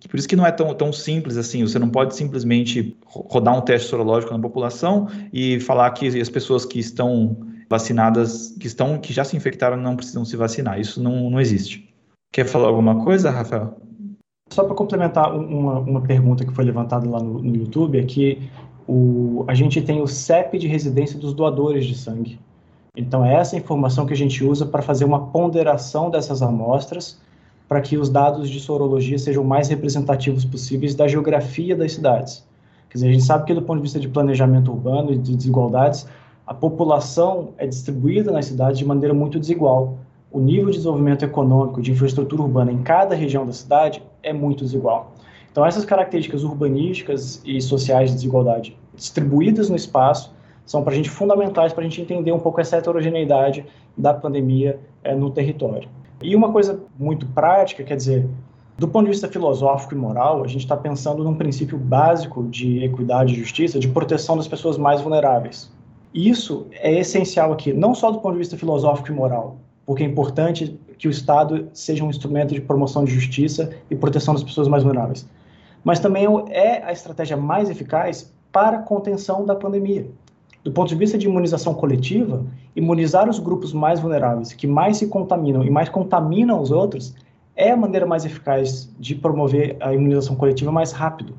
por isso que não é tão, tão simples assim, você não pode simplesmente rodar um teste sorológico na população e falar que as pessoas que estão vacinadas, que estão que já se infectaram não precisam se vacinar. Isso não, não existe. Quer falar alguma coisa, Rafael? Só para complementar uma, uma pergunta que foi levantada lá no, no YouTube, é que o, a gente tem o CEP de residência dos doadores de sangue. Então, é essa informação que a gente usa para fazer uma ponderação dessas amostras, para que os dados de sorologia sejam mais representativos possíveis da geografia das cidades. Quer dizer, a gente sabe que, do ponto de vista de planejamento urbano e de desigualdades, a população é distribuída nas cidades de maneira muito desigual. O nível de desenvolvimento econômico, de infraestrutura urbana em cada região da cidade é muito desigual. Então, essas características urbanísticas e sociais de desigualdade distribuídas no espaço são para a gente fundamentais para a gente entender um pouco essa heterogeneidade da pandemia é, no território. E uma coisa muito prática, quer dizer, do ponto de vista filosófico e moral, a gente está pensando num princípio básico de equidade e justiça, de proteção das pessoas mais vulneráveis. Isso é essencial aqui, não só do ponto de vista filosófico e moral, porque é importante que o Estado seja um instrumento de promoção de justiça e proteção das pessoas mais vulneráveis, mas também é a estratégia mais eficaz para a contenção da pandemia. Do ponto de vista de imunização coletiva, imunizar os grupos mais vulneráveis, que mais se contaminam e mais contaminam os outros, é a maneira mais eficaz de promover a imunização coletiva mais rápido.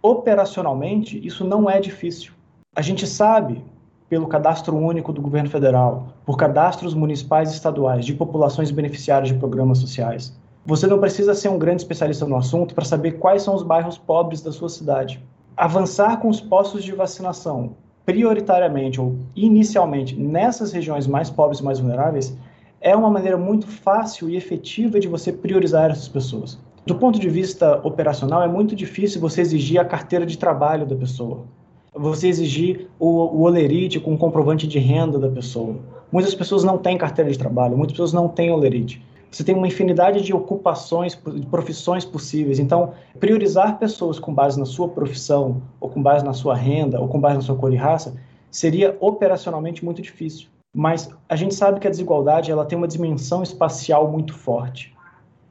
Operacionalmente, isso não é difícil. A gente sabe, pelo cadastro único do governo federal, por cadastros municipais e estaduais de populações beneficiárias de programas sociais, você não precisa ser um grande especialista no assunto para saber quais são os bairros pobres da sua cidade. Avançar com os postos de vacinação, prioritariamente ou inicialmente nessas regiões mais pobres e mais vulneráveis, é uma maneira muito fácil e efetiva de você priorizar essas pessoas. Do ponto de vista operacional, é muito difícil você exigir a carteira de trabalho da pessoa. Você exigir o, o olerite com o comprovante de renda da pessoa. Muitas pessoas não têm carteira de trabalho, muitas pessoas não têm olerite você tem uma infinidade de ocupações, de profissões possíveis. Então, priorizar pessoas com base na sua profissão, ou com base na sua renda, ou com base na sua cor e raça, seria operacionalmente muito difícil. mas a gente sabe que a desigualdade ela tem uma dimensão espacial muito forte.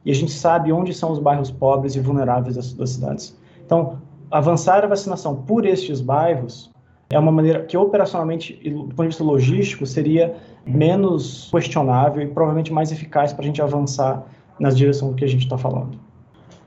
E a gente sabe onde são os bairros pobres e vulneráveis das, das cidades. Então, avançar a vacinação por estes bairros é uma maneira que operacionalmente, do ponto de vista logístico, seria menos questionável e provavelmente mais eficaz para a gente avançar nas direções que a gente está falando.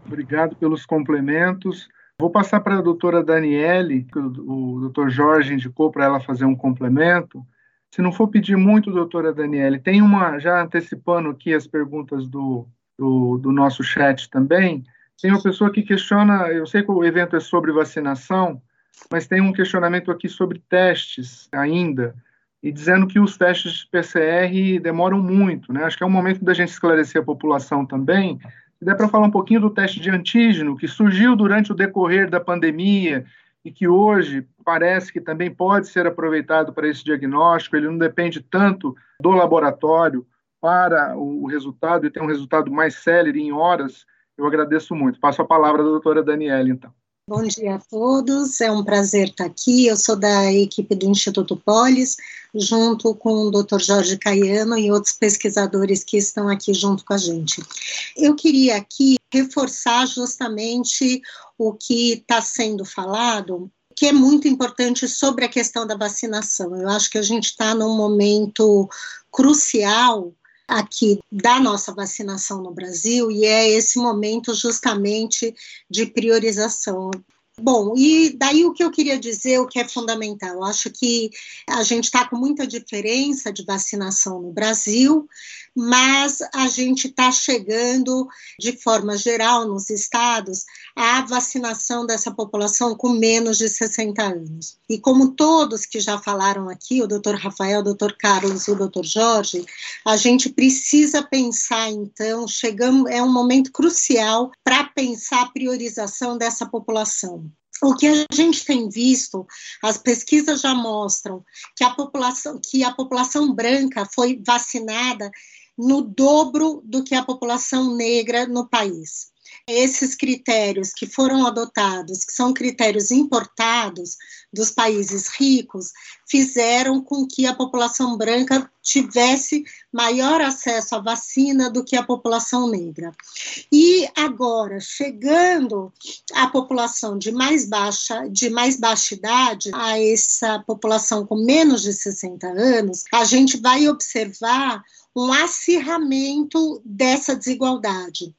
Obrigado pelos complementos. Vou passar para a doutora Daniele, que o, o doutor Jorge indicou para ela fazer um complemento. Se não for pedir muito, doutora Daniele, tem uma, já antecipando aqui as perguntas do, do, do nosso chat também, tem uma pessoa que questiona, eu sei que o evento é sobre vacinação, mas tem um questionamento aqui sobre testes ainda, e dizendo que os testes de PCR demoram muito, né? Acho que é um momento da gente esclarecer a população também. Se der para falar um pouquinho do teste de antígeno, que surgiu durante o decorrer da pandemia e que hoje parece que também pode ser aproveitado para esse diagnóstico, ele não depende tanto do laboratório para o resultado e tem um resultado mais célere em horas, eu agradeço muito. Passo a palavra à doutora Daniela, então. Bom dia a todos, é um prazer estar aqui. Eu sou da equipe do Instituto Polis, junto com o Dr. Jorge Caiano e outros pesquisadores que estão aqui junto com a gente. Eu queria aqui reforçar justamente o que está sendo falado, que é muito importante sobre a questão da vacinação. Eu acho que a gente está num momento crucial aqui da nossa vacinação no Brasil e é esse momento justamente de priorização. Bom, e daí o que eu queria dizer, o que é fundamental, eu acho que a gente está com muita diferença de vacinação no Brasil, mas a gente está chegando, de forma geral, nos estados, à vacinação dessa população com menos de 60 anos. E como todos que já falaram aqui, o doutor Rafael, o doutor Carlos e o doutor Jorge, a gente precisa pensar, então, chegamos, é um momento crucial para pensar a priorização dessa população. O que a gente tem visto, as pesquisas já mostram que a população, que a população branca foi vacinada no dobro do que a população negra no país. Esses critérios que foram adotados, que são critérios importados dos países ricos, fizeram com que a população branca tivesse maior acesso à vacina do que a população negra. E agora, chegando à população de mais baixa, de mais baixa idade, a essa população com menos de 60 anos, a gente vai observar um acirramento dessa desigualdade.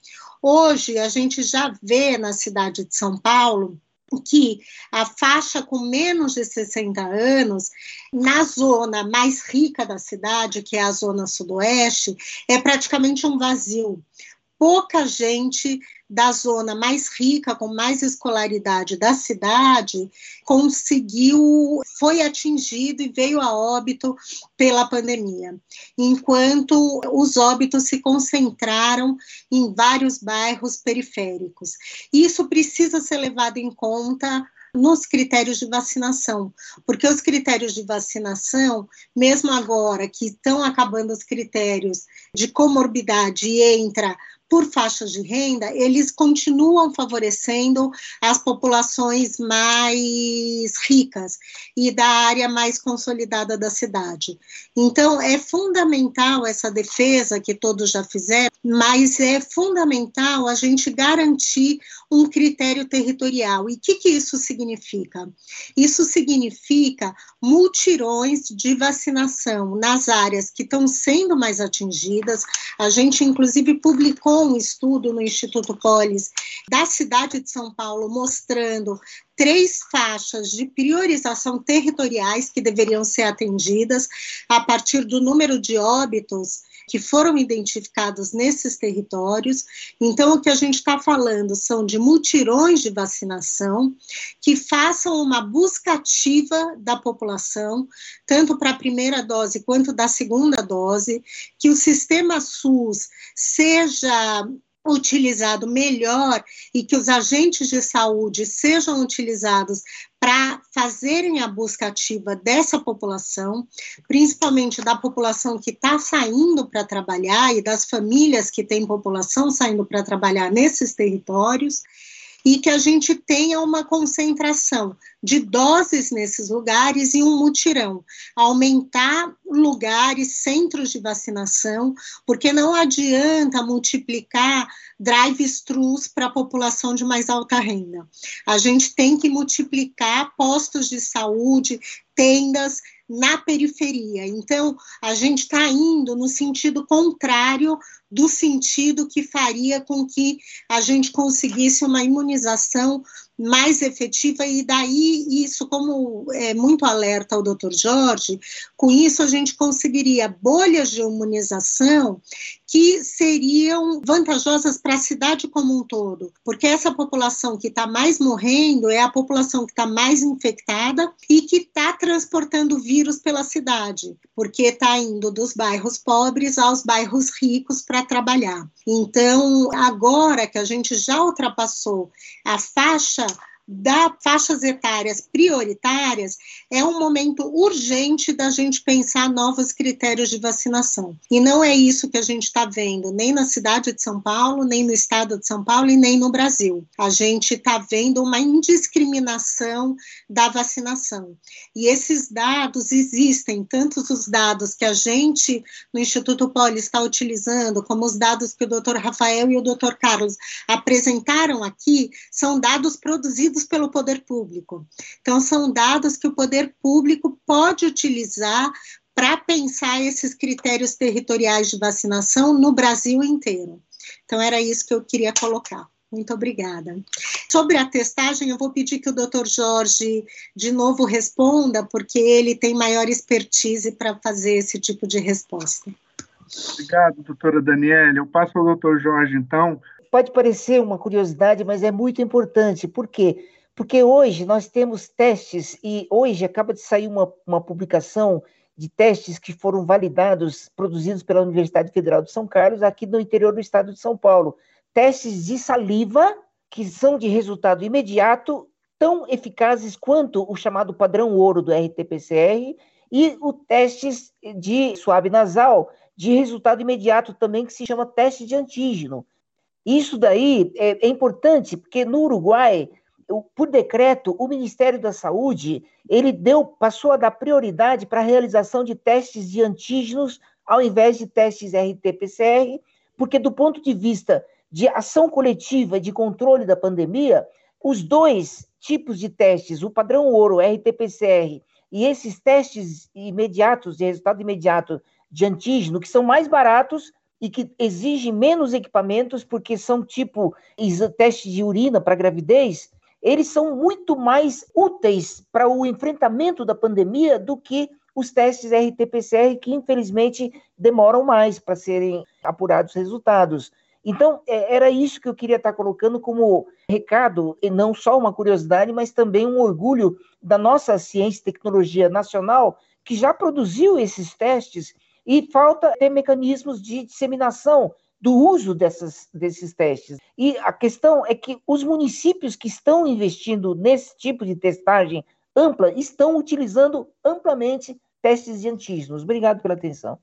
Hoje, a gente já vê na cidade de São Paulo que a faixa com menos de 60 anos, na zona mais rica da cidade, que é a zona sudoeste, é praticamente um vazio. Pouca gente da zona mais rica, com mais escolaridade da cidade, conseguiu, foi atingido e veio a óbito pela pandemia, enquanto os óbitos se concentraram em vários bairros periféricos. Isso precisa ser levado em conta nos critérios de vacinação, porque os critérios de vacinação, mesmo agora que estão acabando os critérios de comorbidade e entra por faixas de renda, eles continuam favorecendo as populações mais ricas e da área mais consolidada da cidade. Então, é fundamental essa defesa que todos já fizeram, mas é fundamental a gente garantir um critério territorial. E o que, que isso significa? Isso significa multirões de vacinação nas áreas que estão sendo mais atingidas. A gente, inclusive, publicou um estudo no Instituto Polis da cidade de São Paulo mostrando três faixas de priorização territoriais que deveriam ser atendidas a partir do número de óbitos que foram identificados nesses territórios. Então, o que a gente está falando são de multirões de vacinação que façam uma busca ativa da população, tanto para a primeira dose quanto da segunda dose, que o sistema SUS seja utilizado melhor e que os agentes de saúde sejam utilizados para fazerem a busca ativa dessa população, principalmente da população que está saindo para trabalhar e das famílias que têm população saindo para trabalhar nesses territórios e que a gente tenha uma concentração de doses nesses lugares e um mutirão, aumentar lugares, centros de vacinação, porque não adianta multiplicar drive-thrus para a população de mais alta renda. A gente tem que multiplicar postos de saúde, tendas na periferia. Então, a gente está indo no sentido contrário do sentido que faria com que a gente conseguisse uma imunização mais efetiva, e daí isso, como é muito alerta o doutor Jorge, com isso a gente conseguiria bolhas de imunização que seriam vantajosas para a cidade como um todo, porque essa população que está mais morrendo é a população que está mais infectada e que está transportando vírus pela cidade, porque está indo dos bairros pobres aos bairros ricos para trabalhar. Então, agora que a gente já ultrapassou a faixa da faixas etárias prioritárias, é um momento urgente da gente pensar novos critérios de vacinação. E não é isso que a gente está vendo, nem na cidade de São Paulo, nem no estado de São Paulo e nem no Brasil. A gente está vendo uma indiscriminação da vacinação. E esses dados existem, tanto os dados que a gente no Instituto Poli está utilizando, como os dados que o doutor Rafael e o doutor Carlos apresentaram aqui, são dados produzidos pelo poder público. Então, são dados que o poder público pode utilizar para pensar esses critérios territoriais de vacinação no Brasil inteiro. Então, era isso que eu queria colocar. Muito obrigada. Sobre a testagem, eu vou pedir que o doutor Jorge de novo responda, porque ele tem maior expertise para fazer esse tipo de resposta. Obrigado, doutora Daniela. Eu passo ao doutor Jorge, então, pode parecer uma curiosidade, mas é muito importante. Por quê? Porque hoje nós temos testes, e hoje acaba de sair uma, uma publicação de testes que foram validados, produzidos pela Universidade Federal de São Carlos, aqui no interior do estado de São Paulo. Testes de saliva, que são de resultado imediato, tão eficazes quanto o chamado padrão ouro do RT-PCR, e o testes de suave nasal, de resultado imediato também, que se chama teste de antígeno. Isso daí é, é importante, porque no Uruguai, por decreto, o Ministério da Saúde ele deu, passou a dar prioridade para a realização de testes de antígenos ao invés de testes RT-PCR, porque do ponto de vista de ação coletiva de controle da pandemia, os dois tipos de testes, o padrão ouro, RT-PCR, e esses testes imediatos, de resultado imediato de antígeno, que são mais baratos, e que exigem menos equipamentos, porque são tipo testes de urina para gravidez, eles são muito mais úteis para o enfrentamento da pandemia do que os testes RT-PCR, que infelizmente demoram mais para serem apurados resultados. Então, é, era isso que eu queria estar colocando como recado, e não só uma curiosidade, mas também um orgulho da nossa ciência e tecnologia nacional, que já produziu esses testes e falta ter mecanismos de disseminação do uso dessas, desses testes. E a questão é que os municípios que estão investindo nesse tipo de testagem ampla estão utilizando amplamente testes de antígenos. Obrigado pela atenção.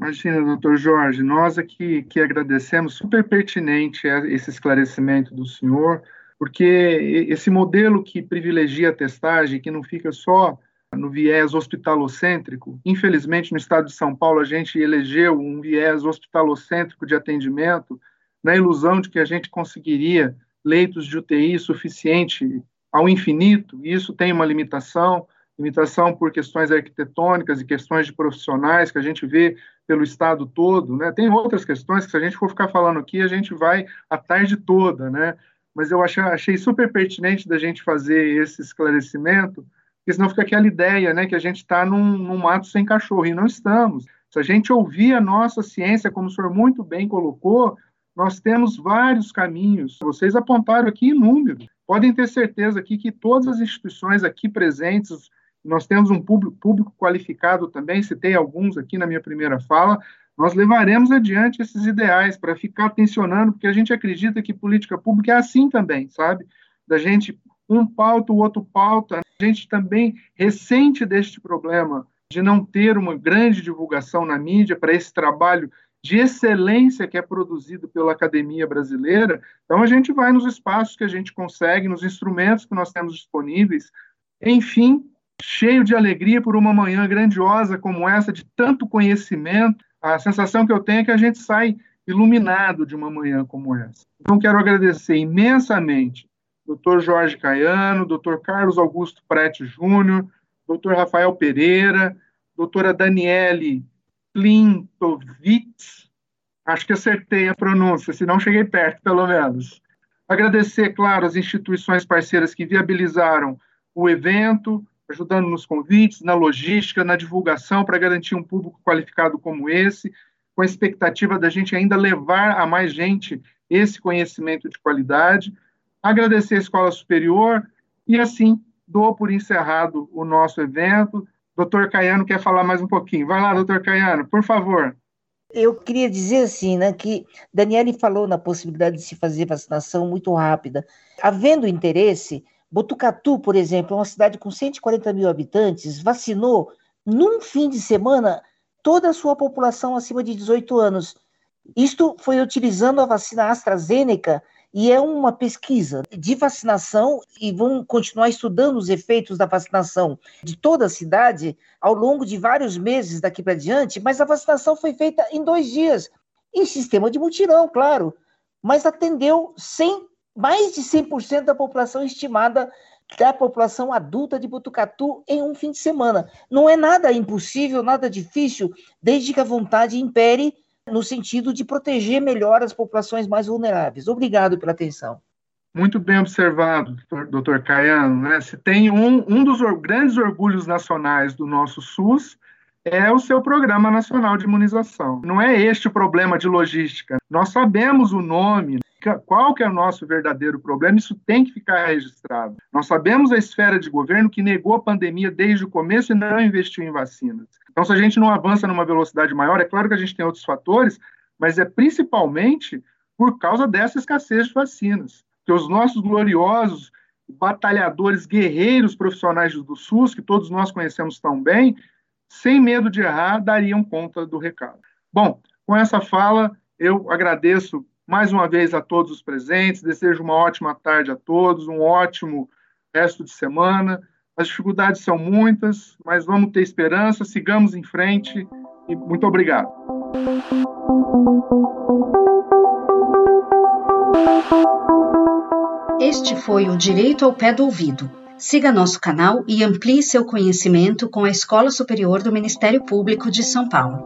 Imagina, doutor Jorge, nós aqui que agradecemos, super pertinente esse esclarecimento do senhor, porque esse modelo que privilegia a testagem, que não fica só no viés hospitalocêntrico. Infelizmente, no estado de São Paulo, a gente elegeu um viés hospitalocêntrico de atendimento, na ilusão de que a gente conseguiria leitos de UTI suficiente ao infinito, e isso tem uma limitação limitação por questões arquitetônicas e questões de profissionais que a gente vê pelo estado todo, né? Tem outras questões que se a gente for ficar falando aqui, a gente vai a tarde toda, né? Mas eu achei, achei super pertinente da gente fazer esse esclarecimento, porque senão fica aquela ideia, né, que a gente está num, num, mato sem cachorro, e não estamos. Se a gente ouvir a nossa ciência, como o senhor muito bem colocou, nós temos vários caminhos. Vocês apontaram aqui inúmeros. Podem ter certeza aqui que todas as instituições aqui presentes, nós temos um público, público qualificado também, citei alguns aqui na minha primeira fala, nós levaremos adiante esses ideais para ficar tensionando, porque a gente acredita que política pública é assim também, sabe? Da gente um pauta, o outro pauta. A gente também ressente deste problema de não ter uma grande divulgação na mídia para esse trabalho de excelência que é produzido pela academia brasileira. Então, a gente vai nos espaços que a gente consegue, nos instrumentos que nós temos disponíveis, enfim, cheio de alegria por uma manhã grandiosa como essa, de tanto conhecimento. A sensação que eu tenho é que a gente sai iluminado de uma manhã como essa. Então, quero agradecer imensamente Dr. Jorge Caiano, Dr. Carlos Augusto Prete Júnior, Dr. Rafael Pereira, doutora Daniele Klintovitz, acho que acertei a pronúncia, se não cheguei perto, pelo menos. Agradecer, claro, as instituições parceiras que viabilizaram o evento, ajudando nos convites, na logística, na divulgação, para garantir um público qualificado como esse, com a expectativa da gente ainda levar a mais gente esse conhecimento de qualidade. Agradecer a Escola Superior e, assim, dou por encerrado o nosso evento. Doutor Caiano quer falar mais um pouquinho. Vai lá, doutor Caiano, por favor. Eu queria dizer assim, né, que Daniele falou na possibilidade de se fazer vacinação muito rápida. Havendo interesse, Botucatu, por exemplo, é uma cidade com 140 mil habitantes, vacinou num fim de semana toda a sua população acima de 18 anos. Isto foi utilizando a vacina AstraZeneca e é uma pesquisa de vacinação e vão continuar estudando os efeitos da vacinação de toda a cidade ao longo de vários meses daqui para diante, mas a vacinação foi feita em dois dias, em sistema de mutirão, claro, mas atendeu 100, mais de 100% da população estimada da população adulta de Botucatu em um fim de semana. Não é nada impossível, nada difícil, desde que a vontade impere no sentido de proteger melhor as populações mais vulneráveis. Obrigado pela atenção. Muito bem observado, doutor Caiano. Né? Se tem um, um dos grandes orgulhos nacionais do nosso SUS, é o seu Programa Nacional de Imunização. Não é este o problema de logística. Nós sabemos o nome, qual que é o nosso verdadeiro problema, isso tem que ficar registrado. Nós sabemos a esfera de governo que negou a pandemia desde o começo e não investiu em vacinas. Então, se a gente não avança numa velocidade maior, é claro que a gente tem outros fatores, mas é principalmente por causa dessa escassez de vacinas. Que os nossos gloriosos batalhadores, guerreiros profissionais do SUS, que todos nós conhecemos tão bem, sem medo de errar, dariam conta do recado. Bom, com essa fala, eu agradeço mais uma vez a todos os presentes, desejo uma ótima tarde a todos, um ótimo resto de semana. As dificuldades são muitas, mas vamos ter esperança, sigamos em frente e muito obrigado. Este foi o Direito ao Pé do Ouvido. Siga nosso canal e amplie seu conhecimento com a Escola Superior do Ministério Público de São Paulo.